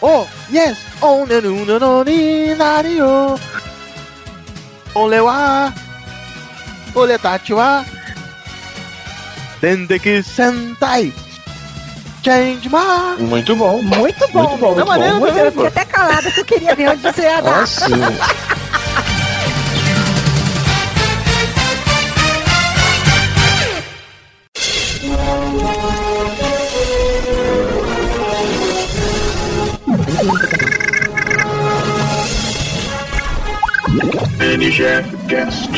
Oh, yes. Oh, no, no, no, no, ni, na, ni, oh. Ole wa. Ole tachi wa. Dendeki Sentai. Change ma. Muito bom. Muito bom. Muito bom, Não, muito mas bom, eu, muito eu bom. fiquei até calada que eu queria ver onde você ia dar. Ah, sim. NGF Guest.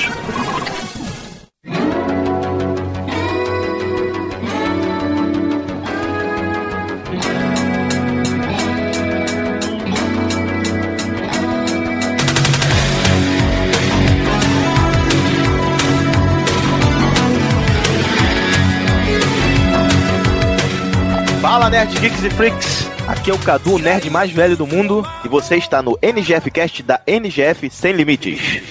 Fala, Nerd Geeks e Freaks. Aqui é o Cadu, o nerd mais velho do mundo, e você está no NGF Cast da NGF Sem Limites.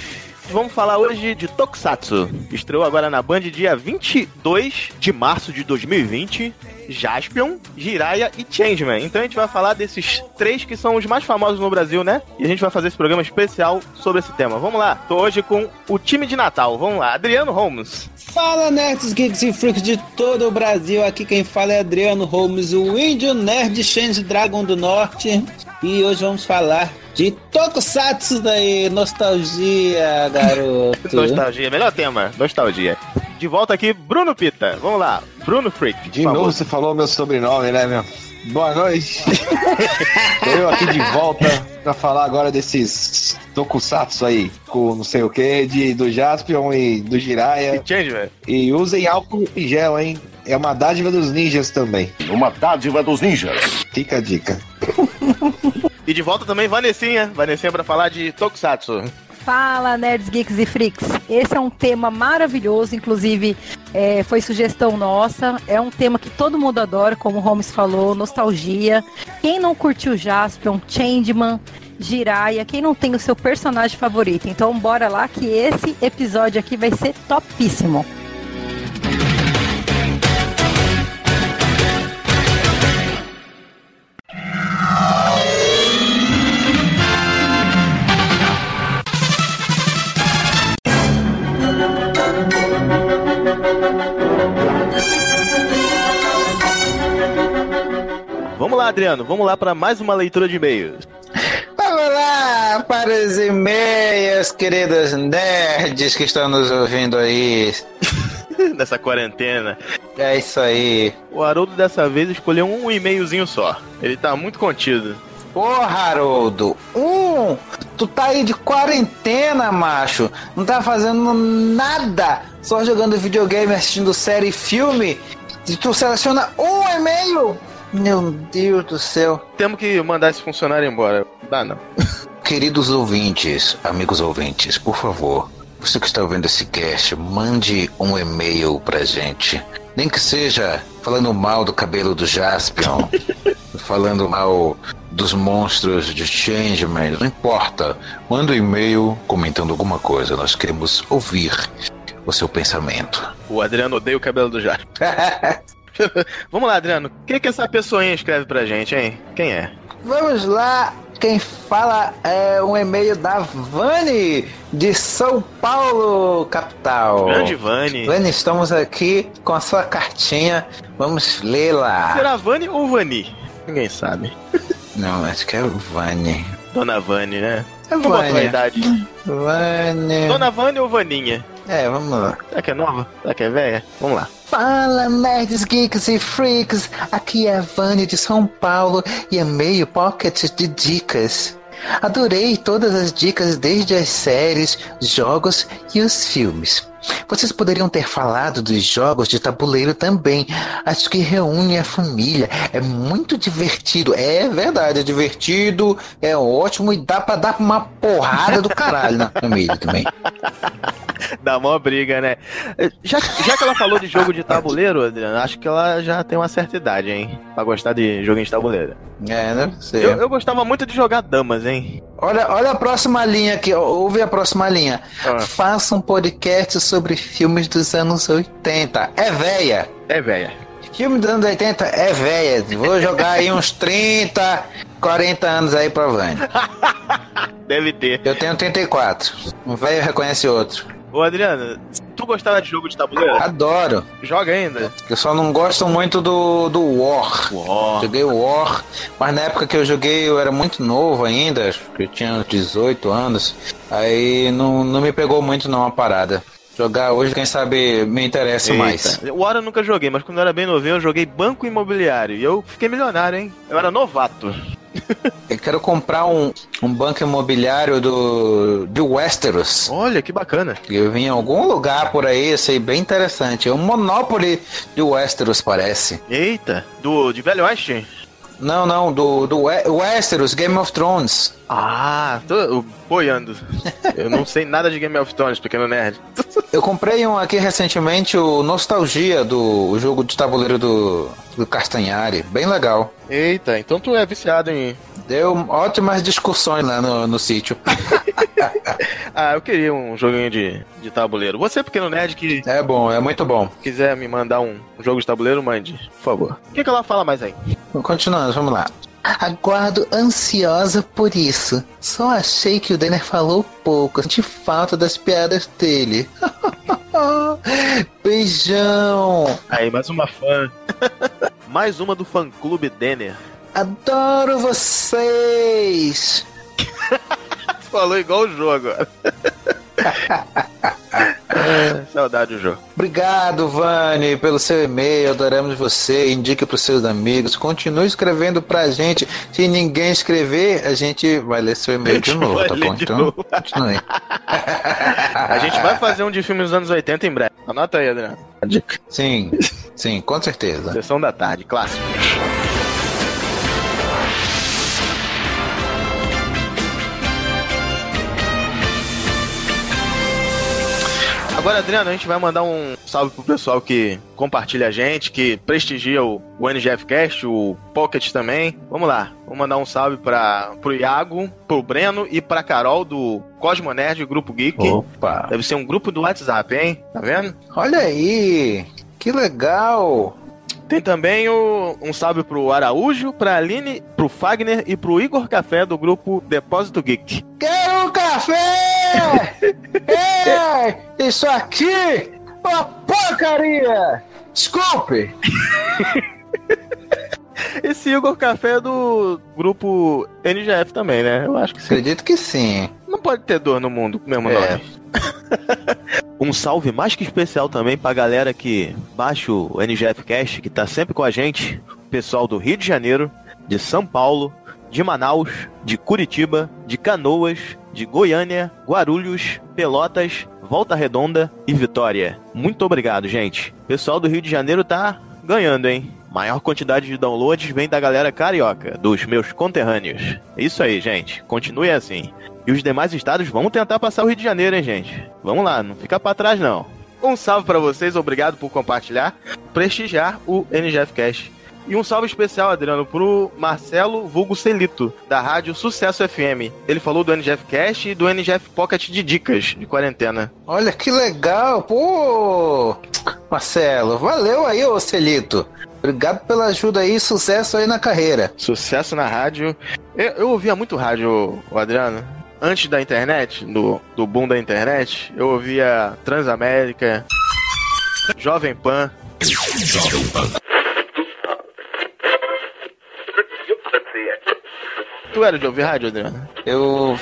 Vamos falar hoje de Tokusatsu. Estreou agora na Band dia 22 de março de 2020. Jaspion, Jiraiya e Changeman. Então a gente vai falar desses três que são os mais famosos no Brasil, né? E a gente vai fazer esse programa especial sobre esse tema. Vamos lá. Tô hoje com o time de Natal. Vamos lá. Adriano Holmes. Fala nerds, geeks e freaks de todo o Brasil, aqui quem fala é Adriano Holmes, o índio nerd Change Dragon do Norte. E hoje vamos falar de Tokusatsu daí, nostalgia, garoto. Nostalgia, melhor tema, nostalgia. De volta aqui, Bruno Pita. Vamos lá, Bruno Freak. De novo favor. você falou meu sobrenome, né, meu? Boa noite. Eu aqui de volta pra falar agora desses tokusatsu aí, com não sei o que, de, do Jaspion e do Jiraiya. Changeman. E usem álcool e gel, hein? É uma dádiva dos ninjas também. Uma dádiva dos ninjas. Fica a dica. E de volta também Vanessinha. Vanessinha pra falar de Tokusatsu. Fala, nerds, geeks e freaks. Esse é um tema maravilhoso, inclusive é, foi sugestão nossa. É um tema que todo mundo adora, como o Holmes falou, nostalgia. Quem não curtiu Jaspion, Changeman, Jiraiya, quem não tem o seu personagem favorito? Então bora lá que esse episódio aqui vai ser topíssimo. Lá, Adriano. Vamos lá pra mais uma leitura de e-mails. Vamos lá para os e-mails, queridos nerds que estão nos ouvindo aí. Nessa quarentena. É isso aí. O Haroldo dessa vez escolheu um e-mailzinho só. Ele tá muito contido. Ô, Haroldo, um, tu tá aí de quarentena, macho. Não tá fazendo nada, só jogando videogame, assistindo série e filme. E tu seleciona um e-mail. Meu Deus do céu. Temos que mandar esse funcionário embora. Dá não. Queridos ouvintes, amigos ouvintes, por favor, você que está ouvindo esse cast, mande um e-mail pra gente. Nem que seja falando mal do cabelo do Jaspion, falando mal dos monstros de Changeman, não importa. Manda um e-mail comentando alguma coisa, nós queremos ouvir o seu pensamento. O Adriano odeia o cabelo do Jair. Vamos lá, Adriano. O que, que essa pessoinha escreve pra gente, hein? Quem é? Vamos lá, quem fala é um e-mail da Vani, de São Paulo, capital. Grande Vani. Vani, estamos aqui com a sua cartinha, vamos lê-la. Será Vani ou Vani? Ninguém sabe. Não, acho que é Vani. Dona Vani, né? É a tua Vânia. idade? Vani. Dona Vani ou Vaninha? É, vamos lá. Será que é nova? Será que é velha? Vamos lá. Fala, nerds, geeks e freaks! Aqui é a Vânia de São Paulo e é meio pocket de dicas. Adorei todas as dicas desde as séries, jogos e os filmes. Vocês poderiam ter falado dos jogos de tabuleiro também. Acho que reúne a família. É muito divertido. É verdade, é divertido, é ótimo e dá pra dar uma porrada do caralho na família também. Dá mó briga, né? Já, já que ela falou de jogo de tabuleiro, Adriana, acho que ela já tem uma certa idade, hein? Pra gostar de joguinho de tabuleiro. É, né? Sei. Eu, eu gostava muito de jogar damas, hein? Olha, olha a próxima linha aqui, ouve a próxima linha. Ah. Faça um podcast sobre filmes dos anos 80. É véia. É velha. Filme dos anos 80 é véia. Vou jogar aí uns 30, 40 anos aí pra Vânia. Deve ter. Eu tenho 34. Um velho reconhece outro. Ô, Adriana, tu gostava de jogo de tabuleiro? Adoro. Joga ainda? Eu só não gosto muito do, do War. Uó. Joguei o War, mas na época que eu joguei eu era muito novo ainda, acho que eu tinha uns 18 anos. Aí não, não me pegou muito não a parada. Jogar hoje, quem sabe, me interessa mais. O Hora eu nunca joguei, mas quando eu era bem novinho eu joguei Banco Imobiliário. E eu fiquei milionário, hein? Eu era novato. Eu quero comprar um, um banco imobiliário do de Westeros. Olha, que bacana. Eu vi em algum lugar por aí, achei bem interessante. É um Monopoly de Westeros, parece. Eita, do de Velho Oeste? Não, não, do, do We- Westeros, Game of Thrones. Ah, tô boiando. eu não sei nada de Game of Thrones, pequeno nerd. Eu comprei um aqui recentemente, o Nostalgia, do o jogo de tabuleiro do, do Castanhari. Bem legal. Eita, então tu é viciado em. Deu ótimas discussões lá no, no sítio. Ah, eu queria um joguinho de, de tabuleiro. Você, pequeno nerd, que É bom, é muito bom. quiser me mandar um jogo de tabuleiro, mande, por favor. O que, que ela fala mais aí? Continuando, vamos lá. Aguardo ansiosa por isso. Só achei que o Denner falou pouco. Senti falta das piadas dele. Beijão. Aí, mais uma fã. mais uma do fã clube Denner. Adoro vocês. Falou igual o jogo agora. É, saudade jogo. Obrigado, Vani, pelo seu e-mail. Adoramos você. Indique para os seus amigos. Continue escrevendo pra gente. Se ninguém escrever, a gente vai ler seu e-mail de A novo, tá bom? Então, novo. continue. A gente vai fazer um de filmes dos anos 80 em breve. Anota aí, Adriano. A. Sim, sim, com certeza. Sessão da tarde, clássico. Agora, Adriano, a gente vai mandar um salve pro pessoal que compartilha a gente, que prestigia o, o NGF Cast, o Pocket também. Vamos lá, vou mandar um salve para pro Iago, pro Breno e pra Carol do Cosmo Nerd Grupo Geek. Opa, Deve ser um grupo do WhatsApp, hein? Tá vendo? olha aí, que legal. Tem também o- um salve pro Araújo, pra Aline, pro Fagner e pro Igor Café do grupo Depósito Geek. Quero um café! é, isso aqui é uma porcaria! Desculpe! Esse Igor Café é do grupo NGF também, né? Eu acho que sim. Acredito que sim. Não pode ter dor no mundo com o mesmo É. nome. um salve mais que especial também pra galera que baixa o NGF Cast, que tá sempre com a gente. Pessoal do Rio de Janeiro, de São Paulo, de Manaus, de Curitiba, de Canoas, de Goiânia, Guarulhos, Pelotas, Volta Redonda e Vitória. Muito obrigado, gente. Pessoal do Rio de Janeiro tá ganhando, hein? Maior quantidade de downloads vem da galera carioca, dos meus conterrâneos. Isso aí, gente. Continue assim. E os demais estados vão tentar passar o Rio de Janeiro, hein, gente? Vamos lá, não fica pra trás não. Um salve pra vocês, obrigado por compartilhar, prestigiar o NGF Cast. E um salve especial, Adriano, pro Marcelo Vulgo Celito, da rádio Sucesso FM. Ele falou do NGF Cast e do NGF Pocket de dicas de quarentena. Olha que legal, pô! Marcelo, valeu aí, ô Celito. Obrigado pela ajuda aí, sucesso aí na carreira. Sucesso na rádio. Eu, eu ouvia muito rádio, o Adriano. Antes da internet, do, do boom da internet, eu ouvia Transamérica, Jovem Pan. Tu era de ouvir rádio, Adriano? Eu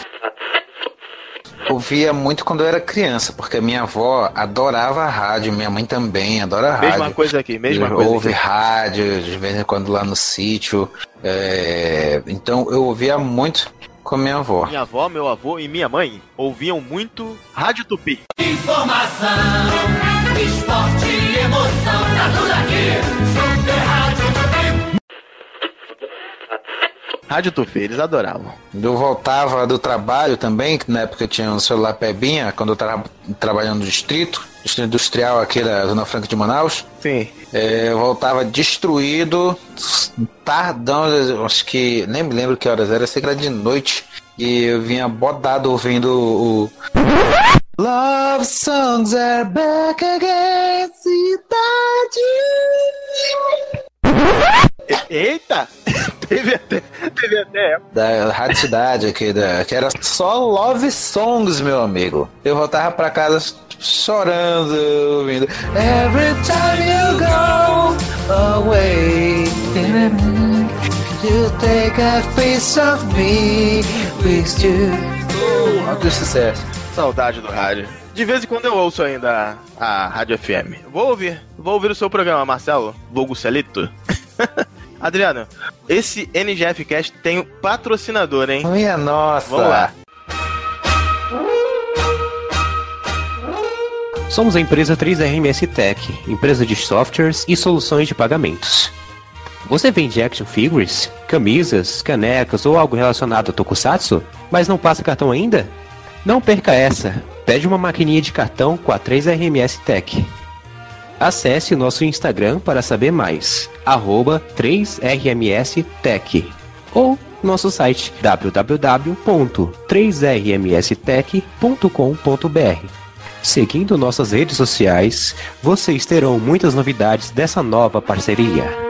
ouvia muito quando eu era criança, porque minha avó adorava a rádio, minha mãe também adora a rádio. Mesma coisa aqui, mesma eu coisa. Ouve aqui. rádio, de vez em quando lá no sítio. é, Então eu ouvia muito com a minha avó. Minha avó, meu avô e minha mãe ouviam muito Rádio Tupi. Informação, esporte e emoção, tá tudo aqui. Super Rádio Rádio Tupi, eles adoravam. Eu voltava do trabalho também, que na época eu tinha um celular pebinha, quando eu estava trabalhando no distrito, distrito industrial aqui da Zona Franca de Manaus. Sim. É, eu voltava destruído, tardão, acho que nem me lembro que horas era, sei que era de noite. E eu vinha bodado ouvindo o. Love songs are back again, cidade. Eita! teve até, teve até. Da Rádio Cidade aqui, da, que era só love songs, meu amigo. Eu voltava pra casa chorando, ouvindo Every time you go away You take a piece of me with you Muito sucesso Saudade do rádio. De vez em quando eu ouço ainda a, a Rádio FM. Vou ouvir. Vou ouvir o seu programa, Marcelo. Vulgo Celito. Adriano, esse NGF Cast tem um patrocinador, hein? Minha nossa Vamos lá. Somos a empresa 3RMS Tech, empresa de softwares e soluções de pagamentos. Você vende action figures, camisas, canecas ou algo relacionado a Tokusatsu, mas não passa cartão ainda? Não perca essa. Pede uma maquininha de cartão com a 3RMS Tech. Acesse nosso Instagram para saber mais, arroba 3RMS Tech, ou nosso site www.3rmstech.com.br. Seguindo nossas redes sociais, vocês terão muitas novidades dessa nova parceria.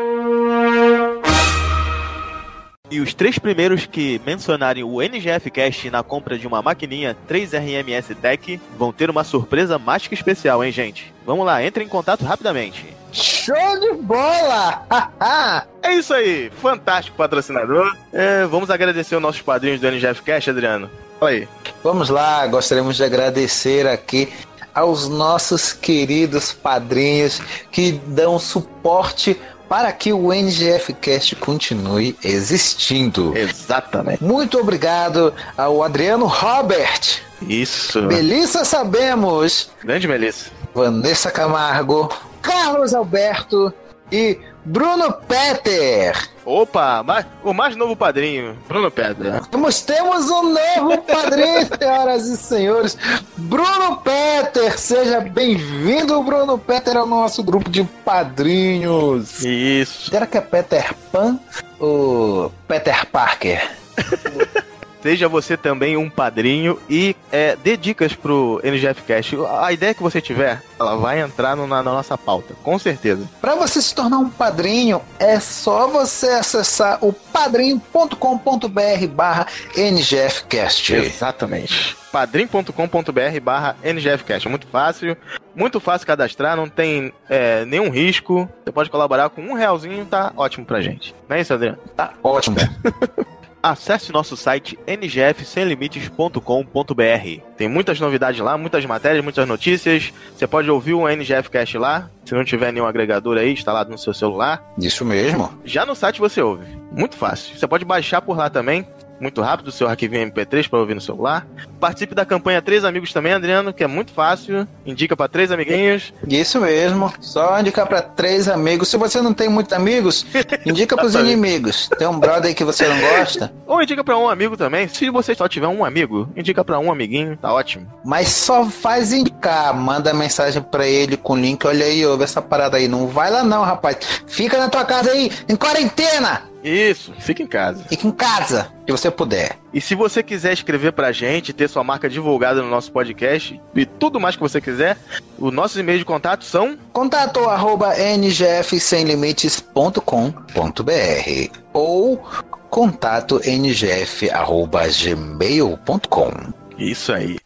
E os três primeiros que mencionarem o NGF Cast na compra de uma maquininha 3RMS Tech vão ter uma surpresa mais que especial, hein, gente? Vamos lá, entre em contato rapidamente. Show de bola! é isso aí, fantástico patrocinador. É, vamos agradecer os nossos padrinhos do NGF Cast, Adriano. Fala aí. Vamos lá, gostaríamos de agradecer aqui aos nossos queridos padrinhos que dão suporte para que o NGF Cast continue existindo. Exatamente. Muito obrigado ao Adriano Robert. Isso. Melissa Sabemos. Grande Melissa. Vanessa Camargo. Carlos Alberto e Bruno Peter. Opa, mais, o mais novo padrinho, Bruno Peter. Temos, temos um novo padrinho, senhoras e senhores. Bruno Peter, seja bem-vindo, Bruno Peter, ao nosso grupo de padrinhos. Isso. Será que é Peter Pan ou Peter Parker? Seja você também um padrinho e é, dê dicas pro NGF Cast. A ideia que você tiver, ela vai entrar no, na, na, nossa pauta, com certeza. Para você se tornar um padrinho, é só você acessar o padrinho.com.br barra NGFcast. Exatamente. padrim.com.br barra NGFcast. Muito fácil, muito fácil cadastrar, não tem é, nenhum risco. Você pode colaborar com um realzinho, tá ótimo pra gente. Não é isso, Adriano? Tá ótimo. acesse nosso site ngfsemlimites.com.br. Tem muitas novidades lá, muitas matérias, muitas notícias. Você pode ouvir o NGF Cast lá, se não tiver nenhum agregador aí instalado no seu celular. Isso mesmo. Já no site você ouve. Muito fácil. Você pode baixar por lá também. Muito rápido o seu arquivinho MP3 para ouvir no celular. Participe da campanha Três Amigos também, Adriano, que é muito fácil. Indica para três amiguinhos. Isso mesmo. Só indicar para três amigos. Se você não tem muitos amigos, indica para os inimigos. Tem um brother aí que você não gosta? Ou indica para um amigo também. Se você só tiver um amigo, indica para um amiguinho, tá ótimo. Mas só faz indicar, manda mensagem para ele com link. Olha aí, ouve essa parada aí. Não vai lá não, rapaz. Fica na tua casa aí, em quarentena. Isso, fica em casa. Fica em casa, se você puder. E se você quiser escrever pra gente, ter sua marca divulgada no nosso podcast e tudo mais que você quiser, os nossos e-mails de contato são contato arroba ngfsemlimites.com.br ou contato ngf arroba gmail.com. Isso aí.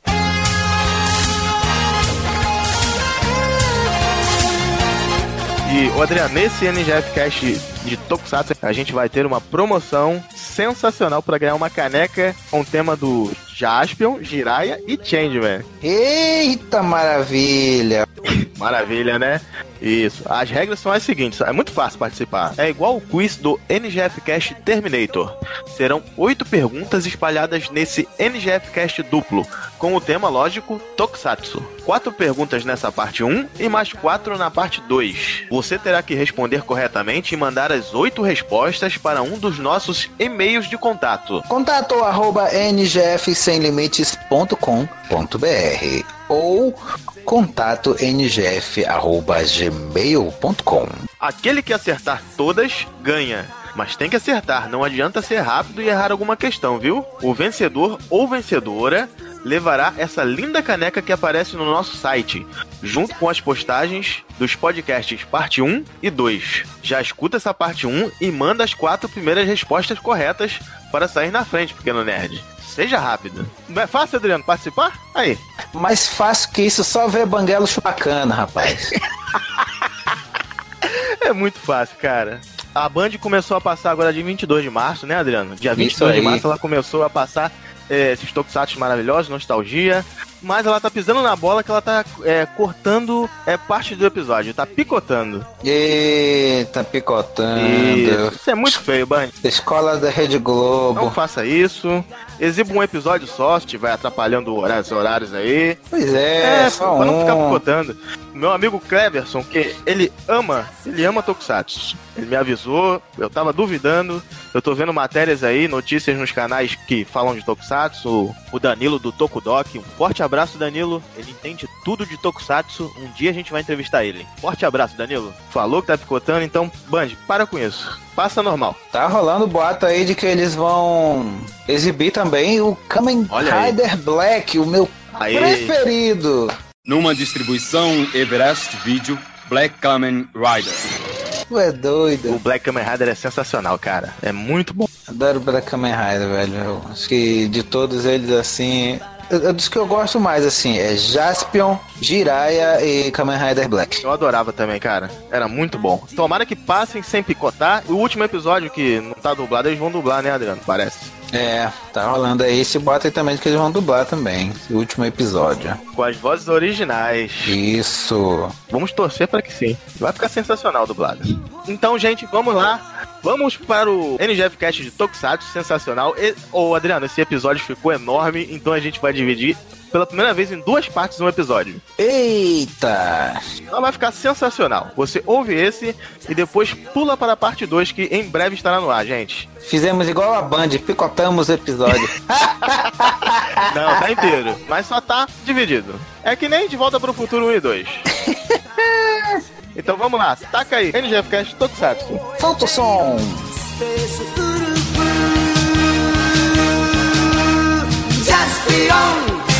E, Adriano, nesse NGF Cast de Tokusatsu, a gente vai ter uma promoção sensacional para ganhar uma caneca com o tema do Jaspion, Jiraiya e Changeman. Eita maravilha! Maravilha, né? Isso. As regras são as seguintes: é muito fácil participar. É igual o quiz do NGF Cast Terminator. Serão oito perguntas espalhadas nesse NGF Cast duplo, com o tema lógico Tokusatsu. Quatro perguntas nessa parte 1 e mais quatro na parte 2. Você terá que responder corretamente e mandar as oito respostas para um dos nossos e-mails de contato. Contato arroba ngfsemlimites.com.br ou contato ngf@gmail.com. Aquele que acertar todas ganha. Mas tem que acertar, não adianta ser rápido e errar alguma questão, viu? O vencedor ou vencedora levará essa linda caneca que aparece no nosso site, junto com as postagens dos podcasts parte 1 e 2. Já escuta essa parte 1 e manda as quatro primeiras respostas corretas para sair na frente, pequeno nerd. Seja rápido. Não é fácil, Adriano, participar? Aí. Mais fácil que isso, só ver Banguelo chupacana, rapaz. É muito fácil, cara. A Band começou a passar agora dia 22 de março, né, Adriano? Dia 22 Isso de março ela começou a passar é, esses tokusatsu maravilhosos, nostalgia. Mas ela tá pisando na bola que ela tá é, cortando é, parte do episódio, tá picotando. Eita, picotando. Isso, isso é muito feio, Band. Escola da Rede Globo. Não faça isso. Exiba um episódio só, se estiver atrapalhando horários, horários aí. Pois é, É, só pra não ficar um. picotando. Meu amigo Cleverson, que ele ama, ele ama Tokusatsu. Ele me avisou, eu tava duvidando. Eu tô vendo matérias aí, notícias nos canais que falam de Tokusatsu. O Danilo do Tokudok, um forte abraço, Danilo. Ele entende tudo de Tokusatsu. Um dia a gente vai entrevistar ele. Forte abraço, Danilo. Falou que tá picotando, então, Band, para com isso. Passa normal. Tá rolando boato aí de que eles vão exibir também o Kamen Olha aí. Rider Black, o meu Aí. preferido. Numa distribuição Everest Video Black Kamen Rider. Tu é doido. O Black Kamen Rider é sensacional, cara. É muito bom. Adoro Black Kamen Rider, velho. Eu acho que de todos eles, assim. Eu- eu- Dos que eu gosto mais, assim, é Jaspion, Jiraiya e Kamen Rider Black. Eu adorava também, cara. Era muito bom. Tomara que passem sem picotar. O último episódio que não tá dublado, eles vão dublar, né, Adriano? Parece. É, tá rolando aí esse bota aí também que eles vão dublar também. O último episódio. Com as vozes originais. Isso. Vamos torcer para que sim. Vai ficar sensacional dublado. Então, gente, vamos lá. Vamos para o NGF Cast de Tokusatsu, sensacional. E, ô, Adriano, esse episódio ficou enorme, então a gente vai dividir pela primeira vez em duas partes um episódio. Eita! Então vai ficar sensacional. Você ouve esse e depois pula para a parte 2, que em breve estará no ar, gente. Fizemos igual a Band, picotamos o episódio. Não, tá inteiro, mas só tá dividido. É que nem de volta pro futuro 1 e 2. Então vamos lá, taca aí, NGF Cast Tokusatsu. Solta o som! Jaspion!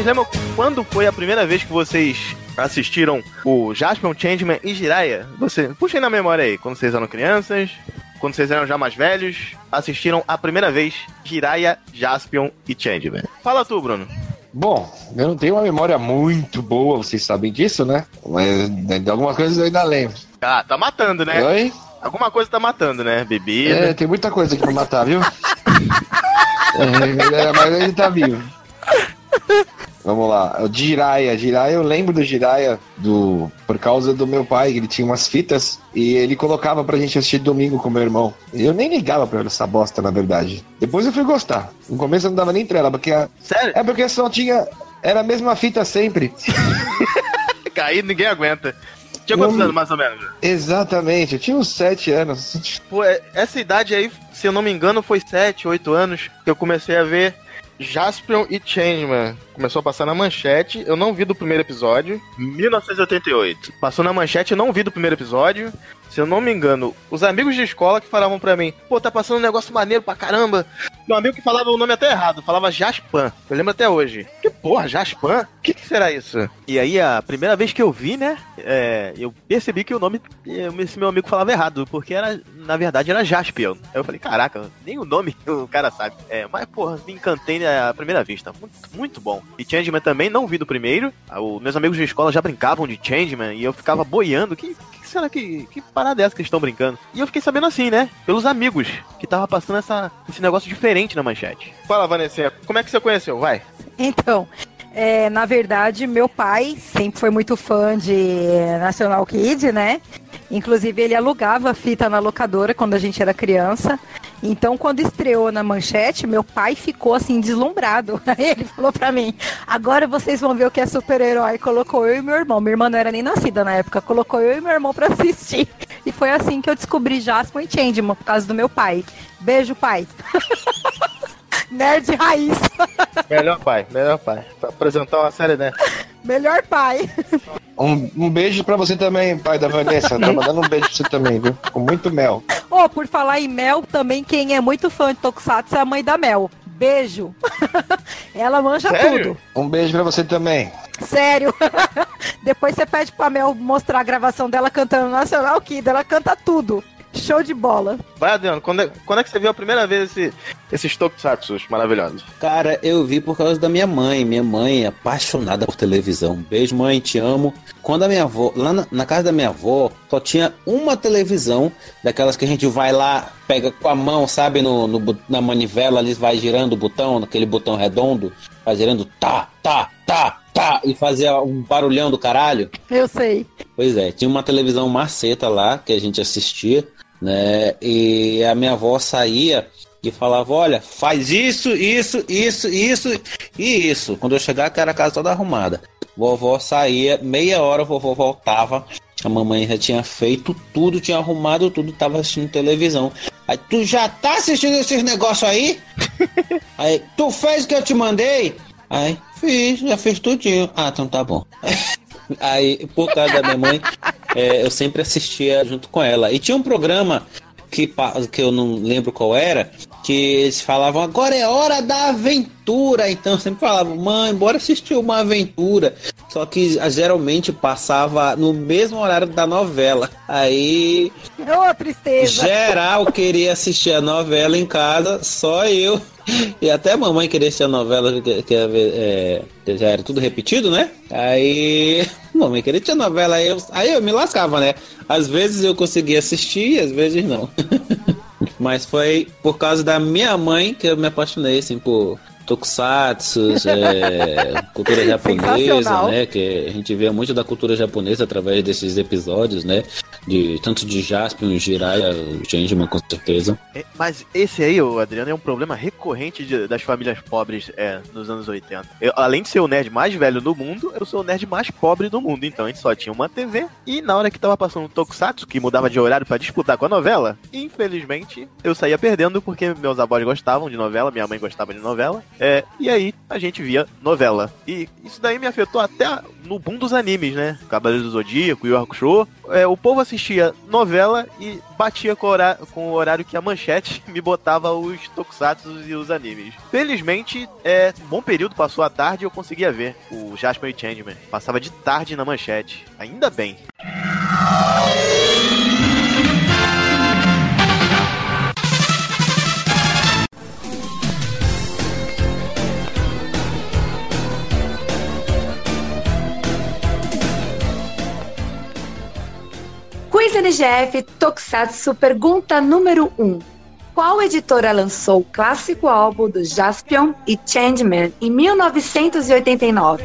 Vocês lembram quando foi a primeira vez que vocês assistiram o Jaspion, Changeman e Jiraiya? Você, puxem na memória aí, quando vocês eram crianças, quando vocês eram já mais velhos, assistiram a primeira vez Jiraiya, Jaspion e Changeman. Fala tu, Bruno. Bom, eu não tenho uma memória muito boa, vocês sabem disso, né? Mas de algumas coisas eu ainda lembro. Ah, tá matando, né? Oi? Alguma coisa tá matando, né? Bebida. É, tem muita coisa aqui pra matar, viu? é, mas ele tá vivo. Vamos lá, o Jiraiya. Jiraiya, eu lembro do Jiraiya do, por causa do meu pai, que ele tinha umas fitas e ele colocava pra gente assistir domingo com meu irmão. Eu nem ligava pra essa bosta, na verdade. Depois eu fui gostar. No começo eu não dava nem trela, porque a... Sério? É porque só tinha. Era a mesma fita sempre. Cair ninguém aguenta. Tinha quantos Não- anos, mais ou menos? Exatamente, eu tinha uns sete anos. Pô, é- essa idade aí, se eu não me engano, foi 7, 8 anos que eu comecei a ver Jaspion e Changeman. Começou a passar na manchete, eu não vi do primeiro episódio. 1988. Passou na manchete, eu não vi do primeiro episódio. Se eu não me engano, os amigos de escola que falavam pra mim, pô, tá passando um negócio maneiro pra caramba. Meu amigo que falava o nome até errado, falava Jaspan. Eu lembro até hoje. Que porra, Jaspan? O que, que será isso? E aí, a primeira vez que eu vi, né, é, eu percebi que o nome, esse meu amigo falava errado, porque era na verdade era Jaspion. Aí eu falei, caraca, nem o nome o cara sabe. É, mas porra, me encantei à primeira vista. Muito, muito bom. E Changeman também, não vi do primeiro. Ah, o- meus amigos de escola já brincavam de Changeman e eu ficava boiando. Que, que será que, que parada é essa que eles estão brincando? E eu fiquei sabendo assim, né? Pelos amigos, que tava passando essa, esse negócio diferente na manchete. Fala, Vanessa, como é que você conheceu? Vai. Então, é, na verdade, meu pai sempre foi muito fã de National Kid, né? Inclusive, ele alugava fita na locadora quando a gente era criança. Então, quando estreou na manchete, meu pai ficou assim, deslumbrado. Aí ele falou pra mim: agora vocês vão ver o que é super-herói. Colocou eu e meu irmão. Minha irmã não era nem nascida na época. Colocou eu e meu irmão pra assistir. E foi assim que eu descobri Jasper e Changeman, por causa do meu pai. Beijo, pai. Nerd raiz. Melhor pai, melhor pai. Pra apresentar uma série dessa. Melhor pai. Um, um beijo pra você também, pai da Vanessa. Tá mandando um beijo pra você também, viu? Com muito mel. Oh, por falar em Mel, também quem é muito fã de Tokusatsu é a mãe da Mel. Beijo. Ela manja tudo. Um beijo pra você também. Sério. Depois você pede pra Mel mostrar a gravação dela cantando Nacional Kid. Ela canta tudo. Show de bola. Vai, Adriano, quando é, quando é que você viu a primeira vez esse, esses tokusatsus maravilhosos? Cara, eu vi por causa da minha mãe. Minha mãe é apaixonada por televisão. Beijo, mãe, te amo. Quando a minha avó, lá na, na casa da minha avó, só tinha uma televisão, daquelas que a gente vai lá, pega com a mão, sabe, no, no na manivela, ali vai girando o botão, naquele botão redondo, vai girando tá, tá, tá, tá, e fazia um barulhão do caralho. Eu sei. Pois é, tinha uma televisão maceta lá que a gente assistia, né? E a minha avó saía e falava: Olha, faz isso, isso, isso, isso e isso. Quando eu chegar, que era a casa toda arrumada. Vovó saía, meia hora, vovó voltava. A mamãe já tinha feito tudo, tinha arrumado tudo, tava assistindo televisão. Aí, tu já tá assistindo esses negócios aí? Aí, tu fez o que eu te mandei? Aí, fiz, já fiz tudinho. Ah, então tá bom. Aí, por causa da minha mãe, é, eu sempre assistia junto com ela. E tinha um programa que, que eu não lembro qual era, que eles falavam, agora é hora da aventura. Então eu sempre falava, mãe, bora assistir uma aventura. Só que ah, geralmente passava no mesmo horário da novela. Aí Ô, tristeza. geral queria assistir a novela em casa, só eu. E até a mamãe queria assistir a novela, que, que, é, que já era tudo repetido, né? Aí. Mamãe queria assistir a novela, aí eu, aí eu me lascava, né? Às vezes eu conseguia assistir, às vezes não. Mas foi por causa da minha mãe que eu me apaixonei, assim, por tokusatsu, é, cultura japonesa, né? Que a gente vê muito da cultura japonesa através desses episódios, né? De, tanto de Jaspion, Jiraiya, Changeman, com certeza. É, Mas esse aí, ô, Adriano, é um problema recorrente de- das famílias pobres é, nos anos 80. Eu, além de ser o nerd mais velho do mundo, eu sou o nerd mais pobre do mundo. Então a gente só tinha uma TV e na hora que tava passando o Tokusatsu, que mudava de horário pra disputar com a novela, infelizmente eu saía perdendo porque meus avós gostavam de novela, minha mãe gostava de novela. É, e aí a gente via novela. E isso daí me afetou até no boom dos animes, né? Cavaleiro do Zodíaco, Yu Hakusho. É, o povo assistia novela e batia com o, horário, com o horário que a manchete me botava os tokusatsu e os animes. Felizmente, é, um bom período passou a tarde e eu conseguia ver o Jasper e Changeman. Passava de tarde na manchete. Ainda bem. Quiz NGF Tokusatsu pergunta número 1. Qual editora lançou o clássico álbum do Jaspion e Changeman em 1989?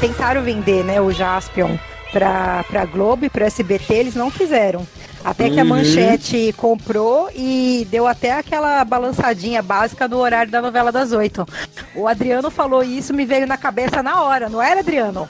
Tentaram vender, né, o Jaspion pra, pra Globo e pro SBT, eles não quiseram. Até que a Uhum. Manchete comprou e deu até aquela balançadinha básica no horário da novela das oito. O Adriano falou isso, me veio na cabeça na hora, não era, Adriano?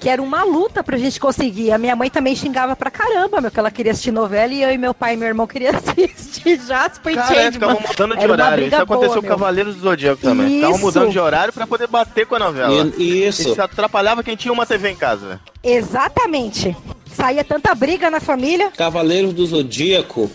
Que era uma luta pra gente conseguir. A minha mãe também xingava pra caramba, meu, que ela queria assistir novela e eu e meu pai e meu irmão queria assistir Jasper e Cara, é, Changeman. ficavam mudando de Era horário. Isso aconteceu boa, com. Cavaleiros do Zodíaco também. Isso. mudando de horário pra poder bater com a novela. E- isso. Isso atrapalhava quem tinha uma TV em casa. Exatamente. Saía tanta briga na família. Cavaleiros do Zodíaco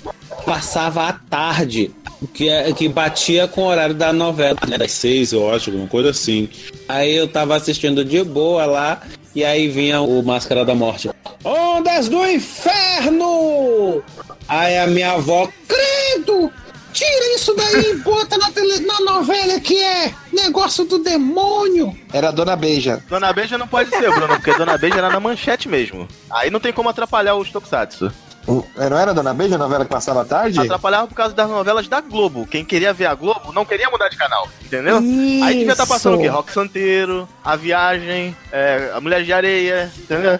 passava à tarde, que, é- que batia com o horário da novela, né? Das seis, eu acho, alguma coisa assim. Aí eu tava assistindo de boa lá, e aí vinha o Máscara da Morte. Ondas do Inferno! Aí a minha avó, credo! Tira isso daí e bota na, tele- na novela que é negócio do demônio! Era a Dona Beija. Dona Beija não pode ser, Bruno, porque Dona Beija era na manchete mesmo. Aí não tem como atrapalhar os Tokusatsu. Eh, Não era a Dona Beija a novela que passava à tarde? Atrapalhava por causa das novelas da Globo. Quem queria ver a Globo não queria mudar de canal, entendeu? Aí devia estar passando o quê? Isso. Rock Santeiro, A Viagem, é, A Mulher de Areia, entendeu?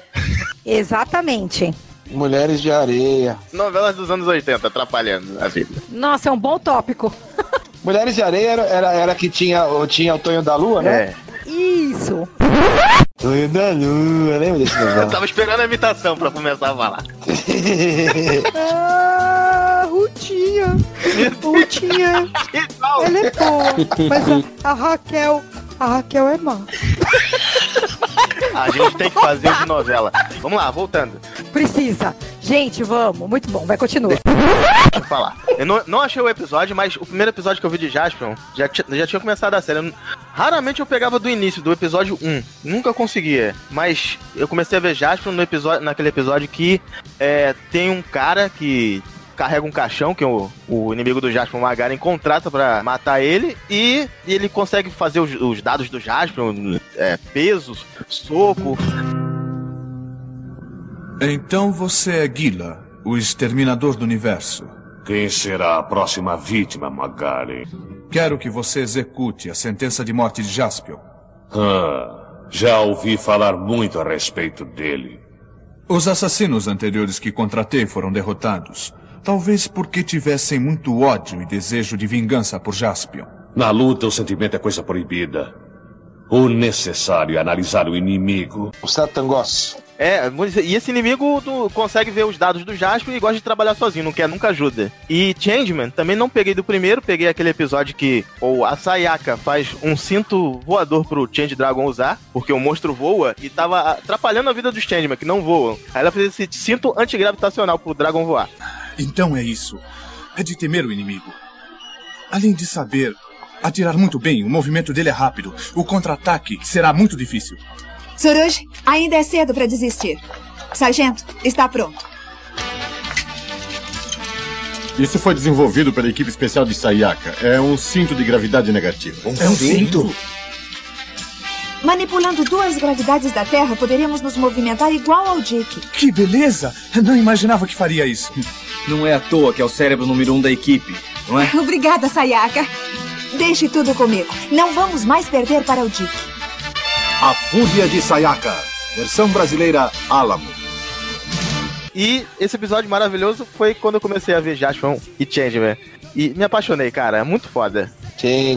Exatamente. Mulheres de Areia. Novelas dos anos 80, atrapalhando a vida. Nossa, é um bom tópico. Mulheres de Areia era, era, era que tinha, tinha o Tonho da Lua, né? É. Isso. Tonho da Lua, lembra desse Eu novela? tava esperando a imitação pra começar a falar. Ah, Rutinha. Rutinha. Ela é boa. Mas a, a Raquel. A Raquel é má. A gente tem que fazer de novela. Vamos lá, voltando. Precisa. Gente, vamos. Muito bom. Vai, continua. Deixa eu falar. Eu não, não achei o episódio, mas o primeiro episódio que eu vi de Jaspion já, já tinha começado a série. Eu raramente eu pegava do início, do episódio 1. Nunca conseguia. Mas eu comecei a ver Jaspion no episódio, naquele episódio que é, tem um cara que carrega um caixão, que o, o inimigo do Jaspion, o Magaren, contrata pra matar ele. E ele consegue fazer os, os dados do Jaspion, é, pesos, soco. Então você é Gila, o exterminador do universo. Quem será a próxima vítima, Magaren? Quero que você execute a sentença de morte de Jaspion. Ah, já ouvi falar muito a respeito dele. Os assassinos anteriores que contratei foram derrotados. Talvez porque tivessem muito ódio e desejo de vingança por Jaspion. Na luta, o sentimento é coisa proibida. O necessário é analisar o inimigo. O Satangos. É, e esse inimigo do- consegue ver os dados do Jasper e gosta de trabalhar sozinho, não quer nunca ajuda. E Changeman, também não peguei do primeiro, peguei aquele episódio que ou a Sayaka faz um cinto voador pro Change Dragon usar, porque o monstro voa e tava atrapalhando a vida dos Changeman, que não voam. Aí ela fez esse cinto antigravitacional pro Dragon voar. Então é isso. É de temer o inimigo. Além de saber atirar muito bem, o movimento dele é rápido. O contra-ataque será muito difícil. Suruj, ainda é cedo para desistir. Sargento, está pronto. Isso foi desenvolvido pela equipe especial de Sayaka. É um cinto de gravidade negativa. é um cinto? Manipulando duas gravidades da Terra, poderíamos nos movimentar igual ao Dick. Que beleza! Não imaginava que faria isso. Não é à toa que é o cérebro número um da equipe, não é? Obrigada, Sayaka. Deixe tudo comigo. Não vamos mais perder para o Dick. A Fúria de Sayaka. Versão brasileira Alamo. E esse episódio maravilhoso foi quando eu comecei a ver Jaspion e Changeman. E me apaixonei, cara. É muito foda.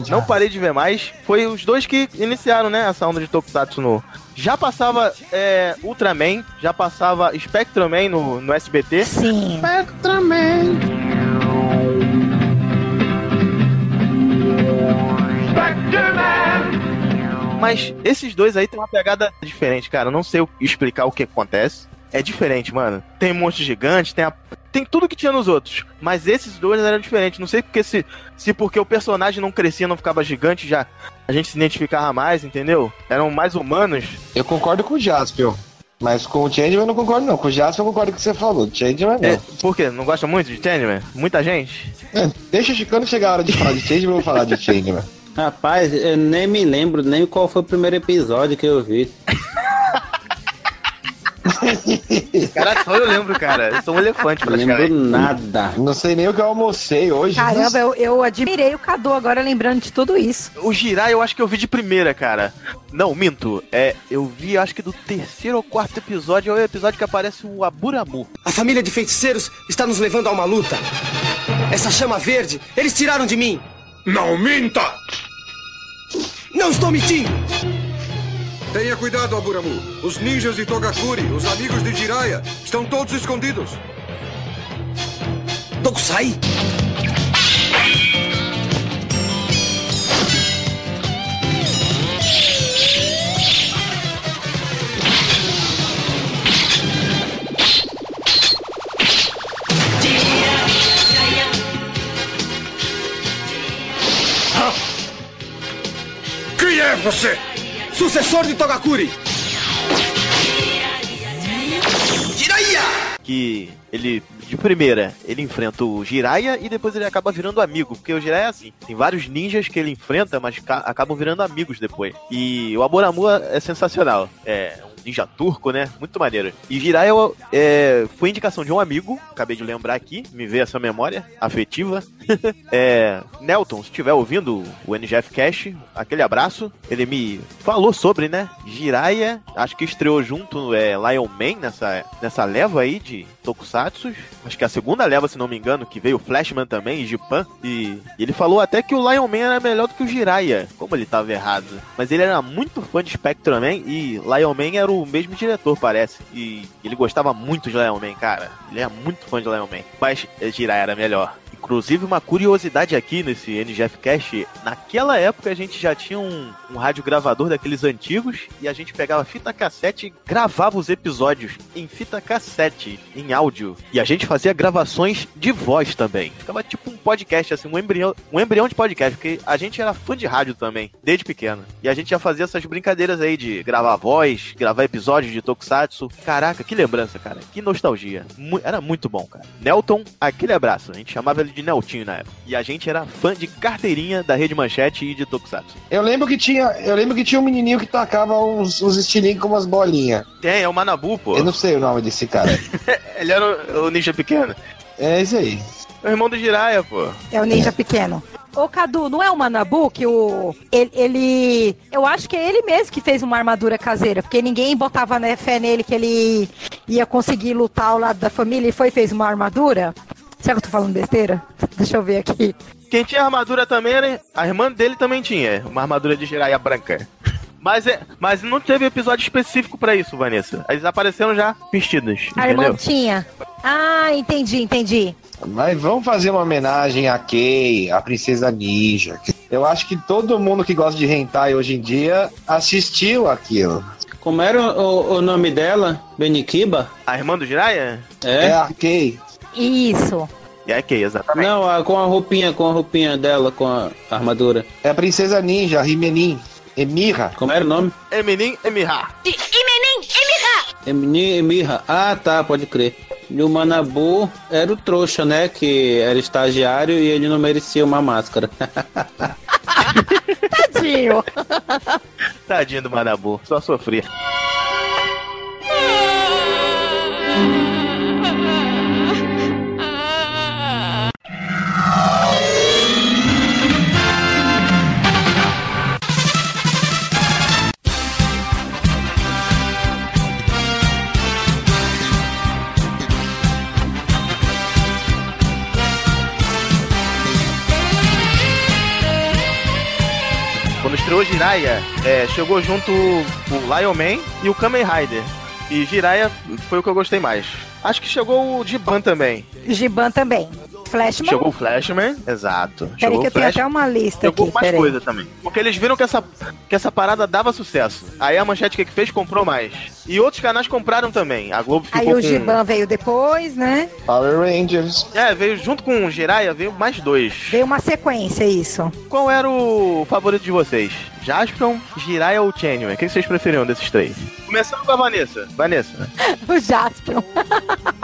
Não parei de ver mais. Foi os dois que iniciaram, né, essa onda de Tokusatsu no... Já passava é, Ultraman, já passava Spectraman no, no SBT. Sim. Spectraman. Mas esses dois aí tem uma pegada diferente, cara. Eu não sei explicar o que acontece. é diferente, mano. Tem monstro gigante, tem a... Tem tudo que tinha nos outros. Mas esses dois eram diferentes. Não sei porque se, se porque o personagem não crescia, não ficava gigante, já a gente se identificava mais, entendeu? Eram mais humanos. Eu concordo com o Jaspion. Mas com o Changeman eu não concordo, não. Com o Jaspion eu concordo com o que você falou. Changeman não. É, por quê? Não gosta muito de Changeman? Muita gente? É, deixa o Chicano chegar a hora de falar de Changeman, eu vou falar de Changeman. Rapaz, eu nem me lembro nem qual foi o primeiro episódio que eu vi. Cara, só eu lembro, cara. Eu sou um elefante, Não lembro nada. Não sei nem o que eu almocei hoje. Caramba, eu, eu admirei o Cadu agora lembrando de tudo isso. O Jirai eu acho que eu vi de primeira, cara. Não, minto. É, eu vi acho que do terceiro ou quarto episódio, é o episódio que aparece o Aburamu. A família de feiticeiros está nos levando a uma luta. Essa chama verde, eles tiraram de mim. Não minta! Não estou mentindo! Tenha cuidado, Aburamu. Os ninjas de Togakuri, os amigos de Jiraiya, estão todos escondidos. Tokusai? Quem é você? Sucessor de Togakuri! Jiraiya! Que ele, de primeira, ele enfrenta o Jiraiya e depois ele acaba virando amigo. Porque o Jiraiya é assim: tem vários ninjas que ele enfrenta, mas ca- acabam virando amigos depois. E o Aboramu é sensacional. É um ninja turco, né? Muito maneiro. E Jiraiya é, foi indicação de um amigo, acabei de lembrar aqui, me veio essa memória afetiva. é, Nelton, se estiver ouvindo o NGF Cash, aquele abraço. Ele me falou sobre, né? Jiraiya, acho que estreou junto é, Lion Man nessa, nessa leva aí de Tokusatsu. Acho que é a segunda leva, se não me engano, que veio Flashman também, e Jipan. E ele falou até que o Lion Man era melhor do que o Jiraiya. Como ele tava errado. Mas ele era muito fã de Spectrum Man e Lion Man era o mesmo diretor, parece. E ele gostava muito de Lion Man, cara. Ele é muito fã de Lion Man. Mas Jiraiya era melhor. Inclusive, uma curiosidade aqui nesse NGF Cast, naquela época a gente já tinha um, um rádio gravador daqueles antigos e a gente pegava fita cassete e gravava os episódios em fita cassete, em áudio. E a gente fazia gravações de voz também. Ficava tipo um podcast, assim, um embrião, um embrião de podcast, porque a gente era fã de rádio também, desde pequeno. E a gente já fazia essas brincadeiras aí de gravar voz, gravar episódios de Tokusatsu. Caraca, que lembrança, cara. Que nostalgia. Era muito bom, cara. Nelton, aquele abraço. A gente chamava ele de Neltinho na época. E a gente era fã de carteirinha da Rede Manchete e de Tokusatsu. Eu lembro que tinha, eu lembro que tinha um menininho que tacava uns, uns estilinhos com umas bolinhas. Tem, é o Manabu, pô. Eu não sei o nome desse cara. ele era o, o ninja pequeno. É isso aí. É o irmão do Jiraiya, pô. É o ninja pequeno. Ô, Cadu, não é o Manabu que o. Ele, ele- Eu acho que é ele mesmo que fez uma armadura caseira, porque ninguém botava né, fé nele que ele ia conseguir lutar ao lado da família e foi e fez uma armadura. Será que eu tô falando besteira? Deixa eu ver aqui. Quem tinha armadura também era. A irmã dele também tinha. Uma armadura de Jiraiya branca. Mas, é, mas não teve episódio específico pra isso, Vanessa. Eles apareceram já vestidos. A irmã tinha. Ah, entendi, entendi. Mas vamos fazer uma homenagem a Kei, a Princesa Ninja. Eu acho que todo mundo que gosta de hentai hoje em dia assistiu aquilo. Como era o, o nome dela? Benikiba? A irmã do Jiraiya? É? É a Kei. Isso. É que, exatamente. Não, a- com a roupinha, com a roupinha dela, com a armadura. É a Princesa Ninja, Rimenin. Emira. Como era o nome? Eminin Emirra. Emini Emirra. Ah, tá, pode crer. E o Manabu era o trouxa, né? Que era estagiário e ele não merecia uma máscara. Tadinho. Tadinho do Manabu, só sofria. Estreou Jiraiya, é, chegou junto o Lion Man e o Kamen Rider. E Jiraiya foi o que eu gostei mais. Acho que chegou o Jiban também. Giban também. Flashman. Chegou o Flashman, exato. Peraí Chegou que eu tenho Flash. até uma lista Chegou aqui. mais coisa também. Porque eles viram que essa, que essa parada dava sucesso. Aí a manchete que, que fez? Comprou mais. E outros canais compraram também. A Globo ficou Aí o com... Giban veio depois, né? Power Rangers. É, veio junto com o Jiraiya, veio mais dois. Veio uma sequência, isso. Qual era o favorito de vocês? Jaspion, Jiraiya ou Changeman? O que vocês preferiam desses três? Começando com a Vanessa. Vanessa, O Jaspion.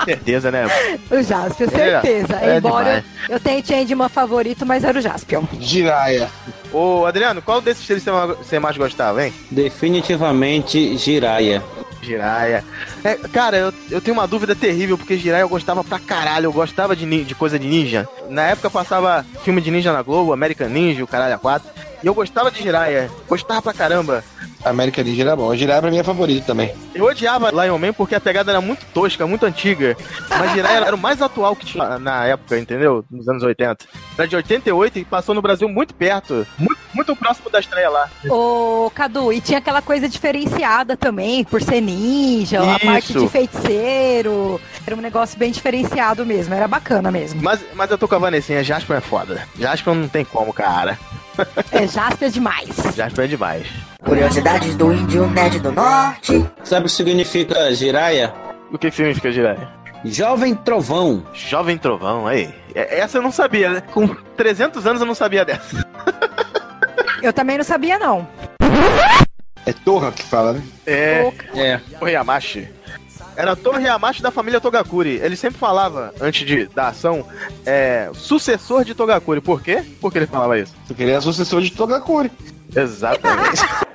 certeza, né? O Jaspion, É, certeza. é Embora demais. eu tenha Changeman favorito, mas era o Jaspion. Jiraiya. Ô, Adriano, qual desses três você ma- você mais gostava, hein? Definitivamente Jiraiya. Jiraiya. É, cara, eu, eu tenho uma dúvida terrível, porque Jiraiya eu gostava pra caralho, eu gostava de, de coisa de ninja. Na época passava filme de ninja na Globo, American Ninja, o caralho a 4. E eu gostava de Jiraiya, gostava pra caramba. América Ninja era bom. Jiraiya pra mim é favorito também. Eu odiava Lion Man porque a pegada era muito tosca, muito antiga. Mas Jiraiya era o mais atual que tinha na época, entendeu? Nos anos 80. Era de 88 e passou no Brasil muito perto, muito, muito próximo da estreia lá. Ô, Cadu, e tinha aquela coisa diferenciada também, por ser ninja, a Isso. parte de feiticeiro. Era um negócio bem diferenciado mesmo, era bacana mesmo. Mas, mas eu tô com a Vanessinha, Jasper é foda. Jasper não tem como, cara. É, Jasper é demais. Jasper é demais. Curiosidades do índio nerd do norte. Sabe o que significa Jiraiya? O que, significa Jiraiya? Jovem Trovão. Jovem Trovão, aí. É- Essa eu não sabia, né? Com 300 anos eu não sabia dessa. Eu também não sabia, não. É Torra que fala, né? É. É. Torre Yamashi. Era a Torre Yamashi da família Togakuri. Ele sempre falava, antes de, da ação, é, sucessor de Togakuri. Por quê? Por que ele falava isso? Porque ele é sucessor de Togakuri. Exatamente.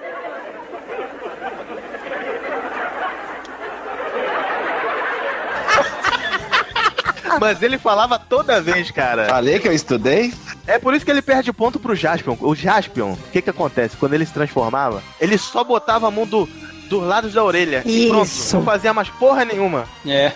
Mas ele falava toda vez, cara. Falei que eu estudei. É por isso que ele perde ponto pro Jaspion. O Jaspion, o que que acontece? Quando ele se transformava, ele só botava a mão do, dos lados da orelha. E pronto, Isso. não fazia mais porra nenhuma. É.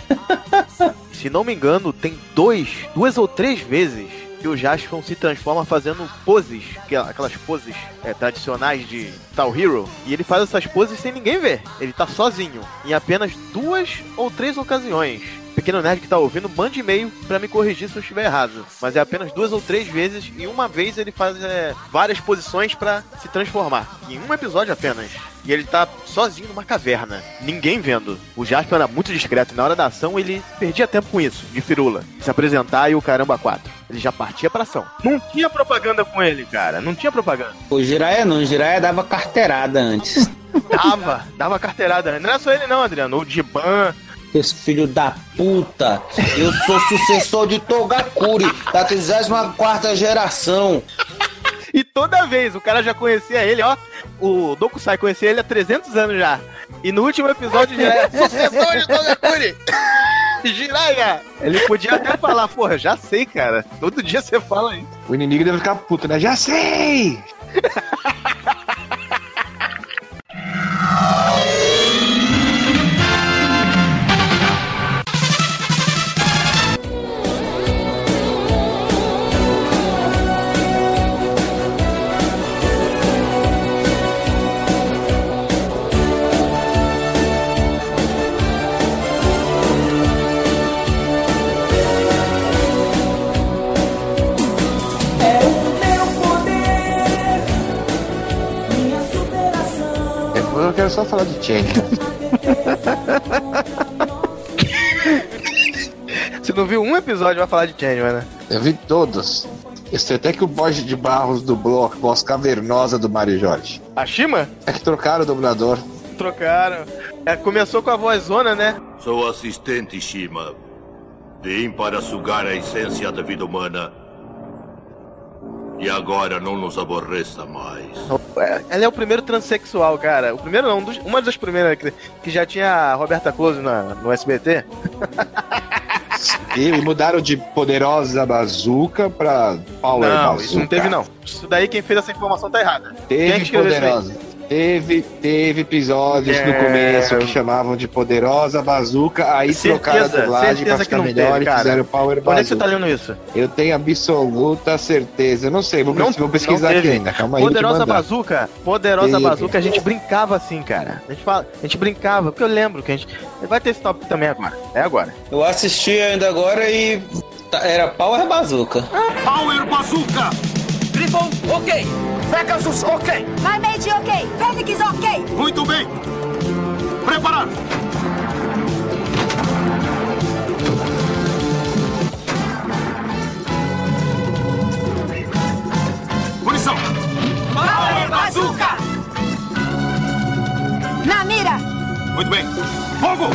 Se não me engano, tem dois, duas ou três vezes que o Jaspion se transforma fazendo poses, que é aquelas poses é, tradicionais de Tal Hero, e ele faz essas poses sem ninguém ver. Ele tá sozinho, em apenas duas ou três ocasiões. Pequeno nerd que tá ouvindo, mande e-mail pra me corrigir se eu estiver errado. Mas é apenas duas ou três vezes, e uma vez ele faz é, várias posições pra se transformar. Em um episódio apenas. E ele tá sozinho numa caverna, ninguém vendo. O Jasper era muito discreto, e na hora da ação ele perdia tempo com isso, de firula. Se apresentar e o caramba 4. Ele já partia pra ação. Não tinha propaganda com ele, cara. Não tinha propaganda. O Jiraiya não, o Jiraiya dava carteirada antes. Dava, dava carteirada. Não era só ele não, Adriano. O Diban. Esse filho da puta, eu sou sucessor de Togakuri, da 34 geração. E toda vez o cara já conhecia ele, ó. O Dokusai conhecia ele há 300 anos já. E no último episódio já era sucessor de Togakuri. Jiraiya! Ele podia até falar, porra, já sei, cara. Todo dia você fala isso. O inimigo deve ficar puto, né? Já sei! quero só falar de Change. Você não viu um episódio vai falar de Changeman, né? Eu vi todos. Eu sei até que o Borges de Barros dublou a voz cavernosa do Mário Jorge. A Shima? É que trocaram o dublador. Trocaram. É, começou com a vozona, né? Sou assistente Shima. Vim para sugar a essência da vida humana. E agora não nos aborreça mais. É, Ela é o primeiro transexual, cara. O primeiro não, um uma das primeiras que, que já tinha a Roberta Close na, no SBT. E mudaram de poderosa bazuca pra Power não, Bazooka. isso não teve não. Isso daí quem fez essa informação tá errada. Quem é que Teve poderosa. Teve, teve episódios É. no começo que chamavam de Poderosa Bazuca, aí trocaram a Certeza, dublagem pra certeza ficar não melhor teve, e cara. fizeram Power Onde é que você tá lendo isso? Eu tenho absoluta certeza. Eu não sei, vou, vou pesquisar não aqui ainda. Calma aí, Poderosa. Bazuca, Poderosa Teve. Bazuca, a gente brincava assim, cara. A gente, fala, a gente brincava, porque eu lembro que a gente. Vai ter esse tópico também agora. É agora. Eu assisti ainda agora e tá- era Power Bazooka. Power Bazooka! Griffon, ok. Pegasus, ok. Mermaid, ok. Fênix, ok. Muito bem! Preparar! Munição! Power Bazooka! Na mira! Muito bem. Fogo!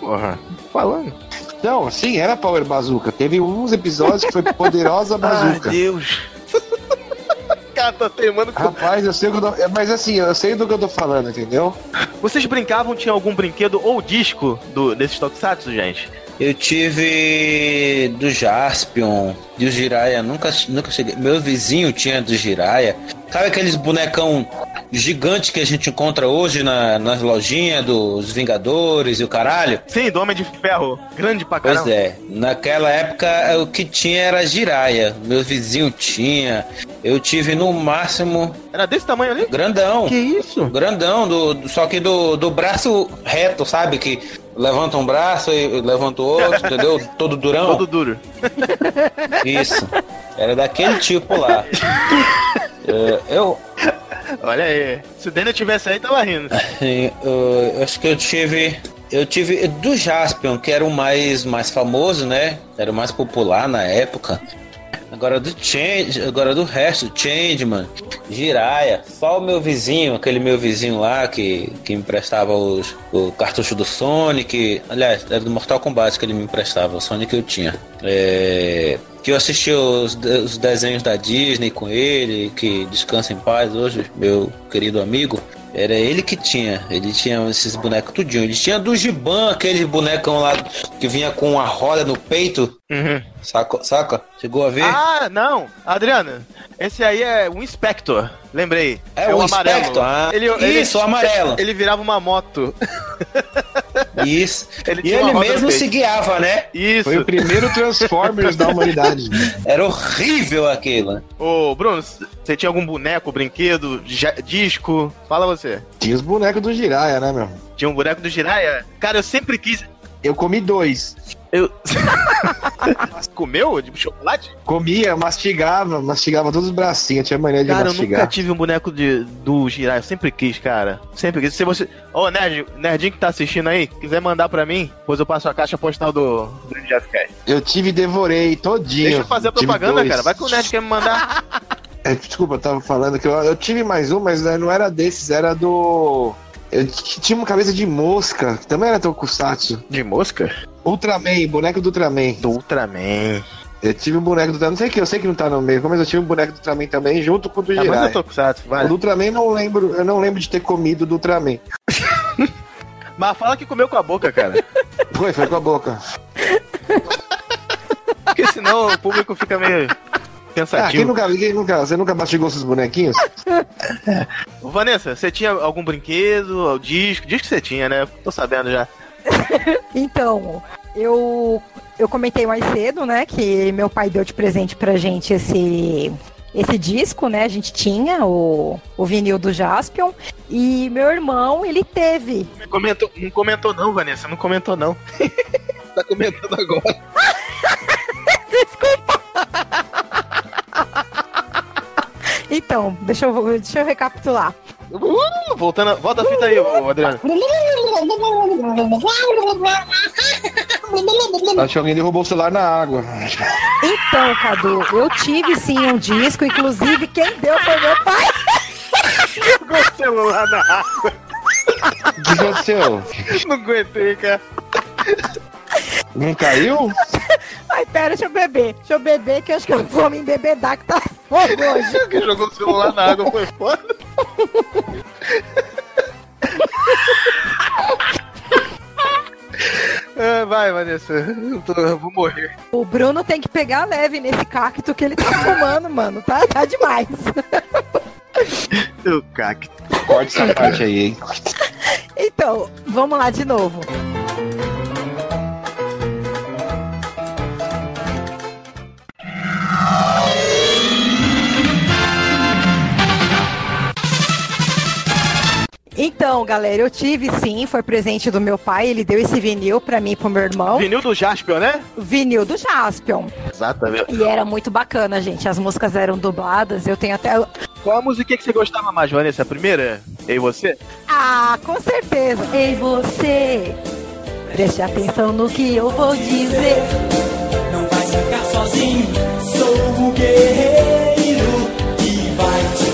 Porra, falando. Não, sim, era Power Bazooka. Teve uns episódios que foi Poderosa Bazooka. Ai, Deus. cara tá teimando com... Rapaz, eu sei o que eu tô... Mas assim, eu sei do que eu tô falando, entendeu? Vocês brincavam, tinha algum brinquedo ou disco do, desses Tokusatsu, gente? Eu tive do Jaspion, do Jiraya, nunca, nunca cheguei. Meu vizinho tinha do Jiraya. Sabe aqueles bonecão gigante que a gente encontra hoje na, nas lojinhas dos Vingadores e o caralho? Sim, do Homem de Ferro. Grande pra caramba. Pois é. Naquela época o que tinha era Jiraya. Meu vizinho tinha. Eu tive no máximo. Era desse tamanho ali? Grandão. Que isso? Grandão, do, do- só que do, do braço reto, sabe? Que levanta um braço e levanta o outro, entendeu? Todo durão. Todo duro. Isso. Era daquele tipo lá. É, eu, Olha aí. Se o Daniel tivesse aí, tava rindo. Eu, eu acho que eu tive. Eu tive do Jaspion, que era o mais, mais famoso, né? Era o mais popular na época. Agora do Change, agora do resto, Changeman, Jiraya, só o meu vizinho, aquele meu vizinho lá que, que me emprestava os, o cartucho do Sonic, aliás, era do Mortal Kombat que ele me emprestava, o Sonic eu tinha. É, que eu assisti os, os desenhos da Disney com ele, que descansa em paz hoje, meu querido amigo. Era ele que tinha, ele tinha esses bonecos tudinho. Ele tinha do Giban, aquele bonecão lá que vinha com uma roda no peito. Saca? saca? Chegou a ver? Ah, não. Adriana, esse aí é o Inspector. Lembrei. É o Inspector? Ah, isso, o amarelo. Ele virava uma moto. Isso. Ele e ele mesmo se guiava, né? Isso. Foi o primeiro Transformers da humanidade. Era horrível aquilo. Ô, Bruno, você tinha algum boneco, brinquedo, disco? Fala você. Tinha os bonecos do Jiraya, né, meu? Tinha um boneco do Jiraya? Cara, eu sempre quis. Eu comi dois. Eu. Comeu? De chocolate? Comia, mastigava, mastigava todos os bracinhos, tinha mania de Cara, eu mastigar. nunca tive um boneco de, do Jiraiya, eu sempre quis, cara. Sempre quis. Se você. Ô, Nerd, Nerdinho que tá assistindo aí, quiser mandar pra mim, depois eu passo a caixa postal do, do NGFcast. Eu tive e devorei todinho. Deixa eu fazer a propaganda, cara. Vai que o Nerd quer me mandar. É, desculpa, eu tava falando que eu, eu tive mais um, mas né, não era desses, era do. Eu tinha uma cabeça de mosca, que também era Tokusatsu. De mosca? Ultraman, boneco do Ultraman. Do Ultraman. Eu tive um boneco do Ultraman, não sei que, eu sei que não tá no meio, mas eu tive um boneco do Ultraman também, junto com o do Ah, mas Jiraiya. eu tô com sato, O vai. do Ultraman não lembro, eu não lembro de ter comido do Ultraman. Mas fala que comeu com a boca, cara. Foi, foi com a boca. Porque senão o público fica meio Ah, quem pensativo. nunca, quem nunca, você nunca mastigou seus bonequinhos? Vanessa, você tinha algum brinquedo, o disco? Disco você tinha, né? Tô sabendo já. Então, eu, eu comentei mais cedo, né, que meu pai deu de presente pra gente esse, esse disco, né? A gente tinha o, o vinil do Jaspion. E meu irmão, ele teve. Não comentou, não comentou não, Vanessa. Não comentou não. tá comentando agora. Então, deixa eu, deixa eu recapitular. Uh, voltando, volta a fita aí, ô, Adriano. Acho que alguém derrubou o celular na água. Então, Cadu, eu tive sim um disco, inclusive quem deu foi meu pai. Jogou o celular na água. O que aconteceu? Não aguentei, cara. Não caiu? Ai, pera, deixa eu beber. Deixa eu beber, que eu acho que eu vou me embebedar, que tá fogo hoje. Quem jogou o celular na água foi foda. Ah, vai, Vanessa. Eu, tô- eu vou morrer. O Bruno tem que pegar leve nesse cacto que ele tá fumando, mano. Tá, tá demais. Seu cacto. Corta essa parte aí, hein? Então, vamos lá de novo. Então, galera, eu tive sim, foi presente do meu pai, ele deu esse vinil pra mim e pro meu irmão. Vinil do Jaspion, né? Vinil do Jaspion. Exatamente. E era muito bacana, gente. As músicas eram dubladas. Eu tenho até. Qual a musiquinha que você gostava mais, Vanessa? A primeira? E você? Ah, com certeza. Ei, você, preste atenção no que eu vou dizer. Não vai ficar sozinho, sou o guerreiro que vai te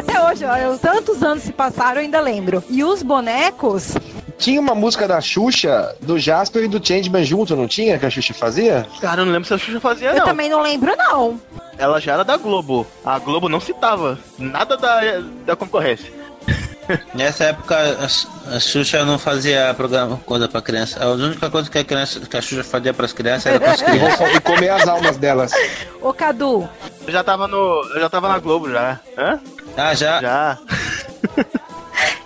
Até hoje, ó, eu, tantos anos se passaram, eu ainda lembro. E os bonecos, Tinha uma música da Xuxa, do Jasper e do Changeman junto, não tinha? Que a Xuxa fazia? Cara, eu não lembro se a Xuxa fazia, eu não. também não lembro, não. Ela já era da Globo. A Globo não citava nada da, da concorrência. Nessa época a, Xuxa não fazia programa coisa pra criança. A única coisa que a, criança, que a Xuxa fazia pras crianças era com as crianças. E comer as almas delas. Ô, Cadu, Eu já tava no. Eu já tava na Globo já. Hã? Ah, já? Já.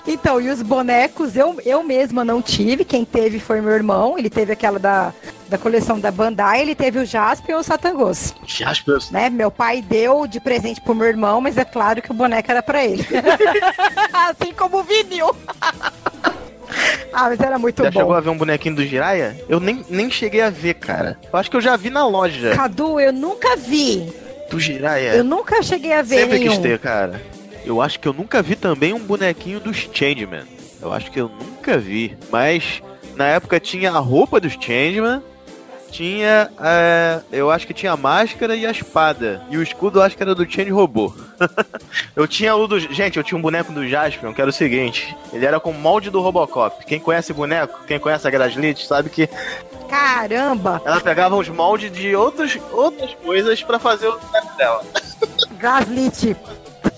Então, e os bonecos, eu, eu mesma não tive. Quem teve foi meu irmão. Ele teve aquela da, da coleção da Bandai. Ele teve o Jasper e o Satangos. Jasper. Né? Meu pai deu de presente pro meu irmão, mas é claro que o boneco era pra ele. assim como o vinil. ah, mas era muito Já bom. chegou a ver um bonequinho do Jiraya? Eu nem, nem cheguei a ver, cara. Eu acho que eu já vi na loja. Cadu, eu nunca vi. Do Jiraya. Eu nunca cheguei a ver Sempre nenhum. quis ter, cara. Eu acho que eu nunca vi também um bonequinho dos Changeman. Eu acho que eu nunca vi. Mas na época tinha a roupa dos Changeman. Tinha. é, eu acho que tinha a máscara e a espada. E o escudo eu acho que era do Change Robô. eu tinha o do. Gente, eu tinha um boneco do Jaspion que era o seguinte: ele era com molde do Robocop. Quem conhece boneco, quem conhece a Graslit, sabe que Caramba! ela pegava os moldes de outros, outras coisas pra fazer o boneco dela. Gaslit.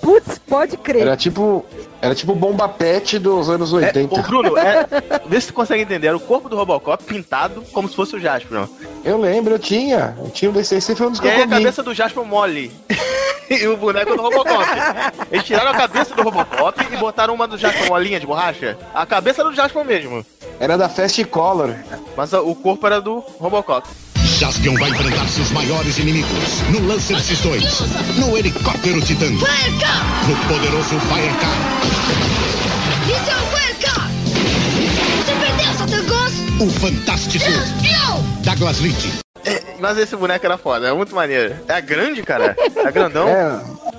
Putz, pode crer. Era tipo. Era tipo bomba pet dos anos 80. Ô, Bruno, é, vê se tu consegue entender. Era o corpo do Robocop pintado como se fosse o Jasper. Eu lembro, eu tinha. Eu tinha um desse, esse foi um dos que E eu aí a cabeça do Jasper mole. e o boneco do Robocop. Eles tiraram a cabeça do Robocop e botaram uma do Jasper, uma linha de borracha. A cabeça do Jasper mesmo. Era da Fast Color. Mas o corpo era do Robocop. Jaspion vai enfrentar seus maiores inimigos no Lancer X2, no helicóptero Titã, no poderoso Firecar, Isso é o Firecar! Você perdeu, Satangos! o fantástico Douglas Leach. Mas esse boneco era foda, é muito maneiro. É grande, cara. É grandão.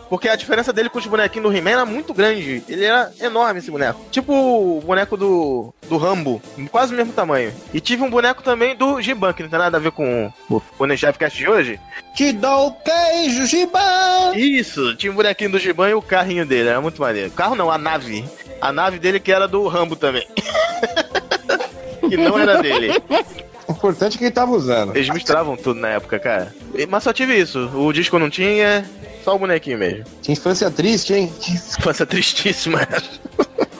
Porque a diferença dele com os bonequinhos do He-Man era muito grande. Ele era enorme, esse boneco. Tipo o boneco do, do Rambo. Quase o mesmo tamanho. E tive um boneco também do Giban, que não tem nada a ver com o, o Nechefcast de hoje. Te dou queijo, Giban! Isso, tinha um bonequinho do Giban e o carrinho dele. Era muito maneiro. Carro não, a nave. A nave dele que era do Rambo também. que não era dele. O importante é que ele tava usando. Eles misturavam tudo na época, cara. Mas só tive isso. O disco não tinha, só o bonequinho mesmo. Tinha infância triste, hein? Infância tristíssima.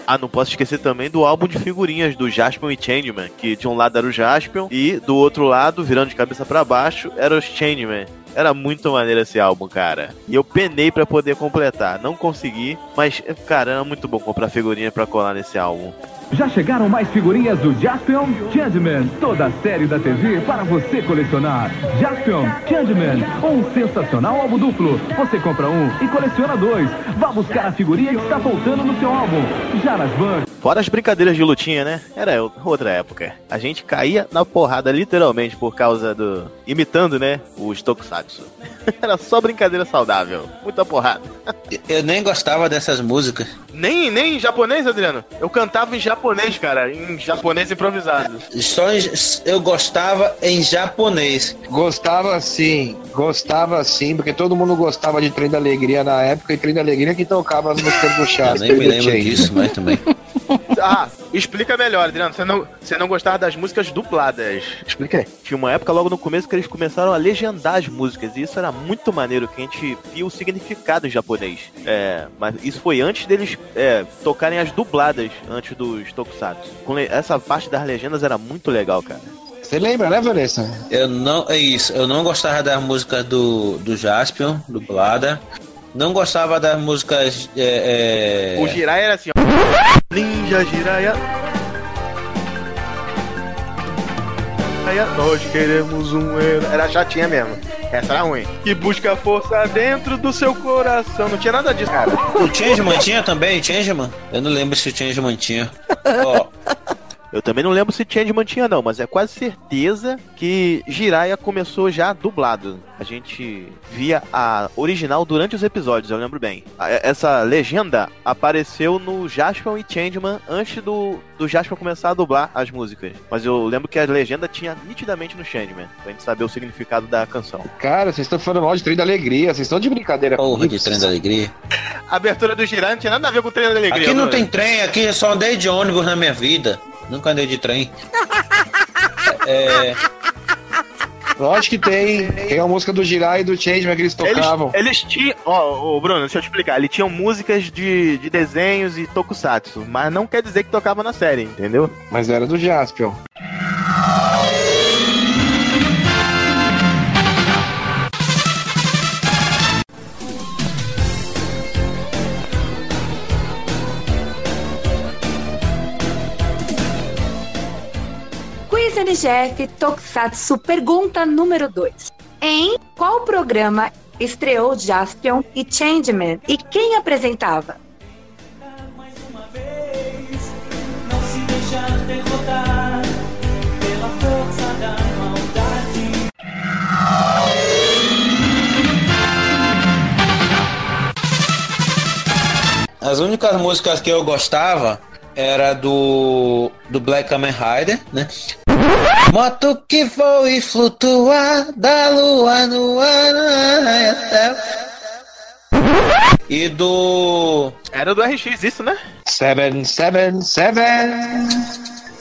Ah, não posso esquecer também do álbum de figurinhas do Jaspion e Changeman, que de um lado era o Jaspion e do outro lado, virando de cabeça pra baixo, era o Changeman. Era muito maneiro esse álbum, cara. E eu penei pra poder completar. Não consegui, mas, cara, era muito bom comprar figurinha pra colar nesse álbum. Já chegaram mais figurinhas do Jaspion Changeman, toda a série da TV para você colecionar. Jaspion Changeman, um sensacional álbum duplo. Você compra um e coleciona dois. Vá buscar a figurinha que está faltando no seu álbum. Já nas bancas. Fora as brincadeiras de lutinha, né? Era outra época. A gente caía na porrada, literalmente, por causa do. imitando, né? Os tokusatsu. Era só brincadeira saudável. Muita porrada. Eu nem gostava dessas músicas. Nem, nem em japonês, Adriano. Eu cantava em japonês, cara. Em japonês improvisado. Só em- eu gostava em japonês. Gostava sim, gostava sim, porque todo mundo gostava de Trem da Alegria na época e Trem da Alegria que tocava as músicas do Eu Chaves. nem me lembro disso, mas também. Ah, explica melhor, Adriano. Você não, você não gostava das músicas dubladas. Explica aí. Tinha uma época logo no começo que eles começaram a legendar as músicas. E isso era muito maneiro, que a gente via o significado em japonês. É, mas isso foi antes deles é, tocarem as dubladas, antes dos tokusatsu. Com le- Essa parte das legendas era muito legal, cara. Você lembra, né, Vanessa? Eu não. É isso. Eu não gostava das músicas do, do Jaspion, dublada. Não gostava das músicas. É, é... O Jiraiya era assim, ó. Ninja Jiraiya. Jiraiya, Nós queremos um herói. Era chatinha mesmo. Essa era ruim. Que busca força dentro do seu coração. Não tinha nada disso, cara. O Changeman tinha também, Changeman? Eu não lembro se o Changeman tinha. Ó, Eu também não lembro se Changeman tinha não, mas é quase certeza que Jiraiya começou já dublado. A gente via a original durante os episódios, eu lembro bem. A- Essa legenda apareceu no Jaspion e Changeman antes do, do Jaspion começar a dublar as músicas. Mas eu lembro que a legenda tinha nitidamente no Changeman, pra gente saber o significado da canção. Cara, vocês estão falando mal de trem da alegria, vocês estão de brincadeira Porra comigo. de trem da alegria. A abertura do Jiraiya não tinha nada a ver com o treino da alegria. Aqui não Bruno. tem trem, aqui eu só andei de ônibus na minha vida. Nunca andei de trem. É. Lógico que tem. Tem a música do Jirai e do Changeman que eles tocavam. Eles, eles tinham. Ó, ô, Bruno, deixa eu te explicar. Eles tinham músicas de, de desenhos e tokusatsu, mas não quer dizer que tocava na série, entendeu? Mas era do Jaspion. NGF Tokusatsu pergunta número 2. Em qual programa estreou Jaspion e Changeman e quem apresentava? As únicas músicas que eu gostava era do do Black Kamen Rider, né? Moto que voa e flutua da lua no ar até e do Era do RX isso, né? Seven, seven, seven.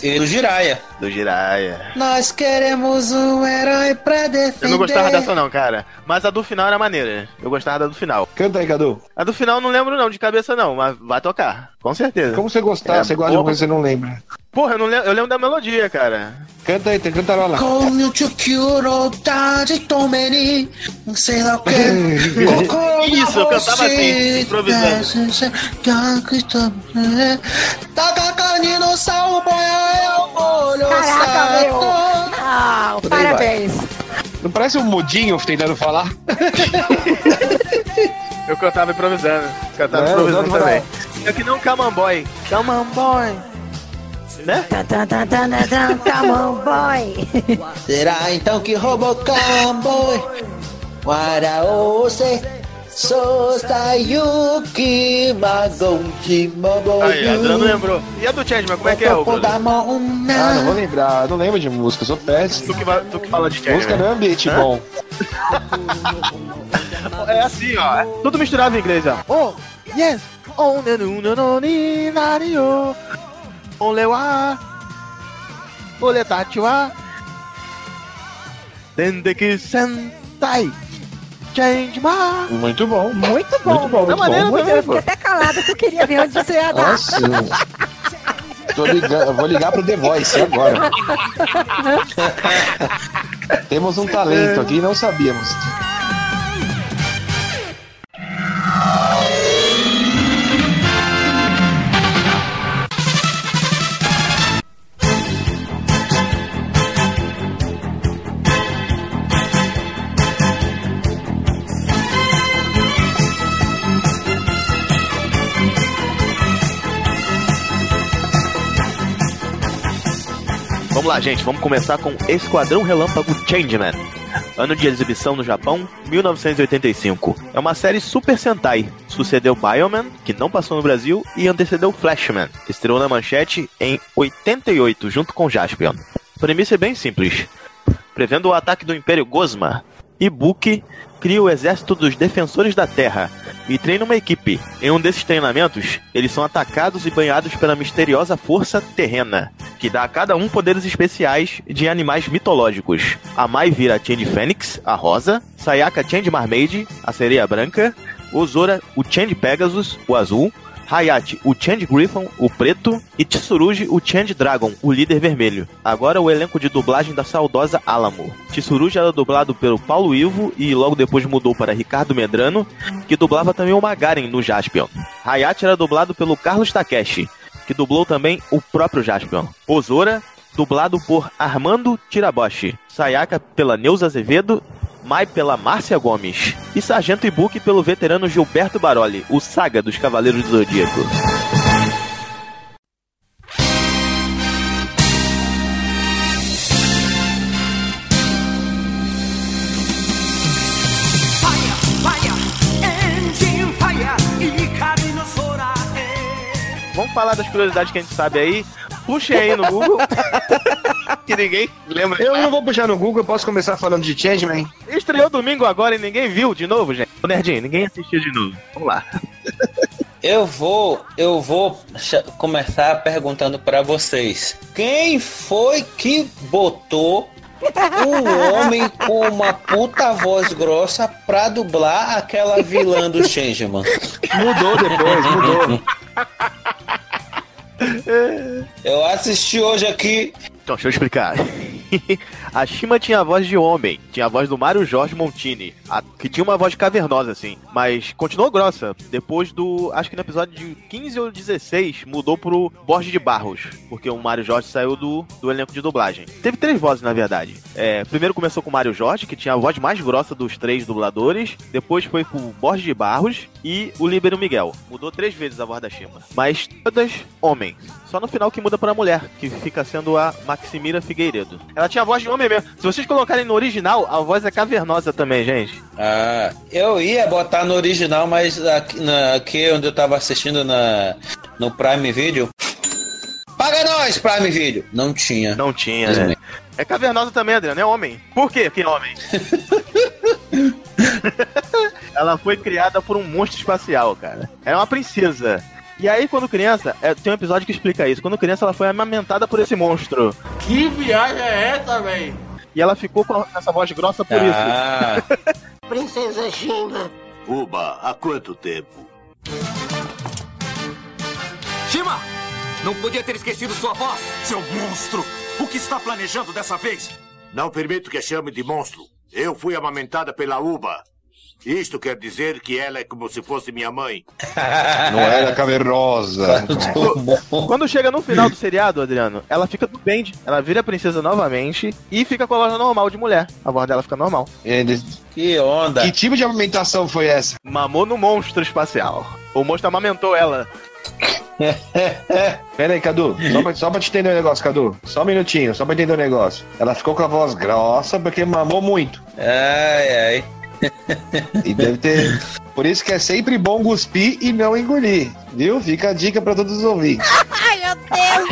e do Jiraiya. Do Jiraiya. Nós queremos um herói pra defender. Eu não gostava dessa não, cara. Mas a do final era maneira. Eu gostava da do final. Canta aí, Cadu. A do final eu não lembro não, de cabeça não, mas vai tocar. Com certeza. Como você gostava? É, você gosta de uma coisa que você não lembra. Porra, eu, não lembro, eu lembro da melodia, cara. Canta aí, cantarola. Como to Kyuro de Tomeni, sei lá o que. Isso, eu cantava assim, improvisando. Taca carne no sal, molho Caraca, meu. aí parabéns. Não parece um mudinho tentando falar? Eu cantava improvisando. Cantava É, improvisando também. É que não Camamboy. Camamboy. Né? Come on, boy. Será então que roubou Camboy? Waraose, Sostayuki, Magonji, Moboyu. Aí, a Adriana não lembrou. E a do Changeman, como é que é, Bruno? Ah, não vou lembrar. Eu não lembro de música, sou péssimo. Tu que, tu que fala de Changeman. Música não é ambiente Hã? bom. É assim, ó. é Tudo misturado em inglês, ó. Oh, yes. Oh, no, no, no, no, ni, na, ni, oh. Ole wa. Ole tachi wa. Dendeki sentai. Change ma. Muito bom. Muito bom. Muito bom, muito Da maneira bom. também, Eu fiquei até calada que eu queria ver onde você ia dar. Nossa. Tô ligando, eu vou ligar pro The Voice agora. Temos um talento aqui e não sabíamos. Vamos lá, gente. Vamos começar com Esquadrão Relâmpago Changeman. Ano de exibição no Japão, 1985. É uma série Super Sentai. Sucedeu Bioman, que não passou no Brasil, e antecedeu Flashman, estreou na manchete em 88, junto com Jaspion. Premissa é bem simples. Prevendo o ataque do Império Gosma, Ibuki cria o exército dos Defensores da Terra e treina uma equipe. Em um desses treinamentos, eles são atacados e banhados pela misteriosa força terrena, que dá a cada um poderes especiais de animais mitológicos. A Mai vira a Change Fênix, a rosa, Sayaka Change Marmaid, a sereia branca, Ozora o Change Pegasus, o azul, Hayate, o Change Griffon, o preto, e Tsurugi, o Change Dragon, o líder vermelho. Agora o elenco de dublagem da saudosa Alamo. Tsurugi era dublado pelo Paulo Ivo e logo depois mudou para Ricardo Medrano, que dublava também o Magaren no Jaspion. Hayate era dublado pelo Carlos Takeshi, que dublou também o próprio Jaspion. Ozora, dublado por Armando Tiraboshi. Sayaka pela Neuza Azevedo Mai pela Márcia Gomes e Sargento Ibuki pelo veterano Gilberto Baroli, o Saga dos Cavaleiros do Zodíaco. Vamos falar das curiosidades que a gente sabe aí puxem aí no Google. que ninguém lembra. Eu não vou puxar no Google, eu posso começar falando de Changeman. Estreou domingo agora e ninguém viu de novo, gente. Ô, Nerdinho, ninguém assistiu de novo. Vamos lá. Eu vou, eu vou começar perguntando pra vocês. Quem foi que botou um homem com uma puta voz grossa pra dublar aquela vilã do Changeman? Mudou depois, mudou. Eu assisti hoje aqui. Então, deixa eu explicar. A Shima tinha a voz de homem, tinha a voz do Mário Jorge Montini, a- que tinha uma voz cavernosa, assim, mas continuou grossa. Depois do, acho que no episódio de 15 ou 16, mudou pro Borges de Barros, porque o Mário Jorge saiu do, do elenco de dublagem. Teve três vozes, na verdade. É, primeiro começou com o Mário Jorge, que tinha a voz mais grossa dos três dubladores, depois foi com o Borges de Barros e o Líbero Miguel. Mudou três vezes a voz da Shima, mas todas homens. Só no final que muda pra mulher, que fica sendo a Maximira Figueiredo. Ela tinha a voz de homem mesmo. Se vocês colocarem no original, a voz é cavernosa também, gente. Ah, eu ia botar no original, mas aqui, na- aqui onde eu tava assistindo na, no Prime Video. Paga nós, Prime Video! Não tinha. Não tinha, né? É cavernosa também, Adriano, é homem. Por quê que é homem? Ela foi criada por um monstro espacial, cara. Era uma princesa. E aí, quando criança, é, tem um episódio que explica isso. Quando criança, ela foi amamentada por esse monstro. Que viagem é essa, véi? E ela ficou com essa voz grossa por Ah. isso. Princesa Shima. Uba, há quanto tempo? Shima! Não podia ter esquecido sua voz! Seu monstro! O que está planejando dessa vez? Não permito que a chame de monstro. Eu fui amamentada pela Uba. Isto quer dizer que ela é como se fosse minha mãe. Não era cavernosa. Quando chega no final do seriado, Adriano, ela fica do bem, ela vira princesa novamente e fica com a voz normal de mulher. A voz dela fica normal. Que onda. Que tipo de amamentação foi essa? Mamou no monstro espacial. O monstro amamentou ela. Pera aí, Cadu. Só pra, só pra te entender o negócio, Cadu. Só um minutinho, só pra entender o negócio. Ela ficou com a voz grossa porque mamou muito. Ai, ai. E deve ter. Por isso que é sempre bom cuspir e não engolir. Viu? Fica a dica pra todos os ouvintes. Ai, meu Deus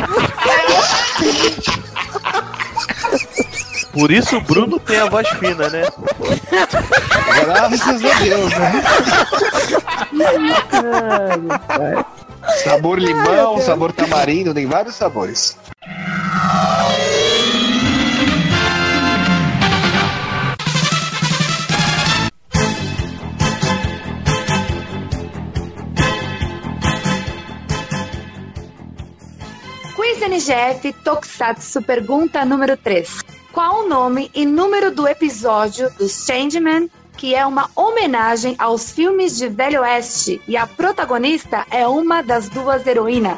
Por isso o Bruno tem a voz fina, né? Graças a Deus, né? Sabor limão, sabor tamarindo, tem vários sabores. Quiz NGF Tokusatsu pergunta número 3. Qual o nome e número do episódio do Changeman, que é uma homenagem aos filmes de Velho Oeste e a protagonista é uma das duas heroínas?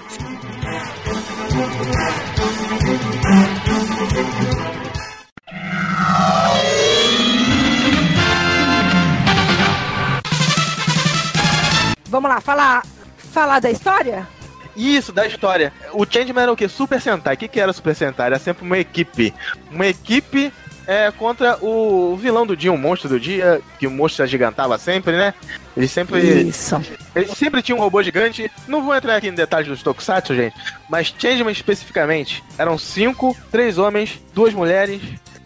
Vamos lá, falar, falar da história? Isso, da história. O Changeman era o quê? Super Sentai. O que, que era Super Sentai? Era sempre uma equipe. Uma equipe é, contra o vilão do dia, o monstro do dia, que o monstro agigantava sempre, né? Ele sempre. Isso. Ele sempre tinha um robô gigante. Não vou entrar aqui em detalhes dos Tokusatsu, gente. Mas Changeman especificamente eram cinco, três homens, duas mulheres.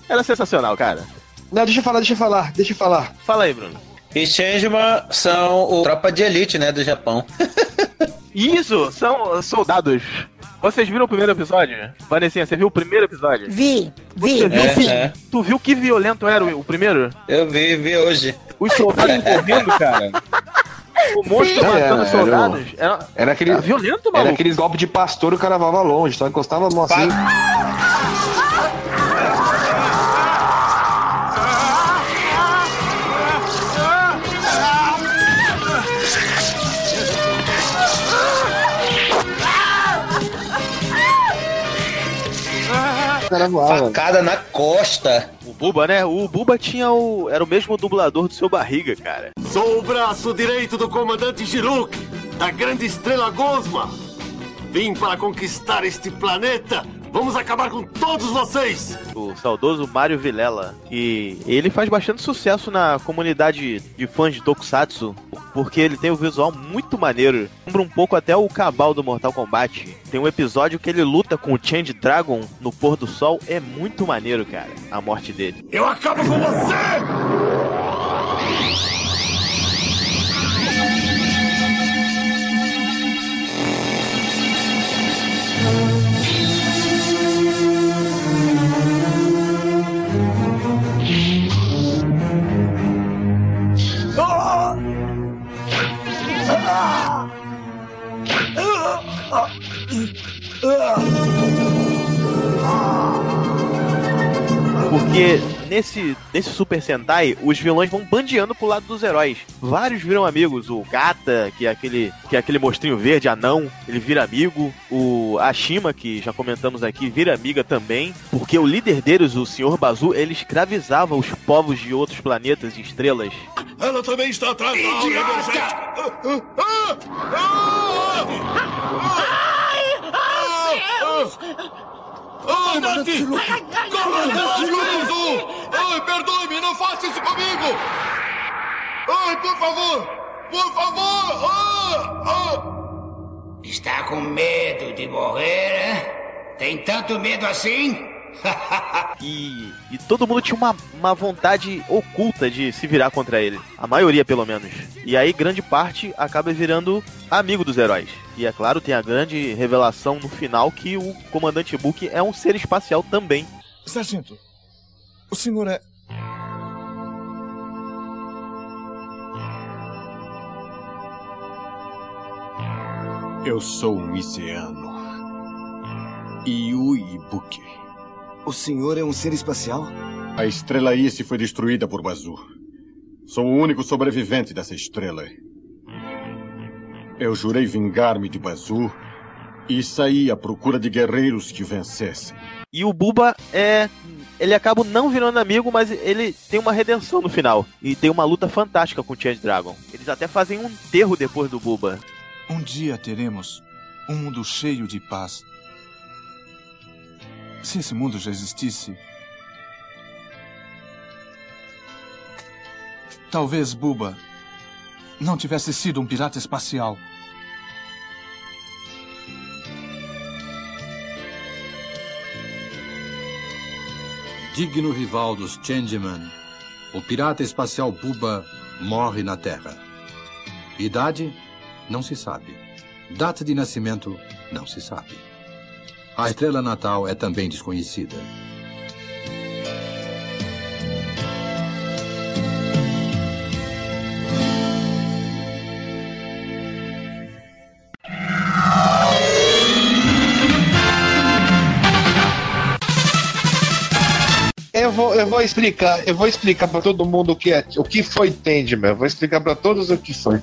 Era sensacional, cara. Não, deixa eu falar, deixa eu falar, deixa eu falar. Fala aí, Bruno. E Changeman são o tropa de elite, né, do Japão. Isso, são soldados. Vocês viram o primeiro episódio? Vanessinha, você viu o primeiro episódio? Vi, vi, Você vi. É. Tu viu que violento era o, o primeiro? Eu vi, vi hoje. Os soldados correndo, cara. O monstro Sim. matando É, os soldados. Era, Era aquele. era violento, Era maluco. aqueles golpes de pastor, o cara voava longe, só encostava a mão assim. Cara voava. Facada na costa. O Buba, né? O Buba tinha o. Era o mesmo dublador do seu barriga, cara. Sou o braço direito do comandante Jiruk, da grande estrela Gosma. Vim para conquistar este planeta Vamos acabar com todos vocês! O saudoso Mário Vilela. E ele faz bastante sucesso na comunidade de fãs de Tokusatsu, porque ele tem um visual muito maneiro. Lembra um pouco até o Cabal do Mortal Kombat. Tem um episódio que ele luta com o Change Dragon no pôr do sol. É muito maneiro, cara, a morte dele. Eu acabo com você! 啊！什么啊！啊！啊！啊！啊！Porque nesse, nesse Super Sentai, os vilões vão bandeando pro lado dos heróis. Vários viram amigos. O Gata, que é aquele, que é aquele monstrinho verde, anão, ele vira amigo. O Ashima, que já comentamos aqui, vira amiga também. Porque o líder deles, o Sr. Bazu, ele escravizava os povos de outros planetas e estrelas. Ela também está atrás da aula energética! Ai, Nath! Corra, Ai, perdoe-me, não faça isso comigo! Ai, por favor! Por favor! Ah, ah. Está com medo de morrer, é? Tem tanto medo assim? E, e todo mundo tinha uma, uma vontade oculta de se virar contra ele. A maioria, pelo menos. E aí, grande parte acaba virando amigo dos heróis. E é claro, tem a grande revelação no final que o comandante Book é um ser espacial também. Sargento, o senhor é. Eu sou um Iseano. Yui Ibuki. O senhor é um ser espacial? A estrela Ice foi destruída por Bazu. Sou o único sobrevivente dessa estrela. Eu jurei vingar-me de Bazu e saí à procura de guerreiros que vencessem. E o Buba é. Ele acaba não virando amigo, mas ele tem uma redenção no final. E tem uma luta fantástica com o Change Dragon. Eles até fazem um enterro depois do Buba. Um dia teremos um mundo cheio de paz. Se esse mundo já existisse. Talvez Buba não tivesse sido um pirata espacial. Digno rival dos Changeman, o pirata espacial Buba morre na Terra. Idade? Não se sabe. Data de nascimento? Não se sabe. A estrela natal é também desconhecida. Eu vou, eu vou explicar, eu vou explicar pra todo mundo o que é, o que foi Tendman. Vou explicar pra todos o que foi.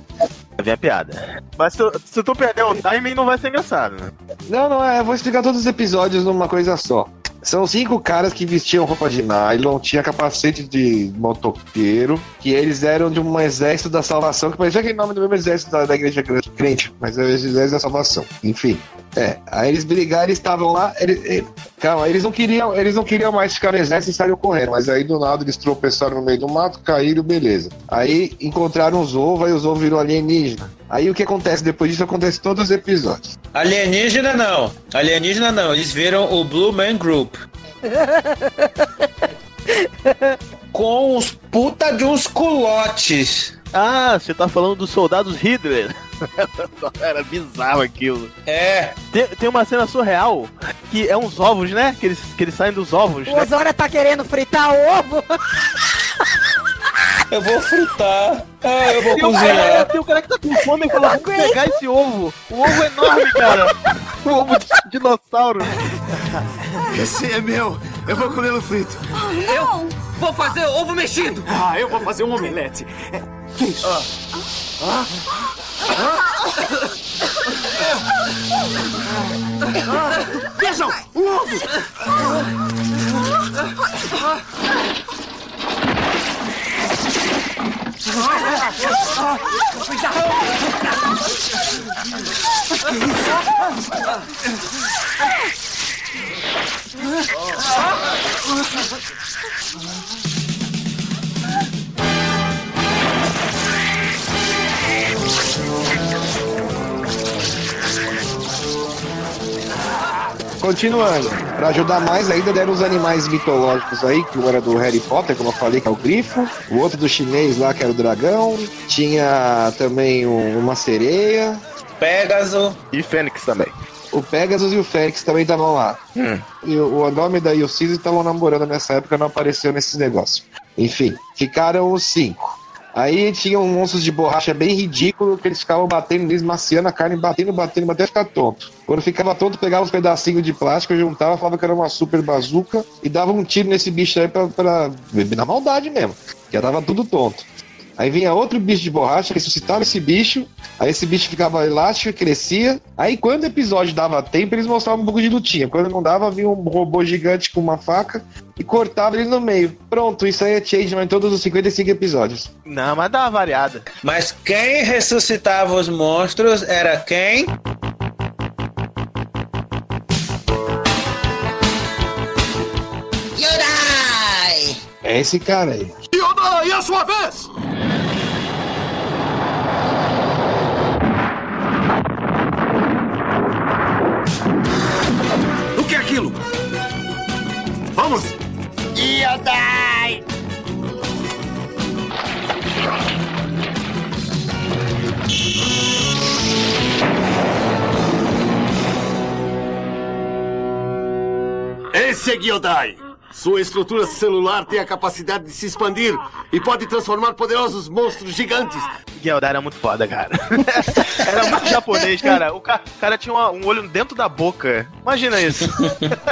Vem a piada. Mas se, se tu perder o timing, não vai ser engraçado, né? Não, não é, eu vou explicar todos os episódios numa coisa só. São cinco caras que vestiam roupa de nylon, tinha capacete de motoqueiro, que eles eram de um exército da salvação, que parecia aquele nome do mesmo exército da, da igreja crente, mas é o exército da salvação. Enfim. É, aí eles brigaram, eles estavam lá, eles, eh, calma, eles não queriam, eles não queriam mais ficar no exército e saíram correndo, mas aí do nada eles tropeçaram no meio do mato, caíram, beleza. Aí encontraram os ovos, aí os ovos virou alienígena. Aí o que acontece depois disso acontece em todos os episódios. Alienígena não. Alienígena não. Eles viram o Blue Man Group. Com os puta de uns culotes. Ah, você tá falando dos soldados Hitler. Era bizarro aquilo. É. Tem, tem uma cena surreal que é uns ovos, né? Que eles, que eles saem dos ovos. O né? Tá querendo fritar ovo. Eu vou fritar. Ah, eu vou Tem um cozinhar. cara, tem um cara que tá com fome e fala, vamos pegar esse ovo. O ovo é enorme, cara. O ovo de dinossauro. Esse é meu. Eu vou comê-lo frito. Eu vou fazer ovo mexido. Ah, eu vou fazer um omelete. É, que isso? Ah. Vejam, o ovo! Continuando, pra ajudar mais ainda, deram os animais mitológicos aí, que um era do Harry Potter, como eu falei, que é o grifo, o outro do chinês lá, que era o dragão, tinha também um- uma sereia. Pégaso. E Fênix também. O Pegasus e o Fênix também estavam lá. E o Andômeda e o Cisne estavam namorando nessa época, não apareceu nesses negócios. Enfim, ficaram os cinco. Aí tinha um monstros de borracha bem ridículo que eles ficavam batendo, eles maciando a carne, batendo, batendo, até ficar tonto. Quando ficava tonto, pegava uns pedacinhos de plástico, juntava, falava que era uma super bazuca e dava um tiro nesse bicho aí pra, pra na maldade mesmo. Já tava tudo tonto. Aí vinha outro bicho de borracha, ressuscitava esse bicho, aí esse bicho ficava elástico e crescia. Aí quando o episódio dava tempo, eles mostravam um pouco de lutinha. Quando não dava, vinha um robô gigante com uma faca e cortava ele no meio. Pronto, isso aí é Changeman em todos os 55 episódios. Não, mas dá uma variada. Mas quem ressuscitava os monstros era quem? Yodai! É esse cara aí. Yoda, e a sua vez? O que é aquilo? Vamos! Yodai! Esse é Gyodai. Sua estrutura celular tem a capacidade de se expandir e pode transformar poderosos monstros gigantes. Gyodai era muito foda, cara. era muito japonês, cara. O ca- cara tinha um olho dentro da boca. Imagina isso.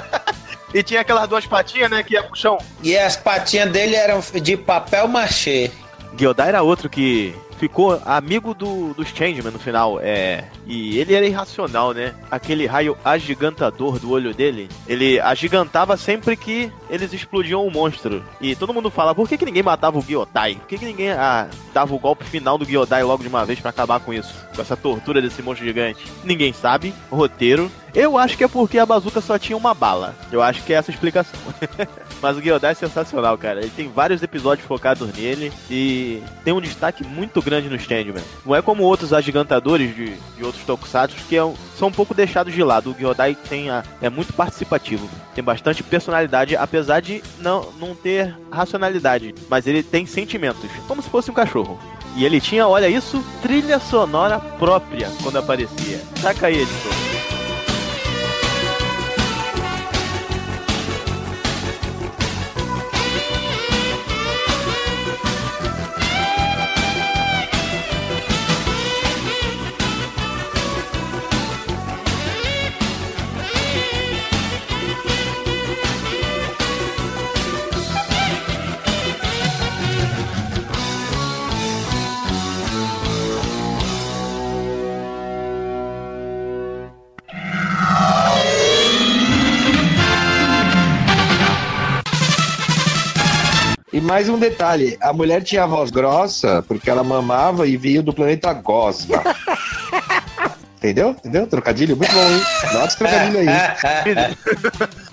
e tinha aquelas duas patinhas, né, que ia pro chão. E as patinhas dele eram de papel machê. Gyodai era outro que ficou amigo do, dos Changeman no final. É. E ele era irracional, né? Aquele raio agigantador do olho dele, ele agigantava sempre que eles explodiam o monstro. E todo mundo fala, por que, que ninguém matava o Gyodai? Por que, que ninguém ah, dava o golpe final do Gyodai logo de uma vez pra acabar com isso? Essa tortura desse monstro gigante? Ninguém sabe. Roteiro. Eu acho que é porque a bazuca só tinha uma bala. Eu acho que é essa a explicação. Mas o Gyodai é sensacional, cara. Ele tem vários episódios focados nele e tem um destaque muito grande nos Changeman. Não é como outros agigantadores de, de outros tokusatsu que é são um pouco deixados de lado. O Gyodai tem a- é muito participativo, tem bastante personalidade, apesar de não, não ter racionalidade. Mas ele tem sentimentos, como se fosse um cachorro. E ele tinha, olha isso, trilha sonora própria quando aparecia. Saca aí, editor. Mais um detalhe: a mulher tinha a voz grossa porque ela mamava e vinha do planeta Gosma. Entendeu? Entendeu? Trocadilho muito bom, hein? Esse trocadilho aí.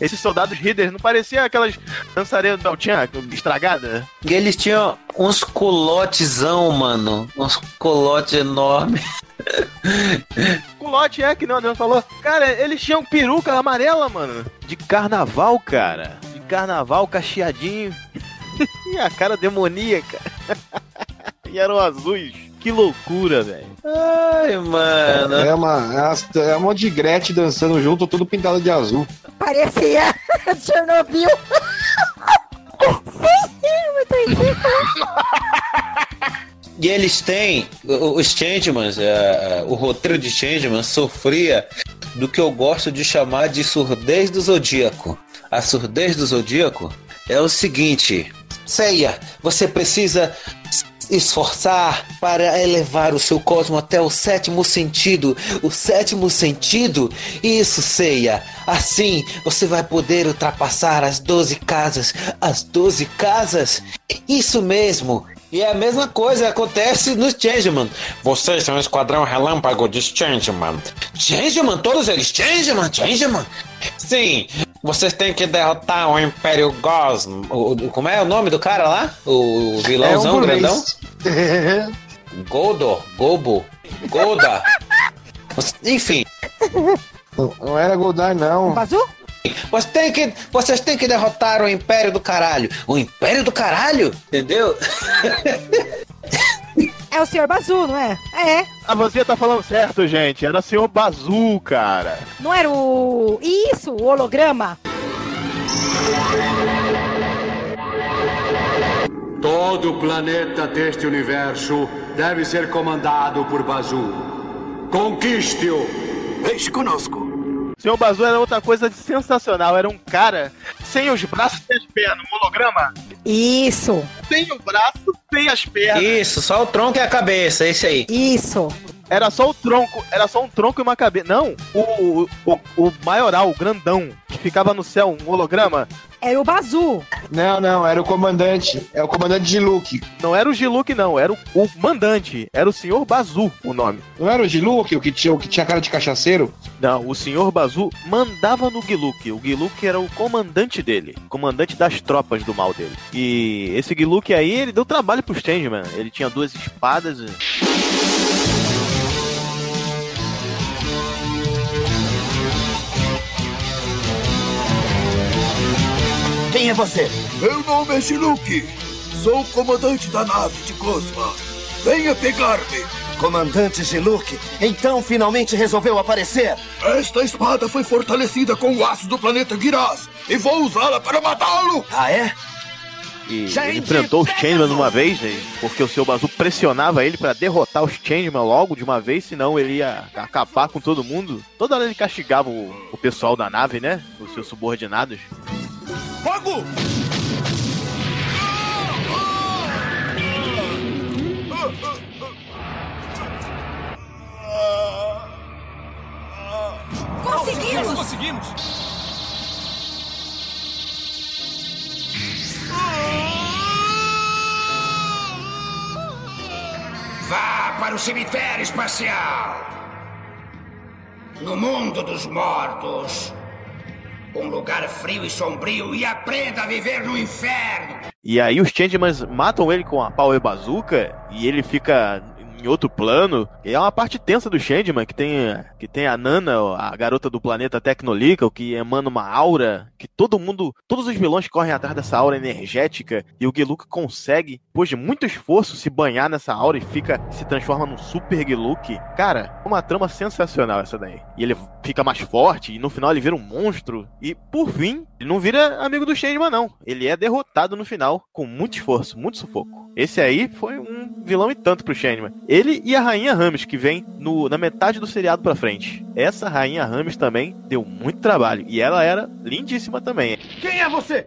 Esses soldados Readers não parecia aquelas dançarinas do Tinha estragada? E eles tinham uns colotezão, mano. Uns colotes enormes. Culote é que não, o Adriano falou. Cara, eles tinham peruca amarela, mano. De carnaval, cara. Carnaval, cacheadinho. e a cara demoníaca. e eram azuis. Que loucura, velho. Ai, mano. É uma, é uma, é um monte de Gretchen dançando junto, tudo pintado de azul. Parecia Chernobyl. Sim, muito ridículo. E eles têm, o- os Changemans, é, o roteiro de Changeman sofria do que eu gosto de chamar de surdez do zodíaco. A surdez do zodíaco é o seguinte: Seiya, você precisa esforçar para elevar o seu cosmo até o sétimo sentido. O sétimo sentido? Isso, Seiya. Assim você vai poder ultrapassar as 12 casas. As 12 casas? Isso mesmo. E é a mesma coisa acontece nos Changeman. Vocês são o esquadrão relâmpago de Changeman. Changeman? Todos eles Changeman? Changeman? Sim. Vocês têm que derrotar o Império Gosm. O, o- como é o nome do cara lá? O vilãozão É um grandão? Goldor, Gobo, Golda. Enfim. Não era Goldar, não. Bazu? Você tem que, vocês têm que derrotar o Império do Caralho. O Império do Caralho? Entendeu? É o senhor Bazu, não é? É. A você tá falando certo, gente. Era o senhor Bazu, cara. Não era o. Isso, o holograma? Todo o planeta deste universo deve ser comandado por Bazu. Conquiste-o! Deixe conosco. O senhor Bazu era outra coisa de sensacional. Era um cara sem os braços e as pernas. Um holograma. Isso. Sem o braço, sem as pernas. Isso, só o tronco e a cabeça, esse aí. Isso. Era só o tronco, era só um tronco e uma cabeça. Não, o, o, o maioral, o grandão, que ficava no céu, um holograma. Era o Bazu. Não, não, era o comandante. É o comandante de Luke. Não era o Giluk, não, era o, o mandante. Era o senhor Bazu, o nome. Não era o Giluk, o que tinha, o que tinha cara de cachaceiro? Não, o senhor Bazu mandava no Giluk. O Giluk era o comandante dele, comandante das tropas do mal dele. E esse Giluk aí, ele deu trabalho pro Changeman. Ele tinha duas espadas. e- Quem é você? Meu nome é Shiluki. Sou o comandante da nave de Cosma. Venha pegar-me. Comandante Ziluk, então finalmente resolveu aparecer. Esta espada foi fortalecida com o aço do planeta Giraz e vou usá-la para matá-lo. Ah, é? E ele enfrentou os Changeman uma vez, né, porque o seu Bazu pressionava ele pra derrotar os Changeman logo de uma vez, senão ele ia acabar com todo mundo. Toda hora ele castigava o, o pessoal da nave, né? Os seus subordinados. Fogo! Conseguimos! Conseguimos! Vá para o cemitério espacial. No mundo dos mortos. Um lugar frio e sombrio e aprenda a viver no inferno. E aí os Changemans matam ele com a Power Bazooka e ele fica em outro plano. E é uma parte tensa do Changeman, que tem, que tem a Nana, a garota do planeta Tecnolica, que emana uma aura que todo mundo, todos os vilões correm atrás dessa aura energética e o Giluk consegue, depois de muito esforço, se banhar nessa aura e fica se transforma num Super Giluk. Cara, uma trama sensacional essa daí. E ele fica mais forte e no final ele vira um monstro e por fim, ele não vira amigo do Changeman não. Ele é derrotado no final com muito esforço, muito sufoco. Esse aí foi um vilão e tanto pro Changeman. Ele e a Rainha Rames, que vem no, na metade do seriado pra frente. Essa Rainha Rames também deu muito trabalho. E ela era lindíssima também. Quem é você?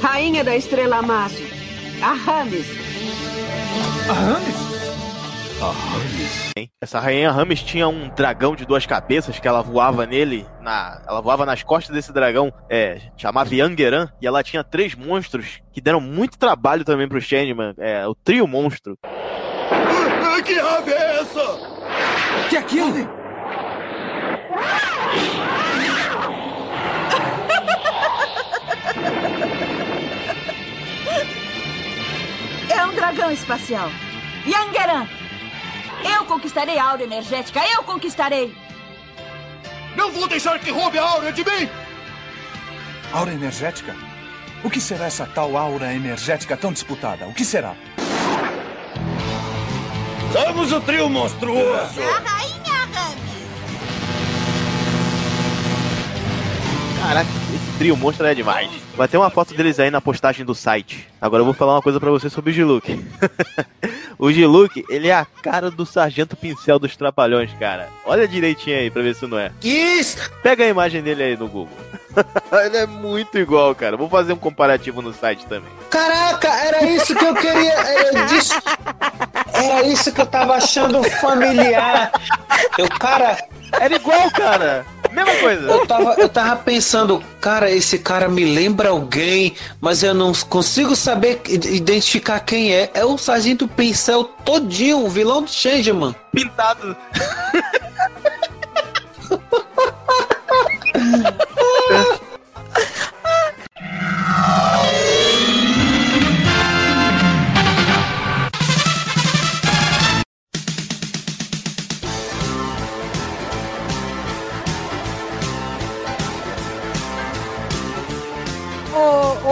Rainha da Estrela Mágica. A Rames. A Rames? A Rames. Essa rainha Rames tinha um dragão de duas cabeças que ela voava nele, na, ela voava nas costas desse dragão, é, chamava Yangeran, e ela tinha três monstros que deram muito trabalho também pro Changeman, é, o trio monstro. Ah, Que ave é essa? Que é aquilo? É um dragão espacial. Yangaran! Conquistarei a aura energética, eu conquistarei! Não vou deixar que roube a aura de mim! Aura energética? O que será essa tal aura energética tão disputada? O que será? Somos o trio monstruoso! A rainha Rames! Caraca, esse trio monstro é demais. Vai ter uma foto deles aí na postagem do site. Agora eu vou falar uma coisa pra você sobre o Giluk. o Giluk, ele é a cara do Sargento Pincel dos Trapalhões, cara. Olha direitinho aí pra ver se não é. Isso! Pega a imagem dele aí no Google. ele é muito igual, cara. Vou fazer um comparativo no site também. Caraca, era isso que eu queria. Era, disso, era isso que eu tava achando familiar. Eu, cara. Era igual, cara. Mesma coisa. Eu tava, eu tava pensando, cara, esse cara me lembra alguém, mas eu não consigo saber identificar quem é. É o Sargento Pincel todinho, o vilão do Changeman. Pintado.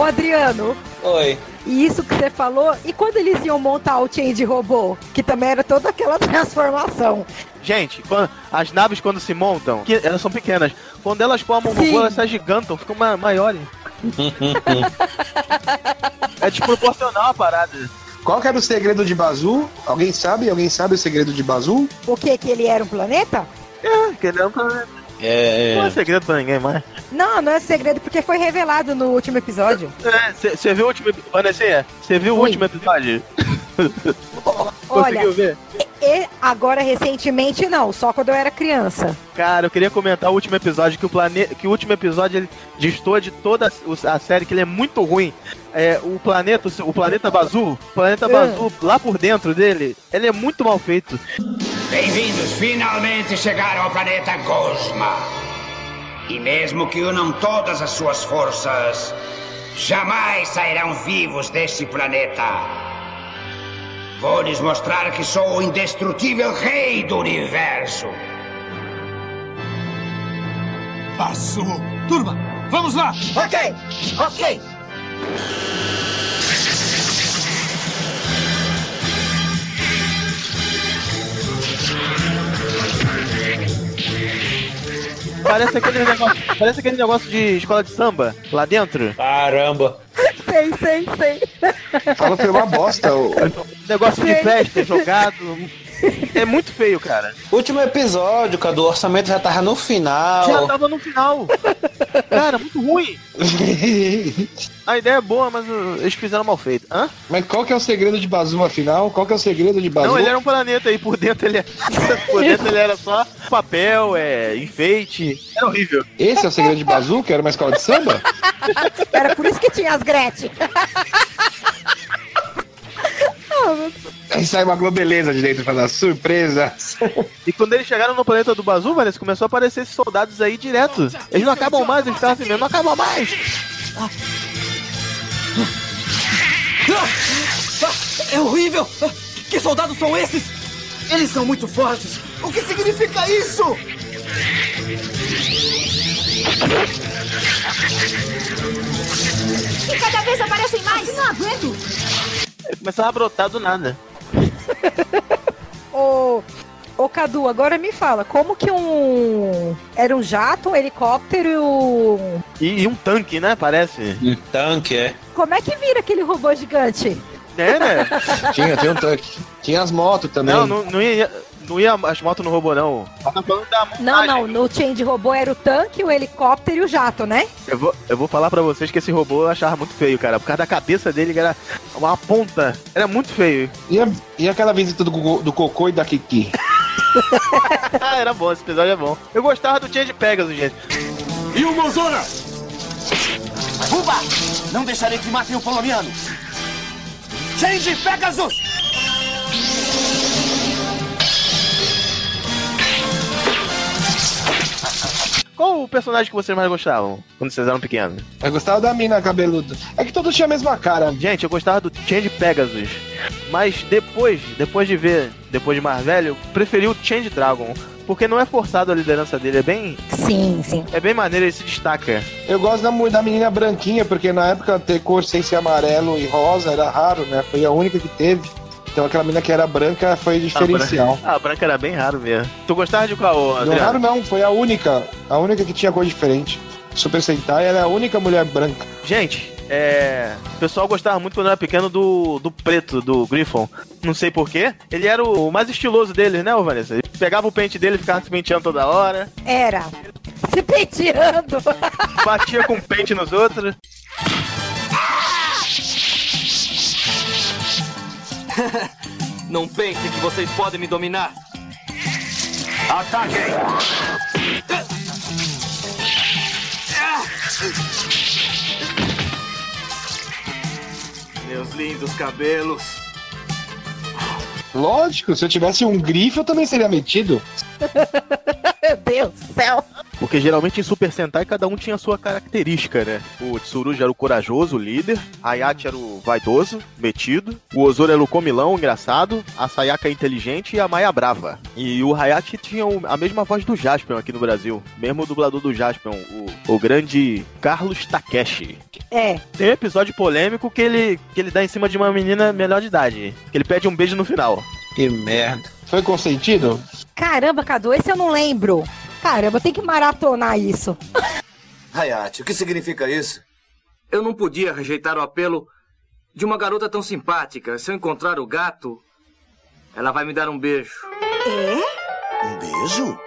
Ô, Adriano, Oi. e isso que você falou, e quando eles iam montar o Change Robô? Que também era toda aquela transformação. Gente, quando- as naves quando se montam, que elas são pequenas. Quando elas formam um Sim. robô, elas se agigantam, ficam ma maiores. é desproporcional a parada. Qual que era o segredo de Bazu? Alguém sabe? Alguém sabe o segredo de Bazu? O que? Que ele era um planeta? É, que ele é um planeta. É, Não é segredo pra ninguém mais. Não, não é segredo, porque foi revelado no último episódio. Você viu o último episódio? Você viu o Oi. último episódio? Olha, Conseguiu ver? e agora recentemente não, só quando eu era criança. Cara, eu queria comentar o último episódio, que o, plane... que o último episódio ele destoa de toda a série, que ele é muito ruim. É, o planeta, o planeta Bazu, o planeta É. Bazu, lá por dentro dele, ele é muito mal feito. Bem-vindos, finalmente chegaram ao planeta Gosma. E mesmo que unam todas as suas forças, jamais sairão vivos deste planeta. Vou lhes mostrar que sou o indestrutível rei do universo. Passou! Turma, vamos lá! Ok, ok. Parece aquele negócio, parece aquele negócio de escola de samba lá dentro. Caramba. Sei, sei, sei. Fala que foi uma bosta. o- Negócio de Sei. festa, jogado. É muito feio, cara. Último episódio, cara, do orçamento já tava no final. Já tava no final. Cara, muito ruim. A ideia é boa, mas uh, eles fizeram mal feito. Hã? Mas qual que é o segredo de Bazu, afinal? Qual que é o segredo de Bazu? Não, ele era um planeta e por dentro ele, por dentro ele era só papel, é, enfeite. Era horrível. Esse é o segredo de Bazu, que era uma escola de samba? Era por isso que tinha as Gretchen. Aí sai uma globeleza de dentro pra dar surpresa. E quando eles chegaram no planeta do Bazu, Vanessa, começou a aparecer esses soldados aí direto. Eles não acabam mais, eles ficavam assim mesmo, não acabam mais. É horrível! Que soldados são esses? Eles são muito fortes! O que significa isso? E cada vez aparecem mais. Não aguento. Eles começaram a brotar do nada. Ô, ô Cadu, agora me fala, como que um. Era um jato, um helicóptero e um. E, e um tanque, né? Parece. Um tanque, é. Como é que vira aquele robô gigante? É, né? Tinha, tem um tanque. Tinha as motos também. Não, não, não ia. Não ia as motos no robô, não. Tá Não, não, no Change robô era o tanque, o helicóptero e o jato, né? Eu vou, eu vou falar pra vocês que esse robô eu achava muito feio, cara. Por causa da cabeça dele, que era uma ponta. Era muito feio. E, a- e aquela visita do, do Cocô e da Kiki? era bom, esse episódio é bom. Eu gostava do Change Pegasus, gente. E o Mozora? Buba! Não deixarei que matem o Polomiano! Change Pegasus! Qual o personagem que vocês mais gostavam quando vocês eram pequenos? Eu gostava da mina cabeluda. É que todos tinham a mesma cara. Gente, eu gostava do Change Pegasus. Mas depois, depois de ver, depois de mais velho, eu preferi o Change Dragon. Porque não é forçado a liderança dele, é bem. Sim, sim. É bem maneiro, ele se destaca. Eu gosto da, da menina branquinha, porque na época ter cor sem ser amarelo e rosa era raro, né? Foi a única que teve. Então aquela menina que era branca foi diferencial. Ah, a branca era bem raro mesmo. Tu gostava de qual, Não Adriano? raro não, foi a única. A única que tinha cor diferente. Super Sentai era a única mulher branca. Gente, é. O pessoal gostava muito quando era pequeno do, do preto, do Griffon. Não sei porquê. Ele era o mais estiloso deles, né, Vanessa? Ele pegava o pente dele e ficava se penteando toda hora. Era. Se penteando. Batia com pente nos outros. Não pensem que vocês podem me dominar. Ataquem! Meus lindos cabelos. Lógico, se eu tivesse um grife, eu também seria metido. Meu Deus do céu. Porque geralmente em Super Sentai cada um tinha a sua característica, né? O Tsurugi era o corajoso, o líder. Hayate era o vaidoso, metido. O Ozoro era o comilão, engraçado. A Sayaka inteligente e a Maya brava. E o Hayate tinha a mesma voz do Jaspion aqui no Brasil. Mesmo o dublador do Jaspion, o, o grande Carlos Takeshi. É. Tem um episódio polêmico que ele, que ele dá em cima de uma menina menor de idade. Que ele pede um beijo no final. Que merda. Foi consentido? Caramba, Cadu, esse eu não lembro. Caramba, tem que maratonar isso. Hayate, o que significa isso? Eu não podia rejeitar o apelo de uma garota tão simpática. Se eu encontrar o gato, ela vai me dar um beijo. É? Um beijo?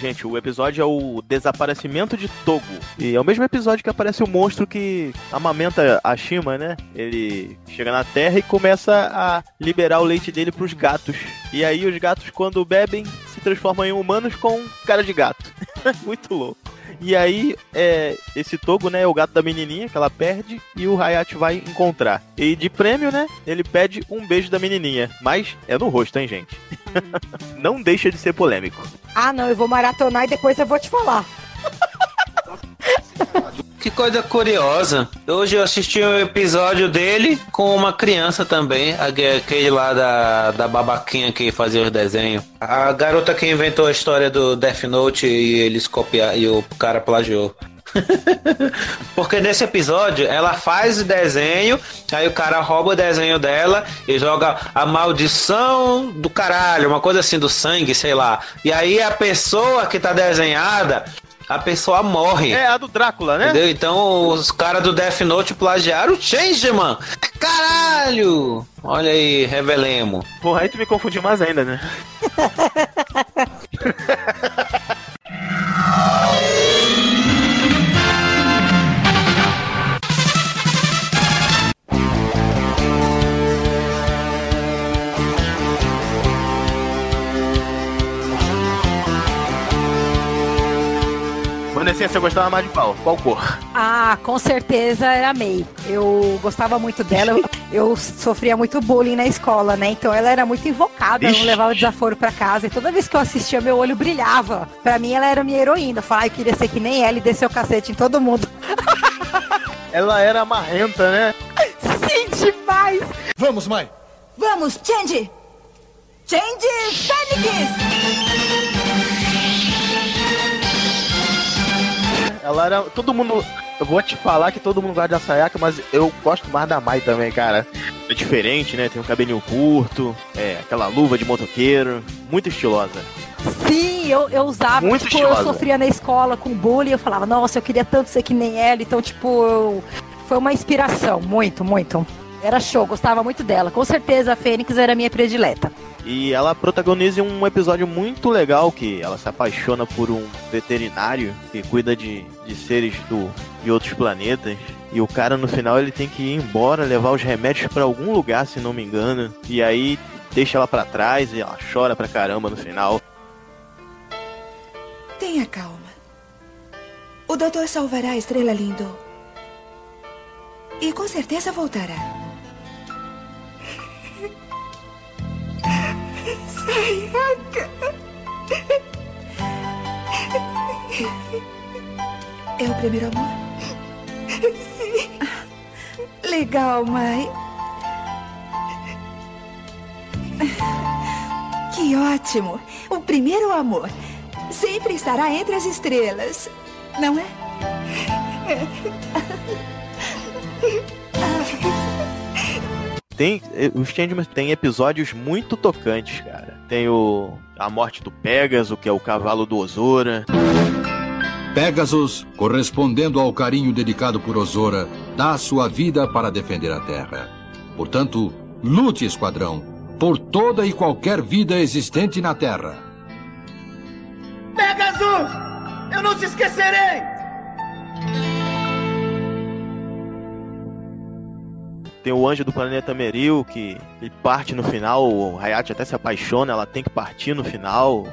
Gente, o episódio é o desaparecimento de Togo. E é o mesmo episódio que aparece o monstro que amamenta a Shima, né? Ele chega na Terra e começa a liberar o leite dele pros gatos. E aí os gatos, quando bebem, se transformam em humanos com cara de gato. Muito louco. E aí, é, esse Togo, né, é o gato da menininha que ela perde e o Hayate vai encontrar. E de prêmio, né, ele pede um beijo da menininha. Mas é no rosto, hein, gente? Não deixa de ser polêmico. Ah, não, eu vou maratonar e depois eu vou te falar. Que coisa curiosa. Hoje eu assisti um episódio dele com uma criança também, aque- aquele lá da, da babaquinha que fazia os desenhos. A garota que inventou a história do Death Note e eles copiaram e o cara plagiou. Porque nesse episódio ela faz o desenho, aí o cara rouba o desenho dela e joga a maldição do caralho, uma coisa assim do sangue, sei lá. E aí a pessoa que tá desenhada, a pessoa morre. É a do Drácula, né? Entendeu? Então os caras do Death Note plagiaram o Changeman. Caralho! Olha aí, revelemos. Porra, aí tu me confundiu mais ainda, né? Vanessa, você gostava mais de qual? Qual cor? Ah, com certeza era a May. Eu gostava muito dela. Eu, eu sofria muito bullying na escola, né? Então ela era muito invocada, eu não Ixi. levava desaforo pra casa. E toda vez que eu assistia, meu olho brilhava. Pra mim, ela era minha heroína. Eu falava, "Ai, eu queria ser que nem ela e descer o cacete em todo mundo. Ela era marrenta, né? Sim, demais! Vamos, mãe. Vamos, Change! Change Fênix! Ela era. Todo mundo. Eu vou te falar que todo mundo gosta da Sayaka, mas eu gosto mais da Mai também, cara. É diferente, né? Tem um cabelinho curto, é, aquela luva de motoqueiro. Muito estilosa. Sim, eu, eu usava. Muito tipo, eu estilosa. sofria na escola com bullying. Eu falava, nossa, eu queria tanto ser que nem ela. Então, tipo, eu... foi uma inspiração. Muito, muito. Era show, gostava muito dela. Com certeza a Fênix era a minha predileta. E ela protagoniza um episódio muito legal que ela se apaixona por um veterinário que cuida de, de seres do, de outros planetas. E o cara no final ele tem que ir embora, levar os remédios pra algum lugar, se não me engano. E aí deixa ela pra trás e ela chora pra caramba no final. Tenha calma. O doutor salvará a estrela lindo. E com certeza voltará. Sayaka. É o primeiro amor? Sim. Legal, mãe. Que ótimo. O primeiro amor sempre estará entre as estrelas, não é? Tem, eh, os Changemans tem episódios muito tocantes, cara. Tem o a morte do Pegasus, que é o cavalo do Ozora. Pegasus, correspondendo ao carinho dedicado por Ozora, dá sua vida para defender a Terra. Portanto, lute, esquadrão, por toda e qualquer vida existente na Terra. Pegasus! Eu não te esquecerei! Tem o anjo do planeta Meril, que ele parte no final, o Hayate até se apaixona, ela tem que partir no final.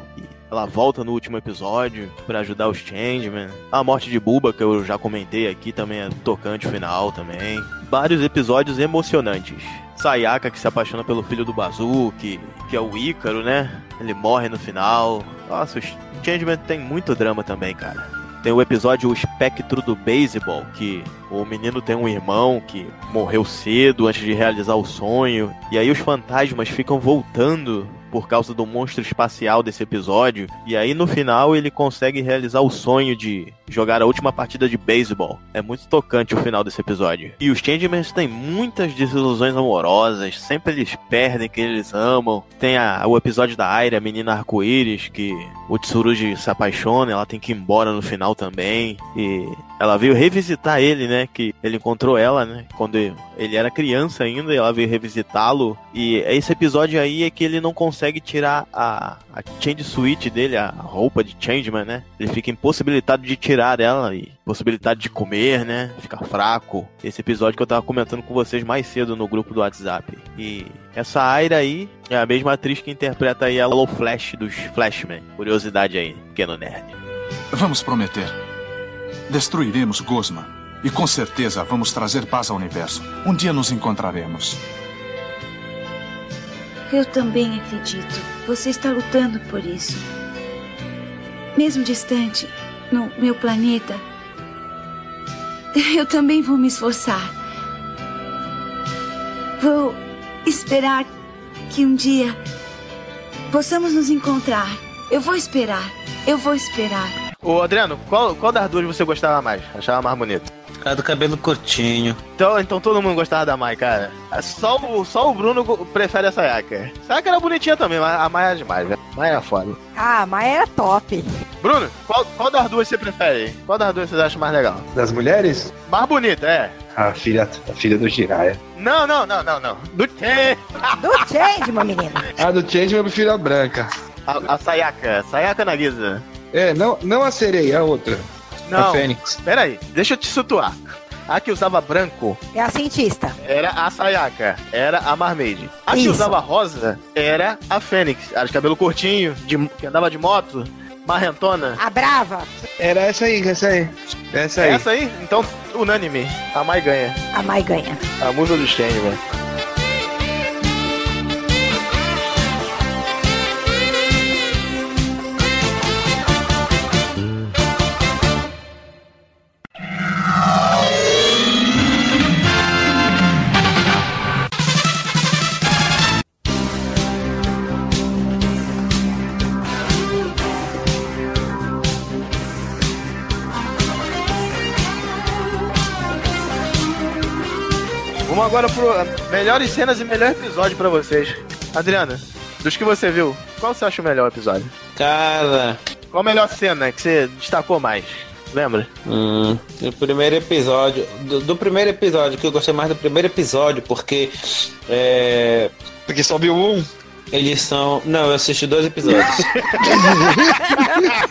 Ela volta no último episódio pra ajudar os Changeman. A morte de Buba, que eu já comentei aqui, também é tocante o final também. Vários episódios emocionantes. Sayaka, que se apaixona pelo filho do Bazu, que, que é o Ícaro, né? Ele morre no final. Nossa, os Changeman tem muito drama também, cara. Tem o episódio O Espectro do Beisebol, que o menino tem um irmão que morreu cedo antes de realizar o sonho. E aí os fantasmas ficam voltando por causa do monstro espacial desse episódio. E aí no final ele consegue realizar o sonho de jogar a última partida de beisebol. É muito tocante o final desse episódio. E os Changemans têm muitas desilusões amorosas, sempre eles perdem quem eles amam. Tem a, o episódio da Aira, a menina arco-íris, que o Tsurugi se apaixona, ela tem que ir embora no final também. E ela veio revisitar ele, né? Que ele encontrou ela, né? Quando ele era criança ainda, ela veio revisitá-lo. E esse episódio aí é que ele não consegue tirar a, a change suite dele, a roupa de changeman, né? Ele fica impossibilitado de tirar ela e possibilidade de comer, né? Ficar fraco. Esse episódio que eu tava comentando com vocês mais cedo no grupo do WhatsApp. E essa Aira aí é a mesma atriz que interpreta aí a Low Flash dos Flashman. Curiosidade aí, pequeno nerd. Vamos prometer. Destruiremos Gosma. E com certeza vamos trazer paz ao universo. Um dia nos encontraremos. Eu também acredito. Você está lutando por isso. Mesmo distante, no meu planeta, eu também vou me esforçar. Vou esperar que um dia possamos nos encontrar. Eu vou esperar. Eu vou esperar. Ô Adriano, qual, qual das duas você gostava mais? Achava mais bonito? A do cabelo curtinho. Então, então todo mundo gostava da Mai, cara. Só o, só o Bruno prefere a Sayaka. Sayaka era bonitinha também, mas a Mai é demais, velho. Mai era foda. Ah, mas era top. Bruno, qual, qual das duas você prefere? Qual das duas vocês acham mais legal? Das mulheres? Mais bonita, é. A filha, a filha do Jiraiya. Não, não, não, não, não. Do Change. Do Change, meu menino. A do Change eu prefiro a branca. A, a Sayaka. Sayaka Nagisa. É, não, não a sereia, a outra. Não. A Fênix. Pera aí, deixa eu te situar. A que usava branco É a cientista. era a Sayaka, era a Marmaid. A que Isso. usava rosa era a Fênix. Era de cabelo curtinho, de, que andava de moto, marrentona. A brava. Era essa aí, essa aí. Essa aí. Essa aí? Então, unânime. A Mai ganha. A Mai ganha. A musa do Change, velho. Agora pro melhores cenas e melhor episódio pra vocês. Adriana, dos que você viu, qual você acha o melhor episódio? Cara, Qual a melhor cena que você destacou mais? Lembra? Hum, o primeiro episódio. Do, do primeiro episódio, que eu gostei mais do primeiro episódio, porque. É, Porque só viu um. eles são. Não, eu assisti dois episódios.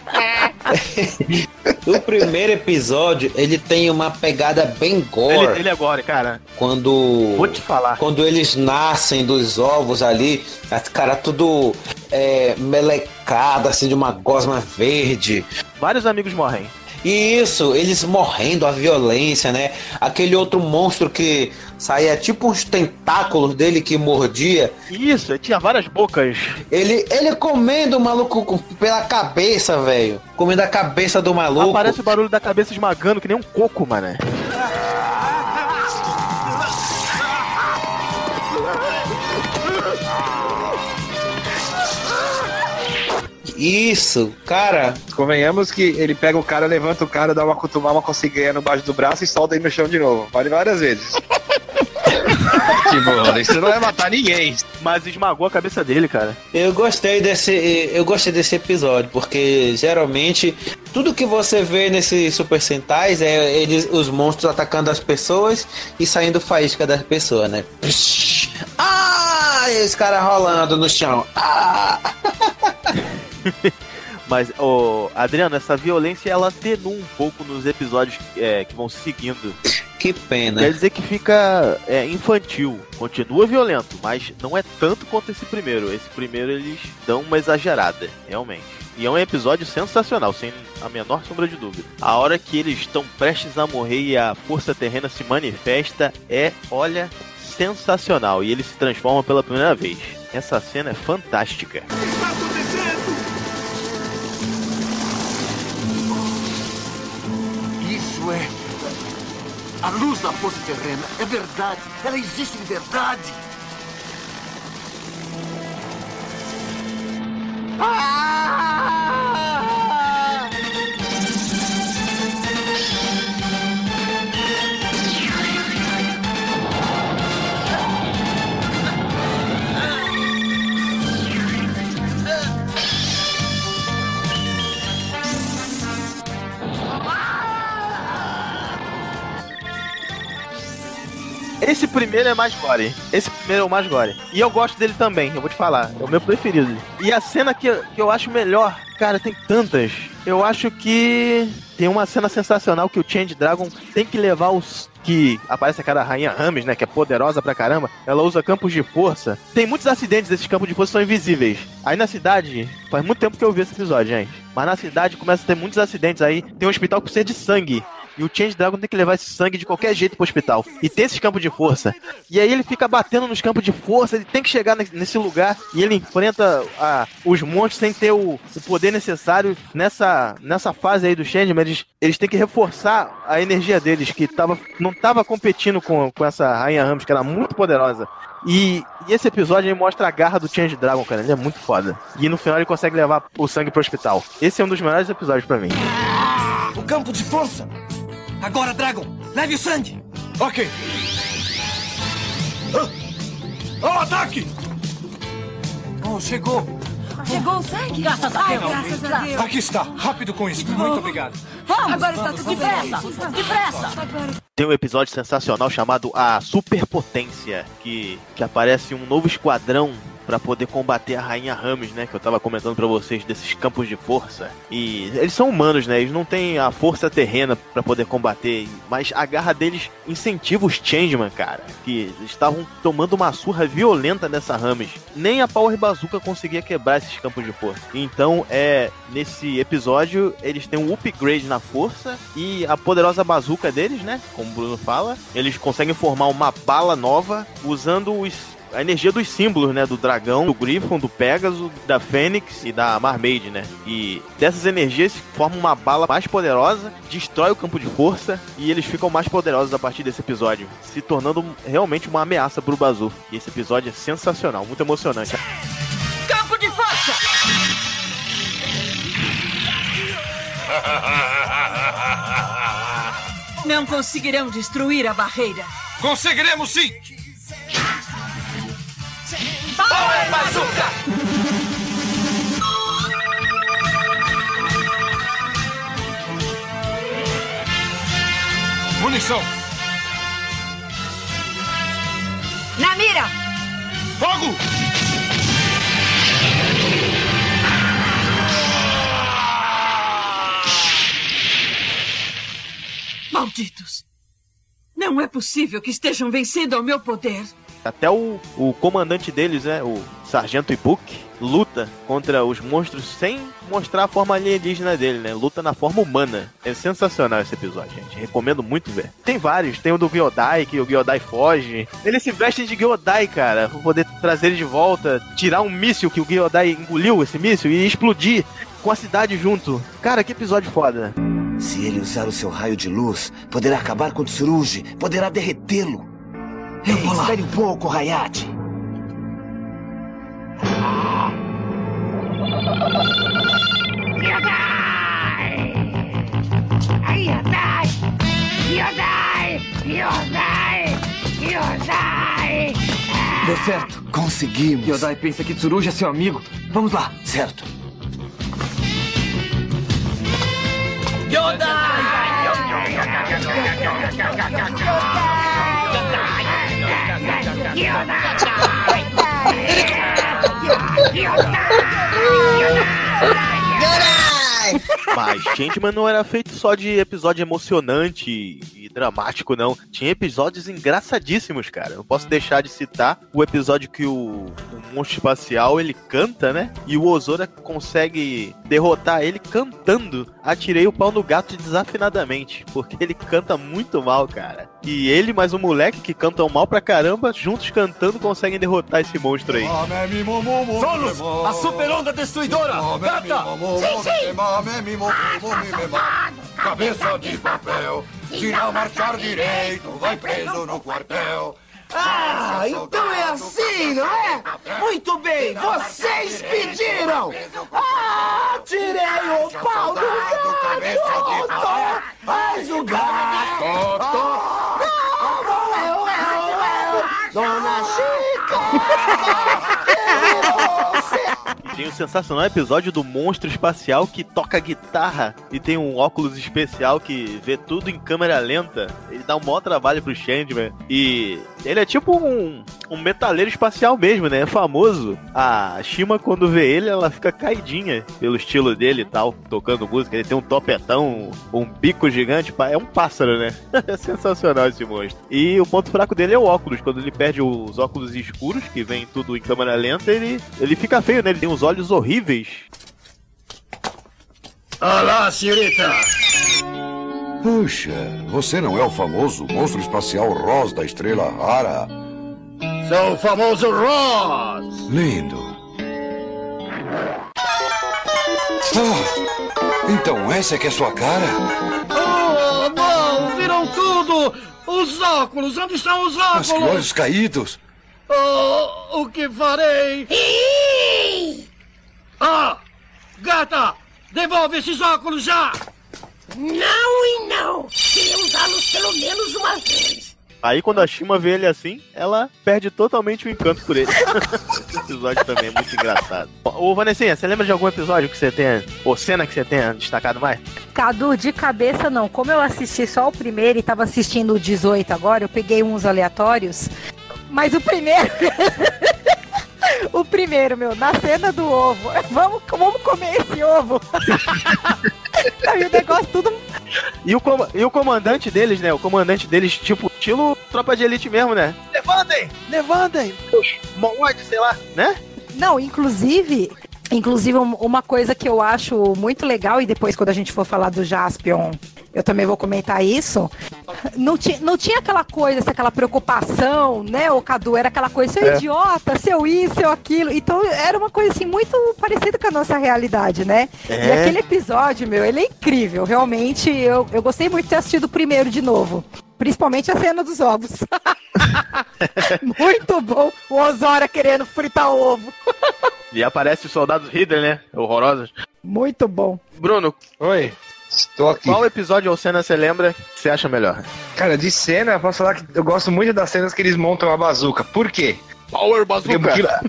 o primeiro episódio, ele tem uma pegada bem gore. Ele, ele agora, cara. Quando. Vou te falar. Quando eles nascem dos ovos ali, as cara tudo é, melecado, assim, de uma gosma verde. Vários amigos morrem. E isso, eles morrendo, a violência, né? Aquele outro monstro que saía tipo uns tentáculos dele que mordia. Isso, ele tinha várias bocas. Ele, ele comendo o maluco pela cabeça, velho. Comendo a cabeça do maluco. Aparece o barulho da cabeça esmagando que nem um coco, mané. Isso, cara. Convenhamos que ele pega o cara, levanta o cara, dá uma cutumar, uma conseguinha no baixo do braço e solta ele no chão de novo. Vale várias vezes. tipo, isso não vai matar ninguém. Mas esmagou a cabeça dele, cara. Eu gostei desse, eu gostei desse episódio porque geralmente tudo que você vê nesses Super Sentais é eles, os monstros atacando as pessoas e saindo faísca das pessoas, né? Psh! Ah, e os caras rolando no chão. Ah! Mas, ô, Adriano, essa violência ela atenua um pouco nos episódios é, que vão seguindo. Que pena. Quer dizer que fica é, infantil. Continua violento, mas não é tanto quanto esse primeiro. Esse primeiro eles dão uma exagerada, realmente. E é um episódio sensacional, sem a menor sombra de dúvida. A hora que eles estão prestes a morrer e a força terrena se manifesta é, olha, sensacional. E ele se transforma pela primeira vez. Essa cena é fantástica. Isso é. A luz da força terrena é verdade. Ela existe de verdade. Esse primeiro é mais gore. Esse primeiro é o mais gore. E eu gosto dele também, eu vou te falar. É o meu preferido. E a cena que, que eu acho melhor, cara, tem tantas. Eu acho que tem uma cena sensacional que o Change Dragon tem que levar os. Que aparece aquela rainha Rames, né? Que é poderosa pra caramba. Ela usa campos de força. Tem muitos acidentes desses campos de força são invisíveis. Aí na cidade, faz muito tempo que eu vi esse episódio, gente. Mas na cidade começa a ter muitos acidentes aí. Tem um hospital que precisa de sangue. E o Change Dragon tem que levar esse sangue de qualquer jeito pro hospital. E tem esses campos de força. E aí ele fica batendo nos campos de força, ele tem que chegar nesse- lugar e ele enfrenta ah, os monstros sem ter o, o poder necessário nessa, nessa fase aí do Changeman. Eles, eles têm que reforçar a energia deles, que tava, não tava competindo com, com essa Rainha Ramos, que era muito poderosa. E, e esse episódio mostra a garra do Change Dragon, cara. Ele é muito foda. E no final ele consegue levar o sangue pro hospital. Esse é um dos melhores episódios pra mim. O campo de força! Agora, Dragon, leve o sangue! Ok. Ah! Ao ataque! Oh, chegou! Chegou o sangue? Graças a Ai, Deus. graças a Deus. Aqui está, rápido com isso. Muito obrigado. Vamos, agora está tudo depressa, depressa. Tem um episódio sensacional chamado A Superpotência, que, que aparece um novo esquadrão pra poder combater a Rainha Rames, né? Que eu tava comentando pra vocês desses campos de força. E eles são humanos, né? Eles não têm a força terrena pra poder combater, mas a garra deles incentiva os Changeman, cara. Que estavam tomando uma surra violenta dessa Rames. Nem a Power Bazooka conseguia quebrar esses campos de força. Então, é nesse episódio eles têm um upgrade na força e a poderosa bazuca deles, né? Como o Bruno fala, eles conseguem formar uma bala nova usando os a energia dos símbolos, né? Do dragão, do Griffon, do Pegasus, da Fênix e da Marmaid, né? E dessas energias formam uma bala mais poderosa, destrói o campo de força e eles ficam mais poderosos a partir desse episódio, se tornando realmente uma ameaça pro Bazu. E esse episódio é sensacional, muito emocionante. Campo Não conseguirão destruir a barreira. Conseguiremos sim! Power Bazooka! munição! Na mira! Fogo! Malditos! Não é possível que estejam vencendo ao meu poder. Até o, o comandante deles, né, o Sargento Ibuck, luta contra os monstros sem mostrar a forma alienígena dele, né? Luta na forma humana. É sensacional esse episódio, gente. Recomendo muito ver. Tem vários. Tem o do Gyodai, que o Gyodai foge. Eles se vestem de Gyodai, cara, pra poder trazer ele de volta, tirar um míssil que o Gyodai engoliu esse míssil e explodir com a cidade junto. Cara, que episódio foda. Se ele usar o seu raio de luz, poderá acabar com o Tsurugi, poderá derretê-lo. Ei, espere um pouco, Hayate. Yodai! Yodai! Yodai! Yodai! Deu certo. Conseguimos. Yodai pensa que Tsurugi é seu amigo. Vamos lá. Certo. Mas Changeman não era feito só de episódio emocionante e dramático, não. Tinha episódios engraçadíssimos, cara. Não posso deixar de citar o episódio que o, o monstro espacial ele canta, né? E o Ozora consegue derrotar ele cantando. Atirei o pau no gato desafinadamente, porque ele canta muito mal, cara. E ele mais um moleque que cantam mal pra caramba, juntos cantando, conseguem derrotar esse monstro aí. Solos! A super onda destruidora! Gata! Sim, sim! Cabeça de papel, se não marchar direito, vai preso no quartel. Ah, então é assim, não é? Muito bem, vocês pediram! Ah, tirei o pau do gato! Faz o gato! Ah, eu, eu, eu, Dona Chica! Tem o sensacional episódio do monstro espacial que toca guitarra e tem um óculos especial que vê tudo em câmera lenta. Ele dá um maior trabalho pro Changeman. E ele é tipo um, um metaleiro espacial mesmo, né? É famoso. A Shima, quando vê ele, ela fica caidinha pelo estilo dele e tal, tocando música. Ele tem um topetão, um bico gigante. É um pássaro, né? É sensacional esse monstro. E o ponto fraco dele é o óculos. Quando ele perde os óculos escuros, que vem tudo em câmera lenta, ele, ele fica feio, né? Ele tem uns olhos horríveis. Olá, senhorita! Puxa, você não é o famoso monstro espacial Ross da estrela rara? Sou o famoso Ross! Lindo. Ah, então essa é que é sua cara? Oh, não! Viram tudo! Os óculos! Onde estão os Mas que óculos? olhos caídos! Oh, o que farei? Ah! Gata! Devolve esses óculos já! Não e não! Queria usá-los pelo menos uma vez. Aí quando a Shima vê ele assim, ela perde totalmente o encanto por ele. Esse episódio também é muito engraçado. Ô Vanessinha, você lembra de algum episódio que você tenha, ou cena que você tenha destacado mais? Cadu, de cabeça não. Como eu assisti só o primeiro e tava assistindo o 18 agora, eu peguei uns aleatórios. Mas o primeiro. o primeiro, meu, na cena do ovo. Vamos, vamos comer esse ovo. Aí o negócio tudo. E o, com- e o comandante deles, né? O comandante deles, tipo, estilo tropa de elite mesmo, né? Levantem! Levantem! Mongóide, sei lá, né? Não, inclusive. Inclusive, um- uma coisa que eu acho muito legal, e depois, quando a gente for falar do Jaspion, eu também vou comentar isso. Não, ti, não tinha aquela coisa, aquela preocupação, né, o Cadu? Era aquela coisa, seu É. idiota, seu isso, seu aquilo. Então, era uma coisa, assim, muito parecida com a nossa realidade, né? E É. aquele episódio, meu, ele é incrível. Realmente, eu, eu gostei muito de ter assistido o primeiro de novo. Principalmente a cena dos ovos. muito bom. O Osora querendo fritar o ovo. E aparece os soldados Hitler, né? Horrorosos. Muito bom. Bruno. Oi. Estou aqui. Qual episódio ou cena você lembra que você acha melhor? Cara, de cena, eu posso falar que eu gosto muito das cenas que eles montam a bazuca. Por quê? Power Porque, Bazooka!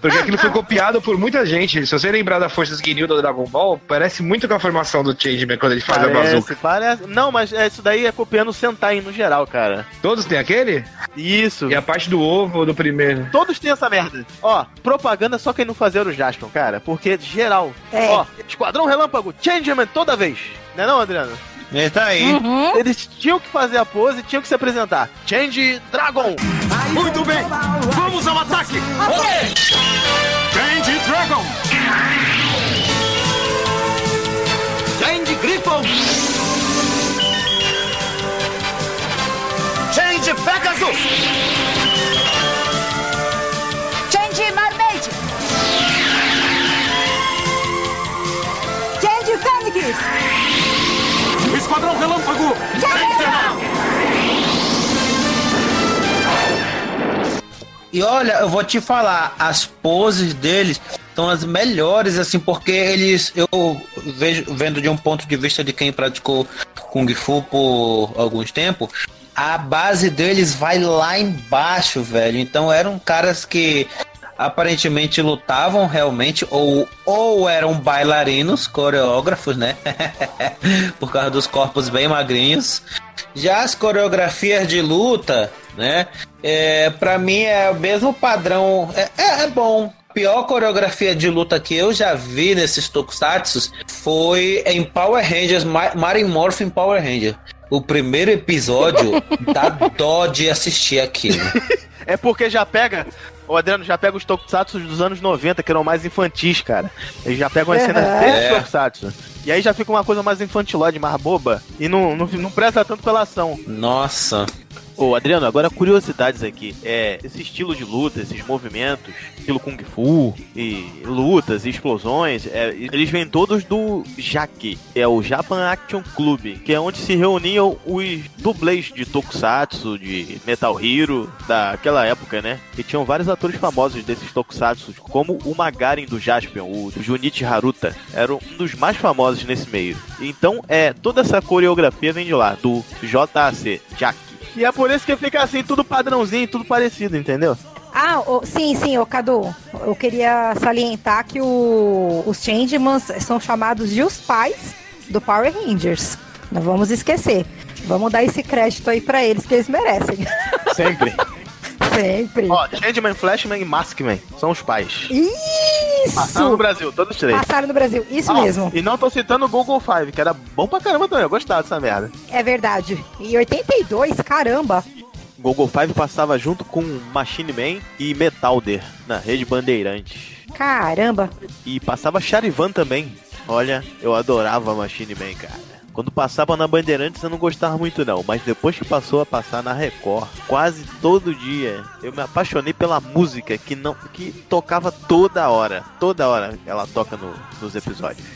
Porque aquilo foi copiado por muita gente. Se você lembrar da Força Ginyu do Dragon Ball, parece muito com a formação do Changeman quando ele faz a Parece, bazuca. parece. Não, mas é, isso daí é copiando o Sentai no geral, cara. Todos têm aquele? Isso. E a parte do ovo do primeiro. Todos têm essa merda. Ó, propaganda só quem não fazer o Jaspion, cara. Porque geral. É. Ó, Esquadrão Relâmpago, Changeman toda vez. Não é não, Adriano? Ele tá aí. Eles tinham que fazer a pose, tinham que se apresentar. Change Dragon. Muito bem! Vamos ao ataque! Ok! Change Dragon! Change Griffon! Change Pegasus! Change Marmite! Change Fênix! Esquadrão Relâmpago! E olha, eu vou te falar, as poses deles são as melhores, assim, porque eles, eu vejo, vendo de um ponto de vista de quem praticou Kung Fu por alguns tempos, a base deles vai lá embaixo, velho. Então eram caras que aparentemente lutavam realmente, ou, ou eram bailarinos, coreógrafos, né? por causa dos corpos bem magrinhos. Já as coreografias de luta, né? É, para mim é o mesmo padrão. É, é, é bom. A pior coreografia de luta que eu já vi nesses tokusatsu foi em Power Rangers, Ma- Marin Morphin Power Ranger. O primeiro episódio dá dó de assistir aquilo. É porque já pega. O Adriano já pega os tokusatsu dos anos 90, que eram mais infantis, cara. Eles já pegam as cenas É. desses tokusatsu. E aí já fica uma coisa mais infantilóide, mais boba. E não, não, não presta tanto pela ação. Nossa. Ô, Adriano, agora curiosidades aqui. É, esse estilo de luta, esses movimentos, estilo Kung Fu, e lutas, e explosões, é, eles vêm todos do que é o Japan Action Club, que é onde se reuniam os dublês de Tokusatsu, de Metal Hero, daquela época, né? E tinham vários atores famosos desses Tokusatsu, como o Magarin do Jaspion, o Junichi Haruta, era um dos mais famosos nesse meio. Então, é, toda essa coreografia vem de lá, do JAC, JAK. E é por isso que fica assim, tudo padrãozinho, tudo parecido, entendeu? Ah, ô, sim, sim, ô Cadu. Eu queria salientar que o- os Changemans são chamados de os pais do Power Rangers. Não vamos esquecer. Vamos dar esse crédito aí pra eles que eles merecem. Sempre. Sempre. Ó, Changeman, Flashman e Maskman são os pais. Isso! Passaram no Brasil, todos três. Passaram no Brasil, isso Ó, mesmo. E não tô citando o Google Five, que era bom pra caramba também, eu gostava dessa merda. É verdade. Em 82, caramba. Google Five passava junto com Machine Man e Metalder na rede Bandeirantes. Caramba. E passava Charivan também. Olha, eu adorava Machine Man, cara. Quando passava na Bandeirantes eu não gostava muito não, mas depois que passou a passar na Record, quase todo dia, eu me apaixonei pela música que não que tocava toda hora, toda hora ela toca no, nos episódios.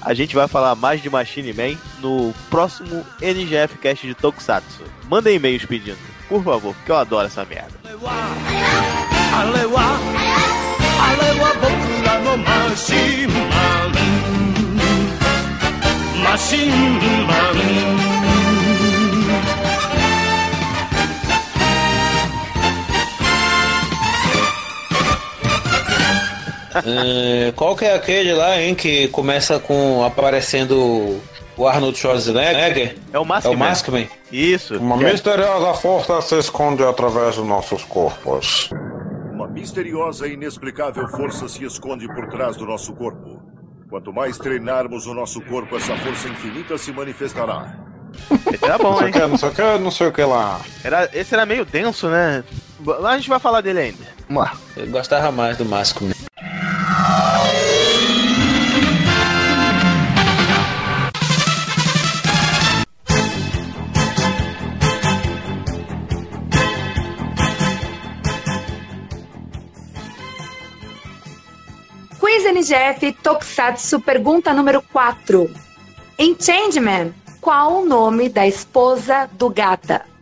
a gente vai falar mais de Machine Man no próximo NGF Cast de Tokusatsu. Mandem e-mails pedindo, por favor, porque eu adoro essa merda. Alewa, alewa, alewa, machimbando. hum, qual que é aquele lá, hein, que começa com aparecendo o Arnold Schwarzenegger? É o Maskman. É o Maskman. Isso. Uma misteriosa força se esconde através dos nossos corpos. Uma misteriosa e inexplicável força se esconde por trás do nosso corpo. Quanto mais treinarmos o nosso corpo, essa força infinita se manifestará. Esse era bom, Não sei hein? não sei o que, não sei o que lá. Era, esse era meio denso, né? Mas a gente vai falar dele ainda. Vamos lá. Eu gostava mais do Maskman. NGF Tokusatsu pergunta número 4. Em Changeman, qual o nome da esposa do Gata?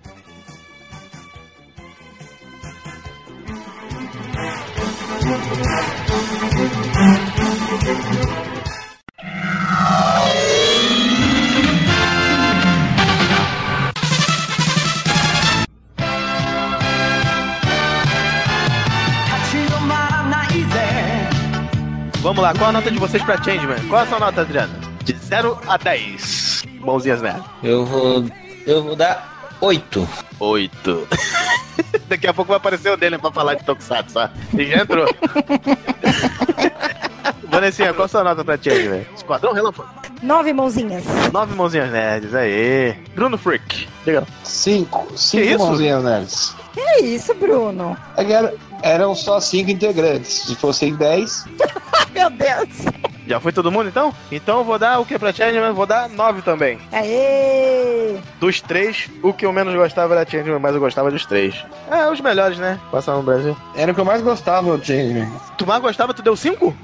Vamos lá, qual a nota de vocês pra Changeman? Qual a sua nota, Adriana? De 0 a 10. Mãozinhas nela. Eu vou. Eu vou dar 8. 8. Daqui a pouco vai aparecer o dele pra falar de Tokusatsu, tá? Ele já entrou. Vanessinha, qual a sua nota pra Changeman? Esquadrão Relâmpago. Nove mãozinhas. Nove mãozinhas nerds, aí. Bruno Freak. Legal. Cinco. Que Cinco isso? mãozinhas nerds. Que isso, Bruno? É que era- eram só cinco integrantes. Se fossem dez. Meu Deus. Já foi todo mundo então? Então eu vou dar o que pra Changeman? Vou dar 9 também. Aê! Dos três, o que eu menos gostava era Changeman, mas eu gostava dos três. É, os melhores, né? Passaram no Brasil. Era o que eu mais gostava, o Changeman. Tu mais gostava, tu deu 5?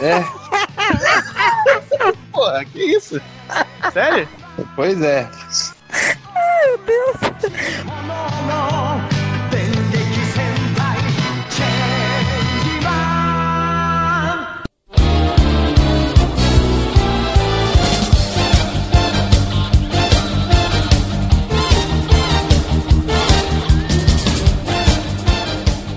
É. Porra, que isso? Sério? Pois é. Meu Deus.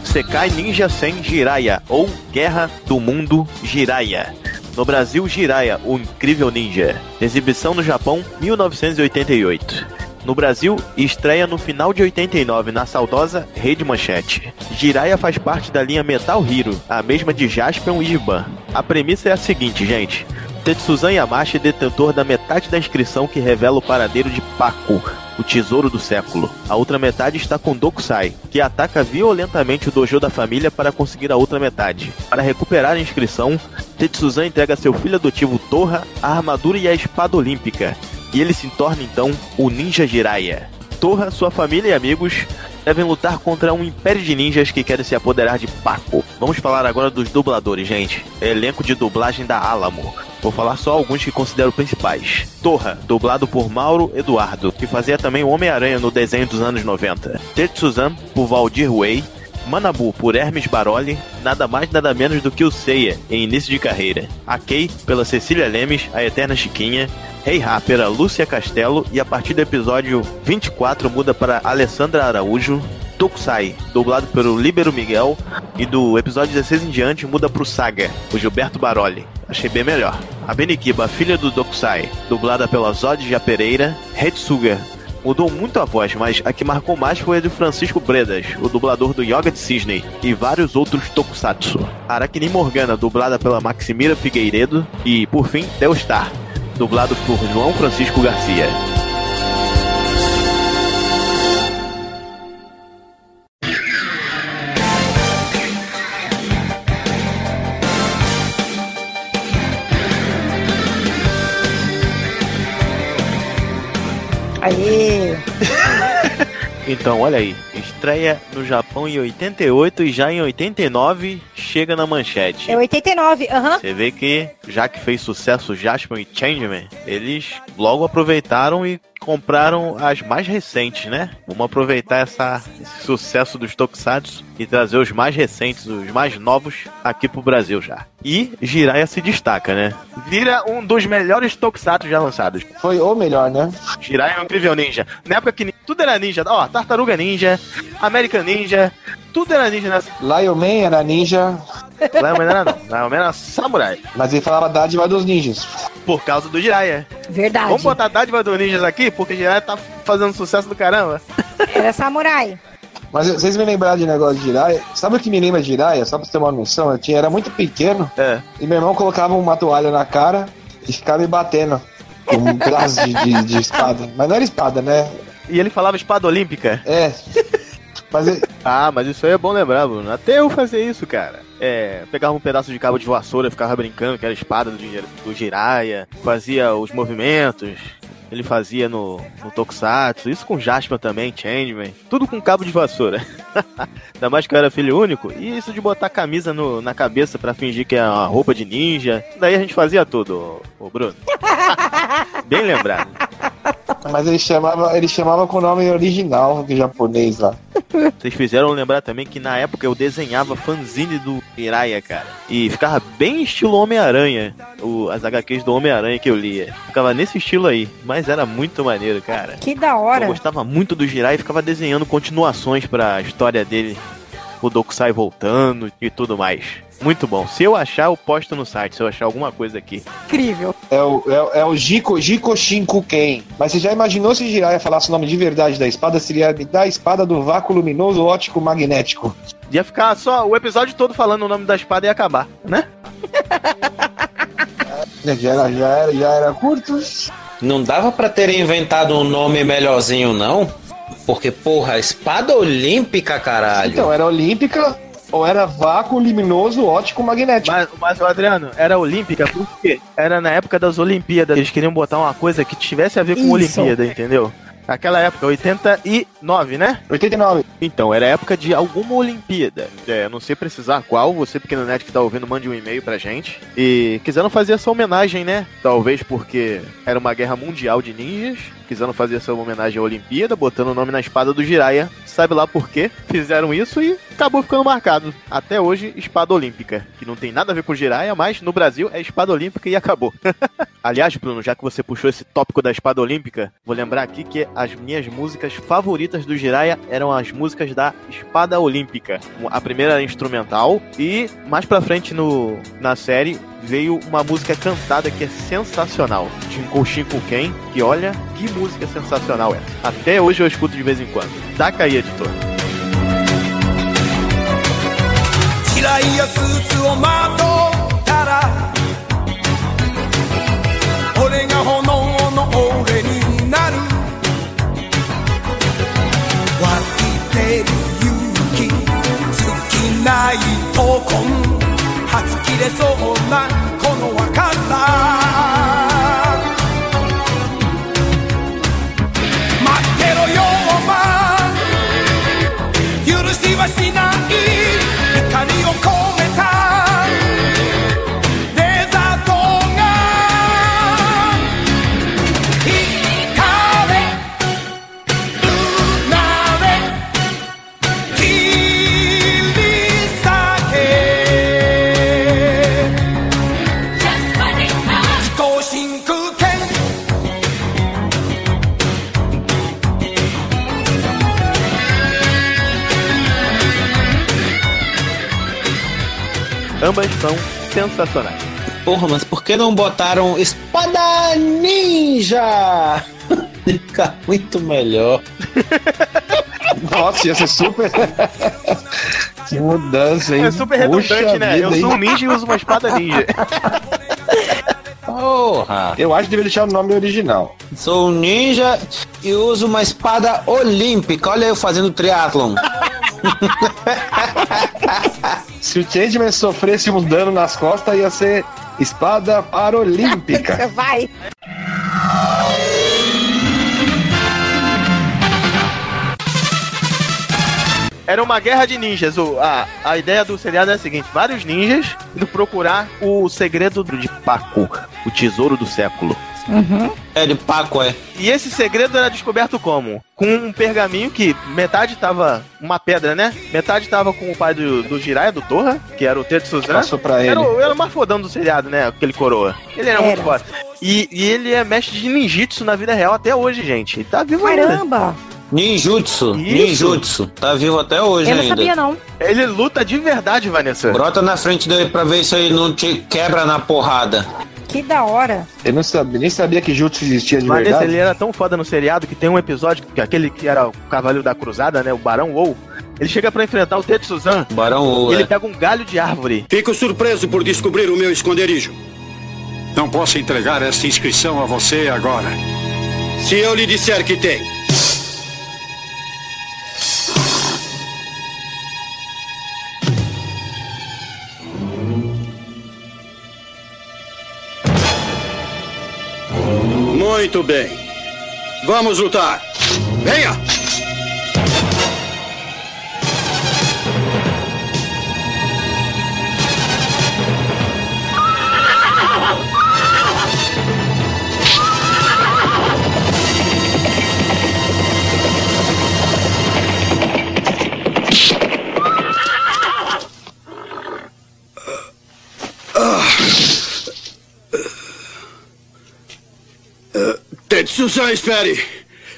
Sekai Ninja Sen Jiraiya, ou Guerra do Mundo Jiraiya. No Brasil, Jiraiya, o incrível ninja. Exibição no Japão, 1988. No Brasil, estreia no final de 89 na saudosa Rede Manchete. Jiraiya faz parte da linha Metal Hero, a mesma de Jaspion e Giban. A premissa é a seguinte, gente. Tetsuzan Yamashi é detentor da metade da inscrição que revela o paradeiro de Paku, o tesouro do século. A outra metade está com Dokusai, que ataca violentamente o dojo da família para conseguir a outra metade. Para recuperar a inscrição, Tetsuzan entrega a seu filho adotivo Torra a armadura e a espada olímpica, e ele se torna então o Ninja Jiraiya. Torra, sua família e amigos devem lutar contra um império de ninjas que querem se apoderar de Paco. Vamos falar agora dos dubladores, gente. Elenco de dublagem da Alamo. Vou falar só alguns que considero principais. Torra, dublado por Mauro Eduardo, que fazia também o Homem-Aranha no desenho dos anos 90. Tetsuzan, por Valdir Way. Manabu por Hermes Baroli, nada mais nada menos do que o Seiya em início de carreira. A Kei pela Cecília Lemes, a Eterna Chiquinha. Rei Ra pela Lúcia Castelo e a partir do episódio 24 muda para Alessandra Araújo. Tokusai, dublado pelo Líbero Miguel, e do episódio 16 em diante muda pro Saga, o Gilberto Baroli. Achei bem melhor. A Benikiba, filha do Dokusai, dublada pela Zodja Pereira. Retsuga, mudou muito a voz, mas a que marcou mais foi a de Francisco Bredas, o dublador do Yoga de Cisne, e vários outros tokusatsu. Aracni Morgana, dublada pela Maximira Figueiredo, e, por fim, Deustar, dublado por João Francisco Garcia. Aê! Então, olha aí, estreia no Japão em 88 e já em 89 chega na manchete. É 89, aham. Você vê que, já que fez sucesso Jaspion e Changeman, eles logo aproveitaram e compraram as mais recentes, né? Vamos aproveitar essa, esse sucesso dos Tokusatsu e trazer os mais recentes, os mais novos aqui pro Brasil já. E Jiraiya se destaca, né? Vira um dos melhores Tokusatsu já lançados. Foi o melhor, né? Jiraiya é um incrível ninja. Na época que tudo era ninja, ó, Tartaruga Ninja, American Ninja, tudo era ninja nessa. Lion Man era ninja, Lion Man era não, Lion Man era samurai. mas ele falava dádiva dos ninjas. Por causa do Jiraiya. Verdade. Vamos botar dádiva dos ninjas aqui, porque Jiraiya tá fazendo sucesso do caramba. Era samurai. Mas vocês me lembraram de negócio de Jiraiya? Sabe o que me lembra de Jiraiya? Só pra você ter uma noção, eu tinha, era muito pequeno É. e meu irmão colocava uma toalha na cara e ficava me batendo com um pedaço de, de- de espada. Mas não era espada, né? E ele falava espada olímpica. É. Mas Ah, mas isso aí é bom lembrar, Bruno. Até eu fazia isso, cara. É, pegava um pedaço de cabo de vassoura, ficava brincando que era a espada do, do Jiraiya, fazia os movimentos. Ele fazia no, no Tokusatsu, isso com Jasper também, Changeman, tudo com cabo de vassoura. Ainda mais que eu era filho único, e isso de botar camisa no- na cabeça pra fingir que é uma roupa de ninja, daí a gente fazia tudo, ô Bruno. Bem lembrado. Mas ele chamava, ele chamava com o nome original do japonês lá. Vocês fizeram lembrar também que na época eu desenhava fanzine do Jiraiya, cara. E ficava bem estilo Homem-Aranha. o- As HQs do Homem-Aranha que eu lia. Ficava nesse estilo aí. Mas era muito maneiro, cara. Que da hora. Eu gostava muito do Jiraiya e ficava desenhando continuações pra história dele. O Dokusai voltando e tudo mais. Muito bom. Se eu achar, eu posto no site. Se eu achar alguma coisa aqui. Incrível. É o, é, é o Jiko, Jiko Shinkuken. Mas você já imaginou se Jiraiya falasse o nome de verdade da espada? Seria me dá a espada do vácuo luminoso ótico magnético. Ia ficar só o episódio todo falando o nome da espada e ia acabar, né? Já era, já era, já era curto. Não dava pra terem inventado um nome melhorzinho, não? Porque, porra, espada olímpica, caralho. Então, era olímpica ou era vácuo luminoso ótico magnético. Mas, mas o Adriano, era olímpica por quê? Era na época das Olimpíadas. Eles queriam botar uma coisa que tivesse a ver com Isso. Olimpíada, entendeu? Naquela época, 89, né? 89. Então, era época de alguma Olimpíada. É, não sei precisar qual, você pequeno net que tá ouvindo, mande um e-mail pra gente. E quiseram fazer essa homenagem, né? Talvez porque era uma guerra mundial de ninjas. Quiseram fazer essa homenagem à Olimpíada, botando o nome na espada do Jiraiya. Sabe lá por quê? Fizeram isso e acabou ficando marcado. Até hoje, espada olímpica. Que não tem nada a ver com Jiraiya, mas no Brasil é espada olímpica e acabou. Aliás, Bruno, já que você puxou esse tópico da espada olímpica, vou lembrar aqui que as minhas músicas favoritas do Jiraiya eram as músicas da espada olímpica. A primeira era instrumental e mais pra frente no, na série veio uma música cantada que é sensacional. Shinko Shinko Ken, que olha que música sensacional é. Até hoje eu escuto de vez em quando. Taca aí, editor. 嫌いやスーツをまとったら俺が炎の俺になる湧いてる勇気尽きない闘魂はち 切れそうなこの若さ。Ambas são sensacionais. Porra, mas por que não botaram espada ninja? Fica muito melhor. Nossa, ia ser super. que mudança, hein? É super Puxa redundante, né? Eu sou um ninja e uso uma espada ninja. Porra! Eu acho que deveria deixar o nome original. Sou um ninja e uso uma espada olímpica. Olha eu fazendo triatlon. Se o Changeman sofresse um dano nas costas, ia ser espada paralímpica. Vai. Era uma guerra de ninjas. O, a, a ideia do seriado é a seguinte: vários ninjas indo procurar o segredo de Paco, o tesouro do século. É de Paco, é. E esse segredo era descoberto como? Com um pergaminho que metade tava uma pedra, né? Metade tava com o pai do, do Jiraiya, do Torra, que era o Tetsuzan. Passou pra Era, ele. o- era o mais fodão do seriado, né? Aquele coroa. Ele era, muito Era. foda. E, e ele é mestre de ninjitsu na vida real até hoje, gente. Ele tá vivo ainda. Caramba! Ninjutsu. Isso. Ninjutsu. Tá vivo até hoje Eu não ainda. sabia, não. Ele luta de verdade, Vanessa. Brota na frente dele pra ver se ele não te quebra na porrada. Que da hora. Eu não sabia, nem sabia que Jutsu existia de Vanessa, verdade. ele era tão foda no seriado que tem um episódio, que aquele que era o Cavaleiro da Cruzada, né? O Barão Ou. Ele chega pra enfrentar o Tetsuzan. Barão Ou, E ele é. pega um galho de árvore. Fico surpreso por descobrir o meu esconderijo. Não posso entregar esta inscrição a você agora. Se eu lhe disser que tem. Muito bem. Vamos lutar. Venha! Tetsusan, espere!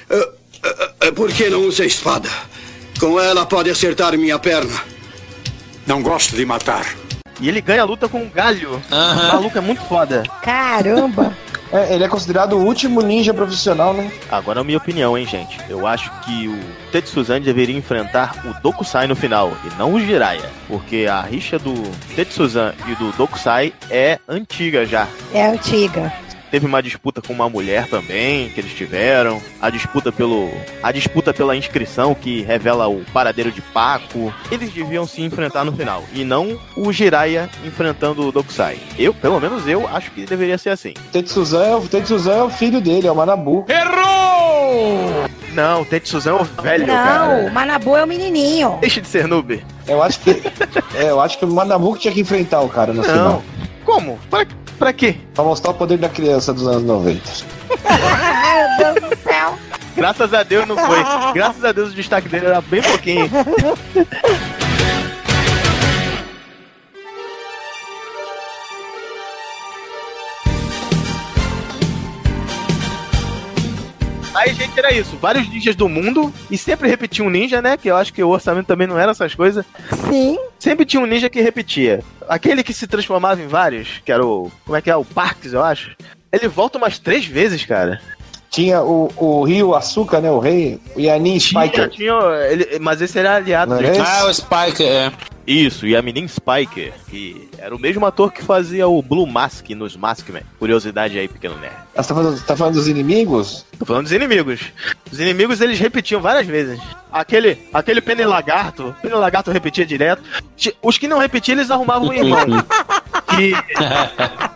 Ah, ah, ah, Por que não usa a espada? Com ela pode acertar minha perna. Não gosto de matar. E ele ganha a luta com um galho. O maluco é muito foda. Caramba! É, ele é considerado o último ninja profissional, né? Agora é a minha opinião, hein, gente. Eu acho que o Tetsuzan deveria enfrentar o Dokusai no final, e não o Jiraiya. Porque a rixa do Tetsuzan e do Dokusai é antiga já. É antiga. Teve uma disputa com uma mulher também, que eles tiveram. A disputa pelo. A disputa pela inscrição que revela o paradeiro de Paco. Eles deviam se enfrentar no final. E não o Jiraiya enfrentando o Dokusai. Eu, pelo menos eu, acho que deveria ser assim. Tetsuzan é, o Tetsuzan é o filho dele, é o Manabu. Errou! Não, o Tetsuzan é o velho, Não, cara. o Manabu é o menininho. Deixa de ser noob. Eu acho que. é, eu acho que o Manabu que tinha que enfrentar o cara no Não. final. Como? Pra, pra quê? Pra mostrar o poder da criança dos anos 90. Ai, meu Deus do céu. Graças a Deus não foi. Graças a Deus o destaque dele era bem pouquinho. Aí, gente, era isso. Vários ninjas do mundo. E sempre repetia um ninja, né? Que eu acho que o orçamento também não era essas coisas. Sim. Sempre tinha um ninja que repetia. Aquele que se transformava em vários, que era o. Como é que é? O Parks, eu acho. Ele volta umas três vezes, cara. Tinha o, o Rio Açúcar, né? O rei. O Yanin Spiker. Tinha, ele- mas esse era aliado Não esse? Ah, o Spiker, é. Isso, e a menina Spiker, que era o mesmo ator que fazia o Blue Mask nos Maskman. Curiosidade aí, pequeno nerd. Ah, Você tá falando, tá falando dos inimigos? Tô falando dos inimigos. Os inimigos eles repetiam várias vezes. Aquele, aquele Pene Lagarto, Pene Lagarto repetia direto. Os que não repetiam, eles arrumavam um irmão. que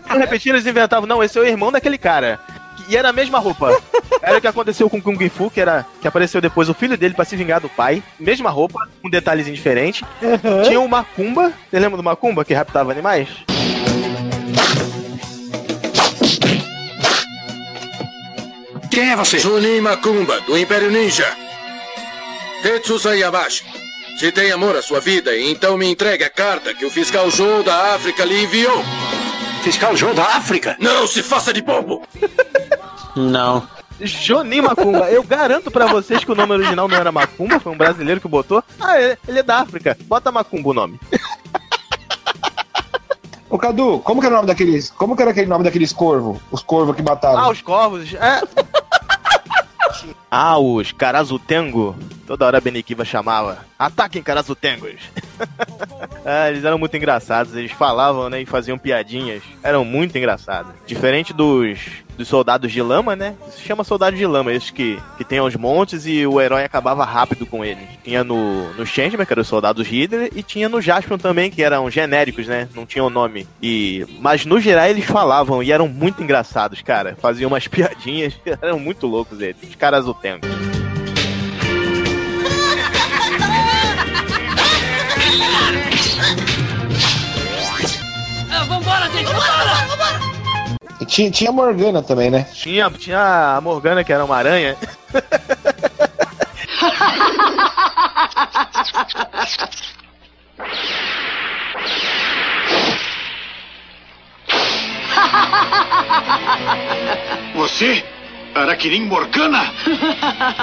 não repetiam, eles inventavam, não, esse é o irmão daquele cara. E era a mesma roupa. Era o que aconteceu com Kung Fu, que era que apareceu depois o filho dele pra se vingar do pai. Mesma roupa, um detalhezinho diferente. Tinha o Macumba. Você lembra do Macumba que raptava animais? Quem é você? Junin Macumba, do Império Ninja. Tetsusa Yamashi. Se tem amor à sua vida, então me entregue a carta que o fiscal Joe da África lhe enviou. Fiscal Joe da África? Não se faça de bobo! Não. Jonin Macumba. Eu garanto pra vocês que o nome original não era Macumba, foi um brasileiro que botou. Ah, ele ele é da África. Bota Macumba o nome. Ô Cadu, como que era o nome daqueles. Como que era aquele nome daqueles corvos? Os corvos que mataram? Ah, os corvos. É. Ah, os Karazutengo. Toda hora a Benikiva chamava. Ataquem Karazutengos. ah, eles eram muito engraçados. Eles falavam, né? E faziam piadinhas. Eram muito engraçados. Diferente dos, dos soldados de lama, né? Se chama soldados de lama, esses que, que tem aos montes e o herói acabava rápido com eles. Tinha no, no Changeman, que era os soldados Hitler, e tinha no Jaspion também, que eram genéricos, né? Não tinham nome. E, mas no geral eles falavam e eram muito engraçados, cara. Faziam umas piadinhas. Eram muito loucos eles. Os caras o tempo. Gente, vambora! vambora. Tinha, tinha a Morgana também, né? Tinha, tinha a Morgana, que era uma aranha. Você? Araquirim Morgana?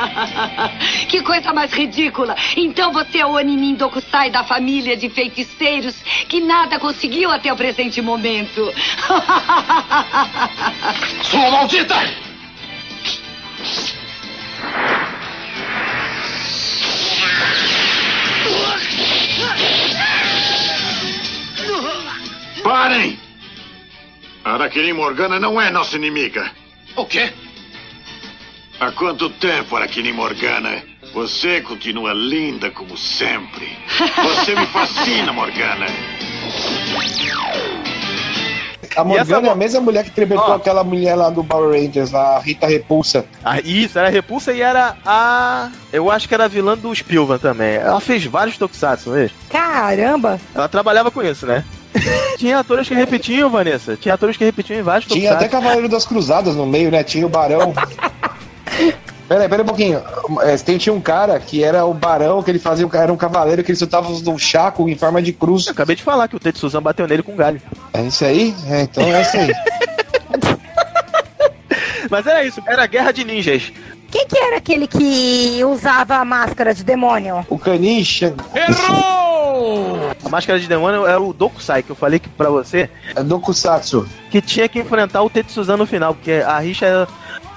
que coisa mais ridícula! Então você é o Onimin Dokusai da família de feiticeiros que nada conseguiu até o presente momento. Sua maldita! Parem! Araquirim Morgana não é nossa inimiga. O quê? Há quanto tempo, Araquirim Morgana? Você continua linda como sempre. Você me fascina, Morgana. A Morgana é a mesma mulher que interpretou aquela mulher lá do Power Rangers, a Rita Repulsa. Ah, isso, era a Repulsa e era a. Eu acho que era a vilã do Spilvan também. Ela fez vários tokusatsu, não é? Caramba! Ela trabalhava com isso, né? Tinha atores que repetiam, Vanessa. Tinha atores que repetiam em vários Tinha até tokusatsu. Cavaleiro das Cruzadas no meio, né? Tinha o Barão. Peraí, peraí um pouquinho. É, tem- tinha um cara que era o Barão, que ele fazia, era um cavaleiro que ele soltava um chaco em forma de cruz. Eu acabei de falar que o Tetsuzan bateu nele com galho. É isso aí? É, então é isso aí. Mas era isso, era guerra de ninjas. Quem que era aquele que usava a máscara de demônio? O Canicha. Errou! Máscara de Demônio era o Dokusai, que eu falei que pra você. É Dokusatsu. Que tinha que enfrentar o Tetsuzan no final, porque a rixa era,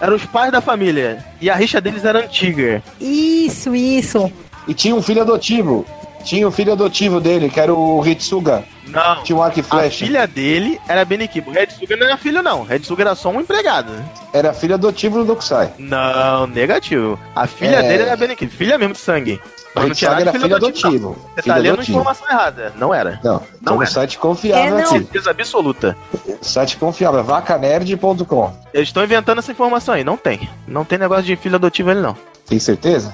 eram os pais da família. E a rixa deles era antiga. Isso, isso. E tinha um filho adotivo. Tinha um filho adotivo dele, que era o Hitsuga. Não. Tinha um arco e A flecha. filha dele era Benikiba. O Redsuga não era filho, não. O Redsuga era só um empregado. Era filho adotivo do Dokusai. Não, negativo. A filha É. dele era Benikiba. Filha mesmo de sangue. O Mas não tinha era de filho adotivo, adotivo. Você Filho tá lendo adotivo. informação errada. Não era. Não, Não então era. site confiável É, não. aqui. Certeza absoluta. Site confiável, vacanerd.com. Eles estão inventando essa informação aí. Não tem. Não tem negócio de filho adotivo ali, não. Tem certeza?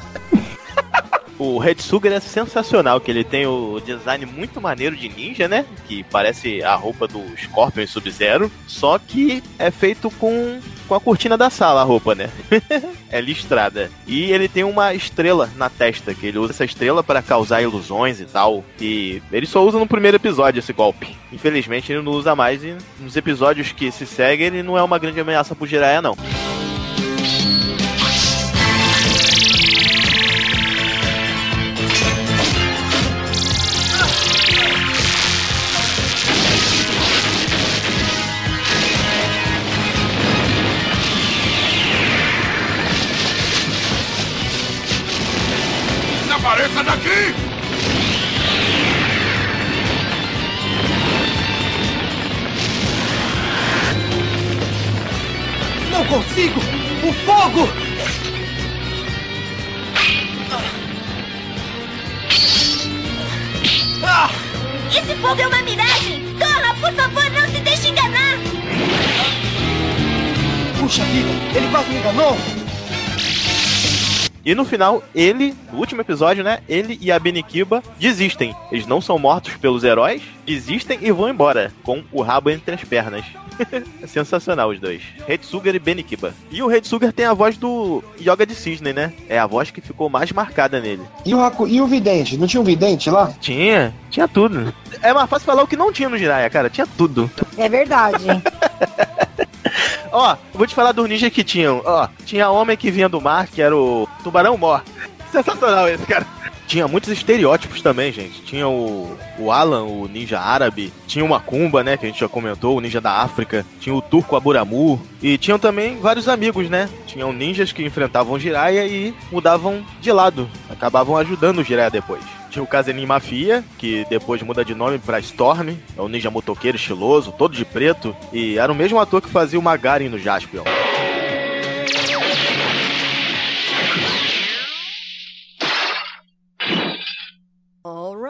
O Redsuga é sensacional, que ele tem o design muito maneiro de ninja, né? Que parece a roupa do Scorpion Sub-Zero, só que é feito com, com a cortina da sala a roupa, né? é listrada. E ele tem uma estrela na testa, que ele usa essa estrela para causar ilusões e tal. E ele só usa no primeiro episódio esse golpe. Infelizmente ele não usa mais e nos episódios que se seguem ele não é uma grande ameaça pro Jiraiya, não. Daqui! Não consigo! O fogo! Ah! Esse fogo é uma miragem! Corra, por favor, não se deixe enganar! Puxa vida, ele quase me enganou! E no final, ele, no último episódio, né? Ele e a Benikiba desistem. Eles não são mortos pelos heróis, desistem e vão embora, com o rabo entre as pernas. é sensacional os dois. Redsuger e Benikiba. E o Redsuger tem a voz do Yoga de Cisne, né? É a voz que ficou mais marcada nele. E o, Haku- e o vidente? Não tinha um vidente lá? Tinha, tinha tudo. É mais fácil falar o que não tinha no Jiraiya, cara. Tinha tudo. É verdade. Ó, vou te falar dos ninjas que tinham. Ó, tinha homem que vinha do mar, que era o Tubarão Mor. Sensacional esse, cara. Tinha muitos estereótipos também, gente. Tinha o, o Alan, o ninja árabe. Tinha o Macumba, né, que a gente já comentou, o ninja da África. Tinha o turco Aburamu. E tinham também vários amigos, né? Tinham ninjas que enfrentavam Jiraiya e mudavam de lado. Acabavam ajudando o Jiraiya depois. Tinha o Kazenin Mafia, que depois muda de nome pra Storm. É um ninja motoqueiro estiloso, todo de preto. E era o mesmo ator que fazia o Magarin no Jaspion.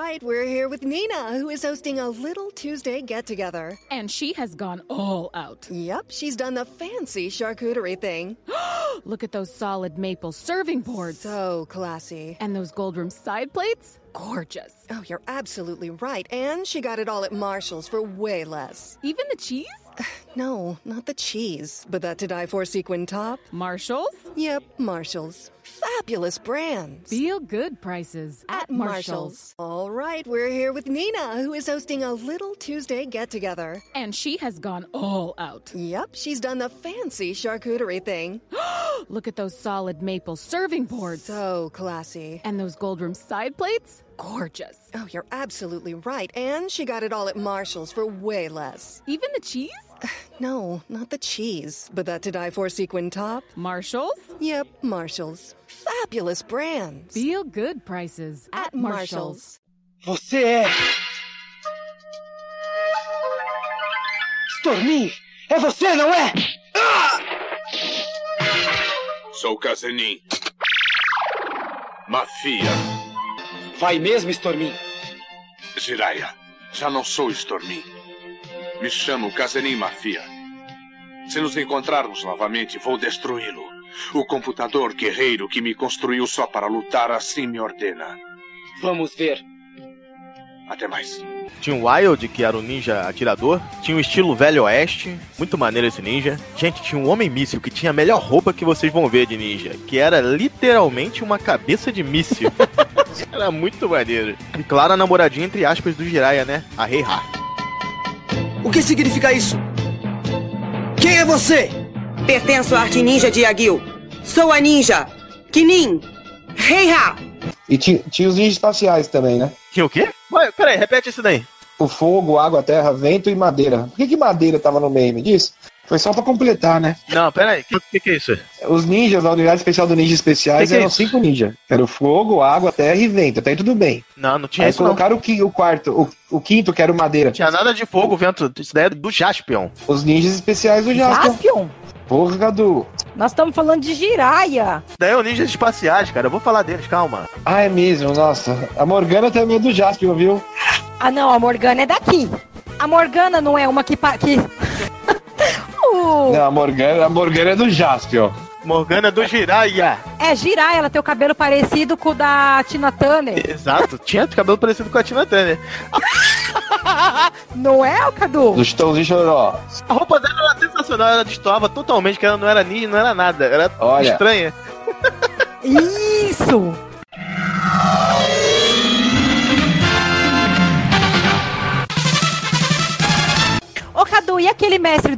Right, we're here with Nina, who is hosting a little Tuesday get together. And she has gone all out. Yep, she's done the fancy charcuterie thing. Look at those solid maple serving boards. So classy. And those gold room side plates? Gorgeous. Oh, you're absolutely right. And she got it all at Marshall's for way less. Even the cheese? No, not the cheese, but that to die for sequin top. Marshall's? Yep, Marshall's. Fabulous brands. Feel good prices at Marshall's. All right, we're here with Nina, who is hosting a little Tuesday get together. And she has gone all out. Yep, she's done the fancy charcuterie thing. Look at those solid maple serving boards. So classy. And those gold room side plates? Gorgeous. Oh, you're absolutely right. And she got it all at Marshall's for way less. Even the cheese? No, not the cheese, but that to die for sequin top. Marshall's? Yep, Marshall's. Fabulous brands. Feel good prices at Marshall's. Você é. Stormy! É você, não é? Ah! Sou Casenin. Mafia. Vai mesmo, Stormy? Jiraya, já não sou Stormin. Me chamo Casenin Mafia. Se nos encontrarmos novamente, vou destruí-lo. O computador guerreiro que me construiu só para lutar assim me ordena. Vamos ver. Até mais. Tinha o Wild, que era o ninja atirador. Tinha o estilo Velho Oeste. Muito maneiro esse ninja. Gente, tinha um Homem Míssil que tinha a melhor roupa que vocês vão ver de ninja. Que era literalmente uma cabeça de míssil. era muito maneiro. E claro, a namoradinha, entre aspas, do Jiraiya, né? A Rei Ha. O que significa isso? Quem é você? Pertenço à arte ninja de Yagyu. Sou a ninja Kinin Heiha. E tinha, tinha os ninjas espaciais também, né? Tinha o quê? Ué, peraí, repete isso daí. O fogo, água, terra, vento e madeira. Por que, que madeira tava no meio, me diz? Foi só pra completar, né? Não, peraí, o que, que é isso? Os ninjas, a unidade especial do Ninja Especiais Que que é eram isso? cinco ninjas. Era o fogo, água, terra e vento. Até aí tudo bem. Não, não tinha Aí isso não. colocaram o, qui- o quarto, o, o quinto, que era o madeira. Tinha nada de fogo, vento. Isso daí é do Jaspion. Os ninjas especiais do Jaspion. Jaspion? Porra, Cadu. Nós estamos falando de Jiraya. Isso daí é o ninjas espaciais, cara. Eu vou falar deles, calma. Ah, é mesmo, nossa. A Morgana também é do Jaspion, viu? Ah, não, a Morgana é daqui. A Morgana não é uma que. pa- que... O- Não, a Morgana, a Morgana é do Jaspion. Morgana do Jiraiya. É Jiraya, ela tem o cabelo parecido com o da Tina Turner. Exato, tinha cabelo parecido com a Tina Turner. Não é, o Cadu? Do Chitãozinho Chororó. A roupa dela era sensacional, ela destoava totalmente, que ela não era ninja, não era nada. Era Olha. estranha. Isso!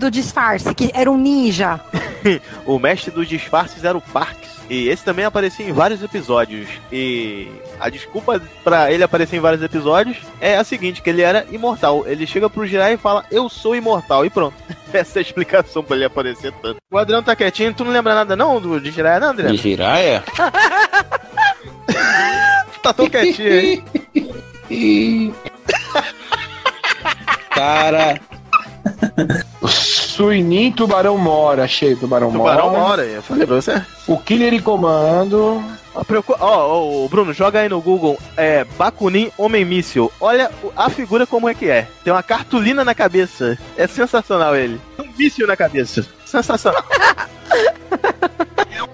Do disfarce, que era um ninja? o mestre dos disfarces era o Parks. E esse também aparecia em vários episódios. E a desculpa pra ele aparecer em vários episódios é a seguinte, que ele era imortal. Ele chega pro Jirai e fala, eu sou imortal. E pronto. Essa é a explicação pra ele aparecer tanto. O Adriano tá quietinho, tu não lembra nada não do de Jirai, não, Adriano? De Jiraya? tá tão quietinho aí. Cara, O Suinin Tubarão Mora, achei Tubarão, Tubarão Mora. mora, eu falei pra você. O Killer em Comando. Ó, preocu- Ó, ó, ô, Bruno, joga aí no Google é, Bakunin Homem Míssil. Olha a figura como é que é. Tem uma cartolina na cabeça. É sensacional ele. Um míssil na cabeça. Sensacional.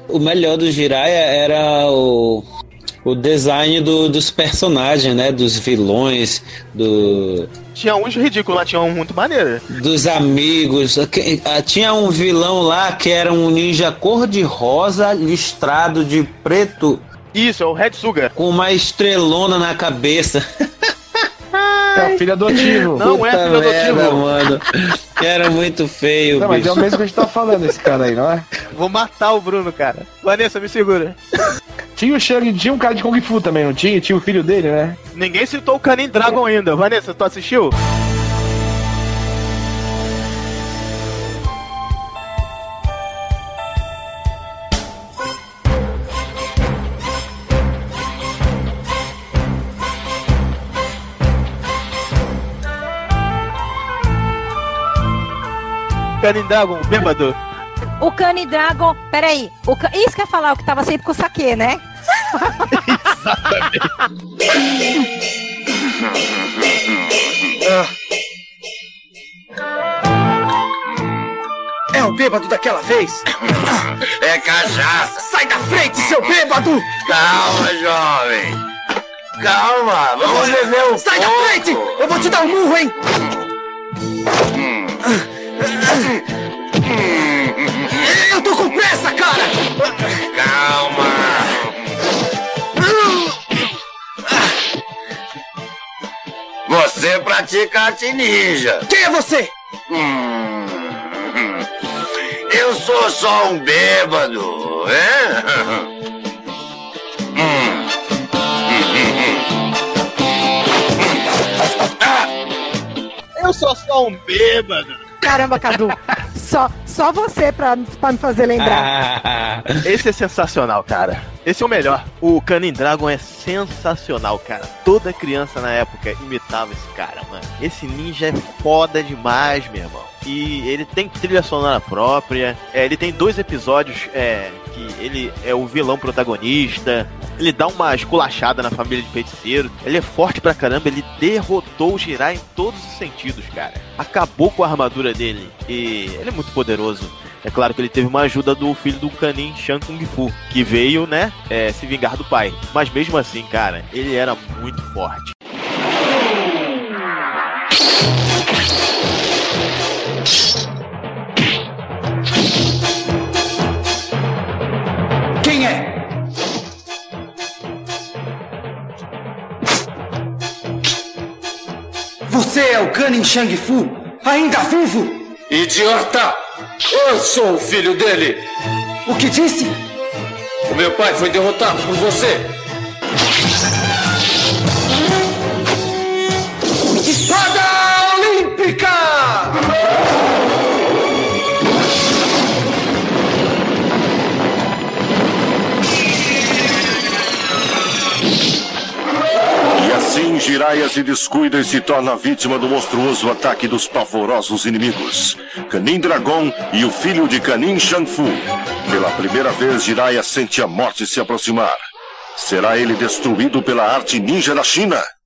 o melhor do Jiraya era o, o design do- dos personagens, né? Dos vilões, do, Tinha uns ridículos lá, tinha um muito maneiro. dos amigos. Ah, Tinha um vilão lá que era um ninja cor-de-rosa listrado de preto. Isso, é o Red Suga. Com uma estrelona na cabeça. É filho adotivo. Não é Puta filho merda, adotivo. mano. Era muito feio, Não, mas é bicho. o mesmo que a gente tá falando, esse cara aí, não é? Vou matar o Bruno, cara. Vanessa, me segura. Tinha o Shang, tinha um cara de Kung Fu também, não tinha? Tinha o filho dele, né? Ninguém citou o Canin Dragon ainda. Vanessa, tu assistiu? Canin Dragon, bêbado. O Kani Dragon. Peraí, o isso quer falar o que tava sempre com o saque, né? É o bêbado daquela vez? É cachaça. Sai da frente, seu bêbado! Calma, jovem. Calma, vamos beber um Sai da pouco. frente! Eu vou te dar um murro, hein? Eu tô com pressa, cara! Calma. Você pratica arte ninja. Quem é você? Hum, Eu sou só um bêbado, é? Hum. Eu sou só um bêbado. Caramba, Cadu. só, só você pra, pra me fazer lembrar. Esse é sensacional, cara. Esse é o melhor. O Canin Dragon é sensacional, cara. Toda criança na época imitava esse cara, mano. Esse ninja é foda demais, meu irmão. E ele tem trilha sonora própria. É, ele tem dois episódios é, que ele é o vilão protagonista. Ele dá uma esculachada na família de feiticeiro. Ele é forte pra caramba. Ele derrotou o Jirai em todos os sentidos, cara. Acabou com a armadura dele. E ele é muito poderoso. É claro que ele teve uma ajuda do filho do Kanin Shan Kung Fu, que veio, né, é, se vingar do pai. Mas mesmo assim, cara, ele era muito forte. Você é o Ganin Shang Fu? Ainda vivo? Idiota! Eu sou o filho dele! O que disse? O meu pai foi derrotado por você! Jiraiya se descuida e se torna vítima do monstruoso ataque dos pavorosos inimigos. Canin Dragon e o filho de Canin Shanfu. Pela primeira vez, Jiraiya sente a morte se aproximar. Será ele destruído pela arte ninja da China?「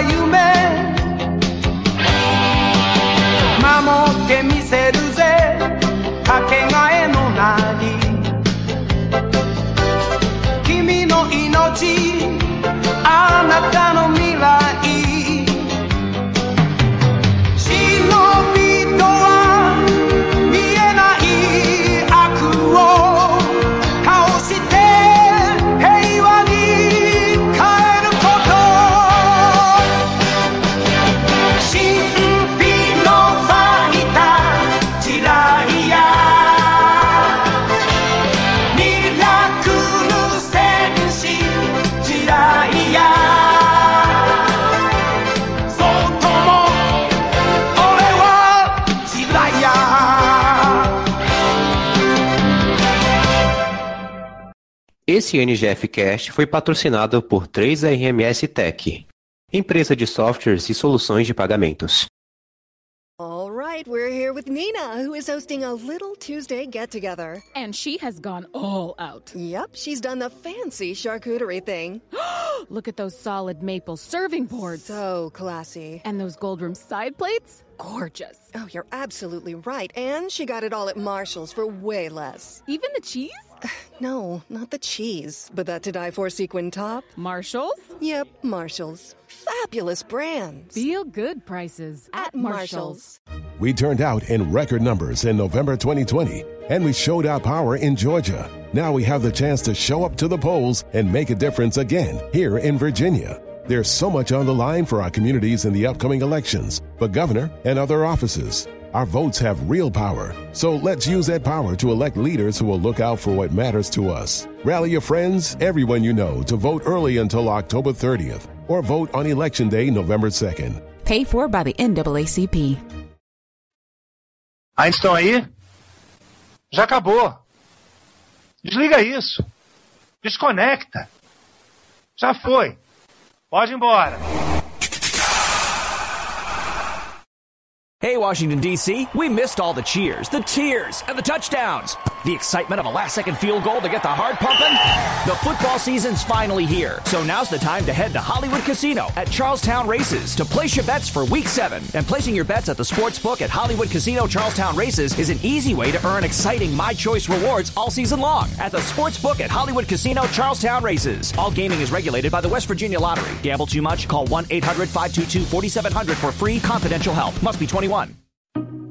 は夢」「守ってみせるぜ。かけがえのない」「君の命。あなたの未来」Esse NGF Cast foi patrocinado por 3RMS Tech, empresa de softwares e soluções de pagamentos. All right, we're here with Nina, who is hosting a little Tuesday get together. And she has gone all out. Yep, she's done the fancy charcuterie thing. Look at those solid maple serving boards. So classy. And those gold room side plates? Gorgeous. Oh, you're absolutely right. And she got it all at Marshall's for way less. Even the cheese? No, not the cheese, but that to die for sequin top. Marshalls? Yep, Marshall's. Fabulous brands. Feel good prices at, Marshalls. We turned out in record numbers in November 2020, and we showed our power in Georgia. Now we have the chance to show up to the polls and make a difference again here in Virginia. There's so much on the line for our communities in the upcoming elections, for governor and other offices. Our votes have real power, so let's use that power to elect leaders who will look out for what matters to us. Rally your friends, everyone you know, to vote early until October 30th, or vote on Election Day, November 2nd. Paid for by the NAACP. Ainda estão aí? Já acabou. Desliga isso. Desconecta. Já foi. Pode ir embora. Hey, Washington, D.C., we missed all the cheers, the tears, and the touchdowns. The excitement of a last second field goal to get the heart pumping. The football season's finally here, so now's the time to head to Hollywood Casino at Charlestown Races to place your bets for week seven. And placing your bets at the sports book at Hollywood Casino Charlestown Races is an easy way to earn exciting My Choice rewards all season long at the sports book at Hollywood Casino Charlestown Races. All gaming is regulated by the West Virginia Lottery. Gamble too much? Call 1 800 522 4700 for free confidential help. Must be 21.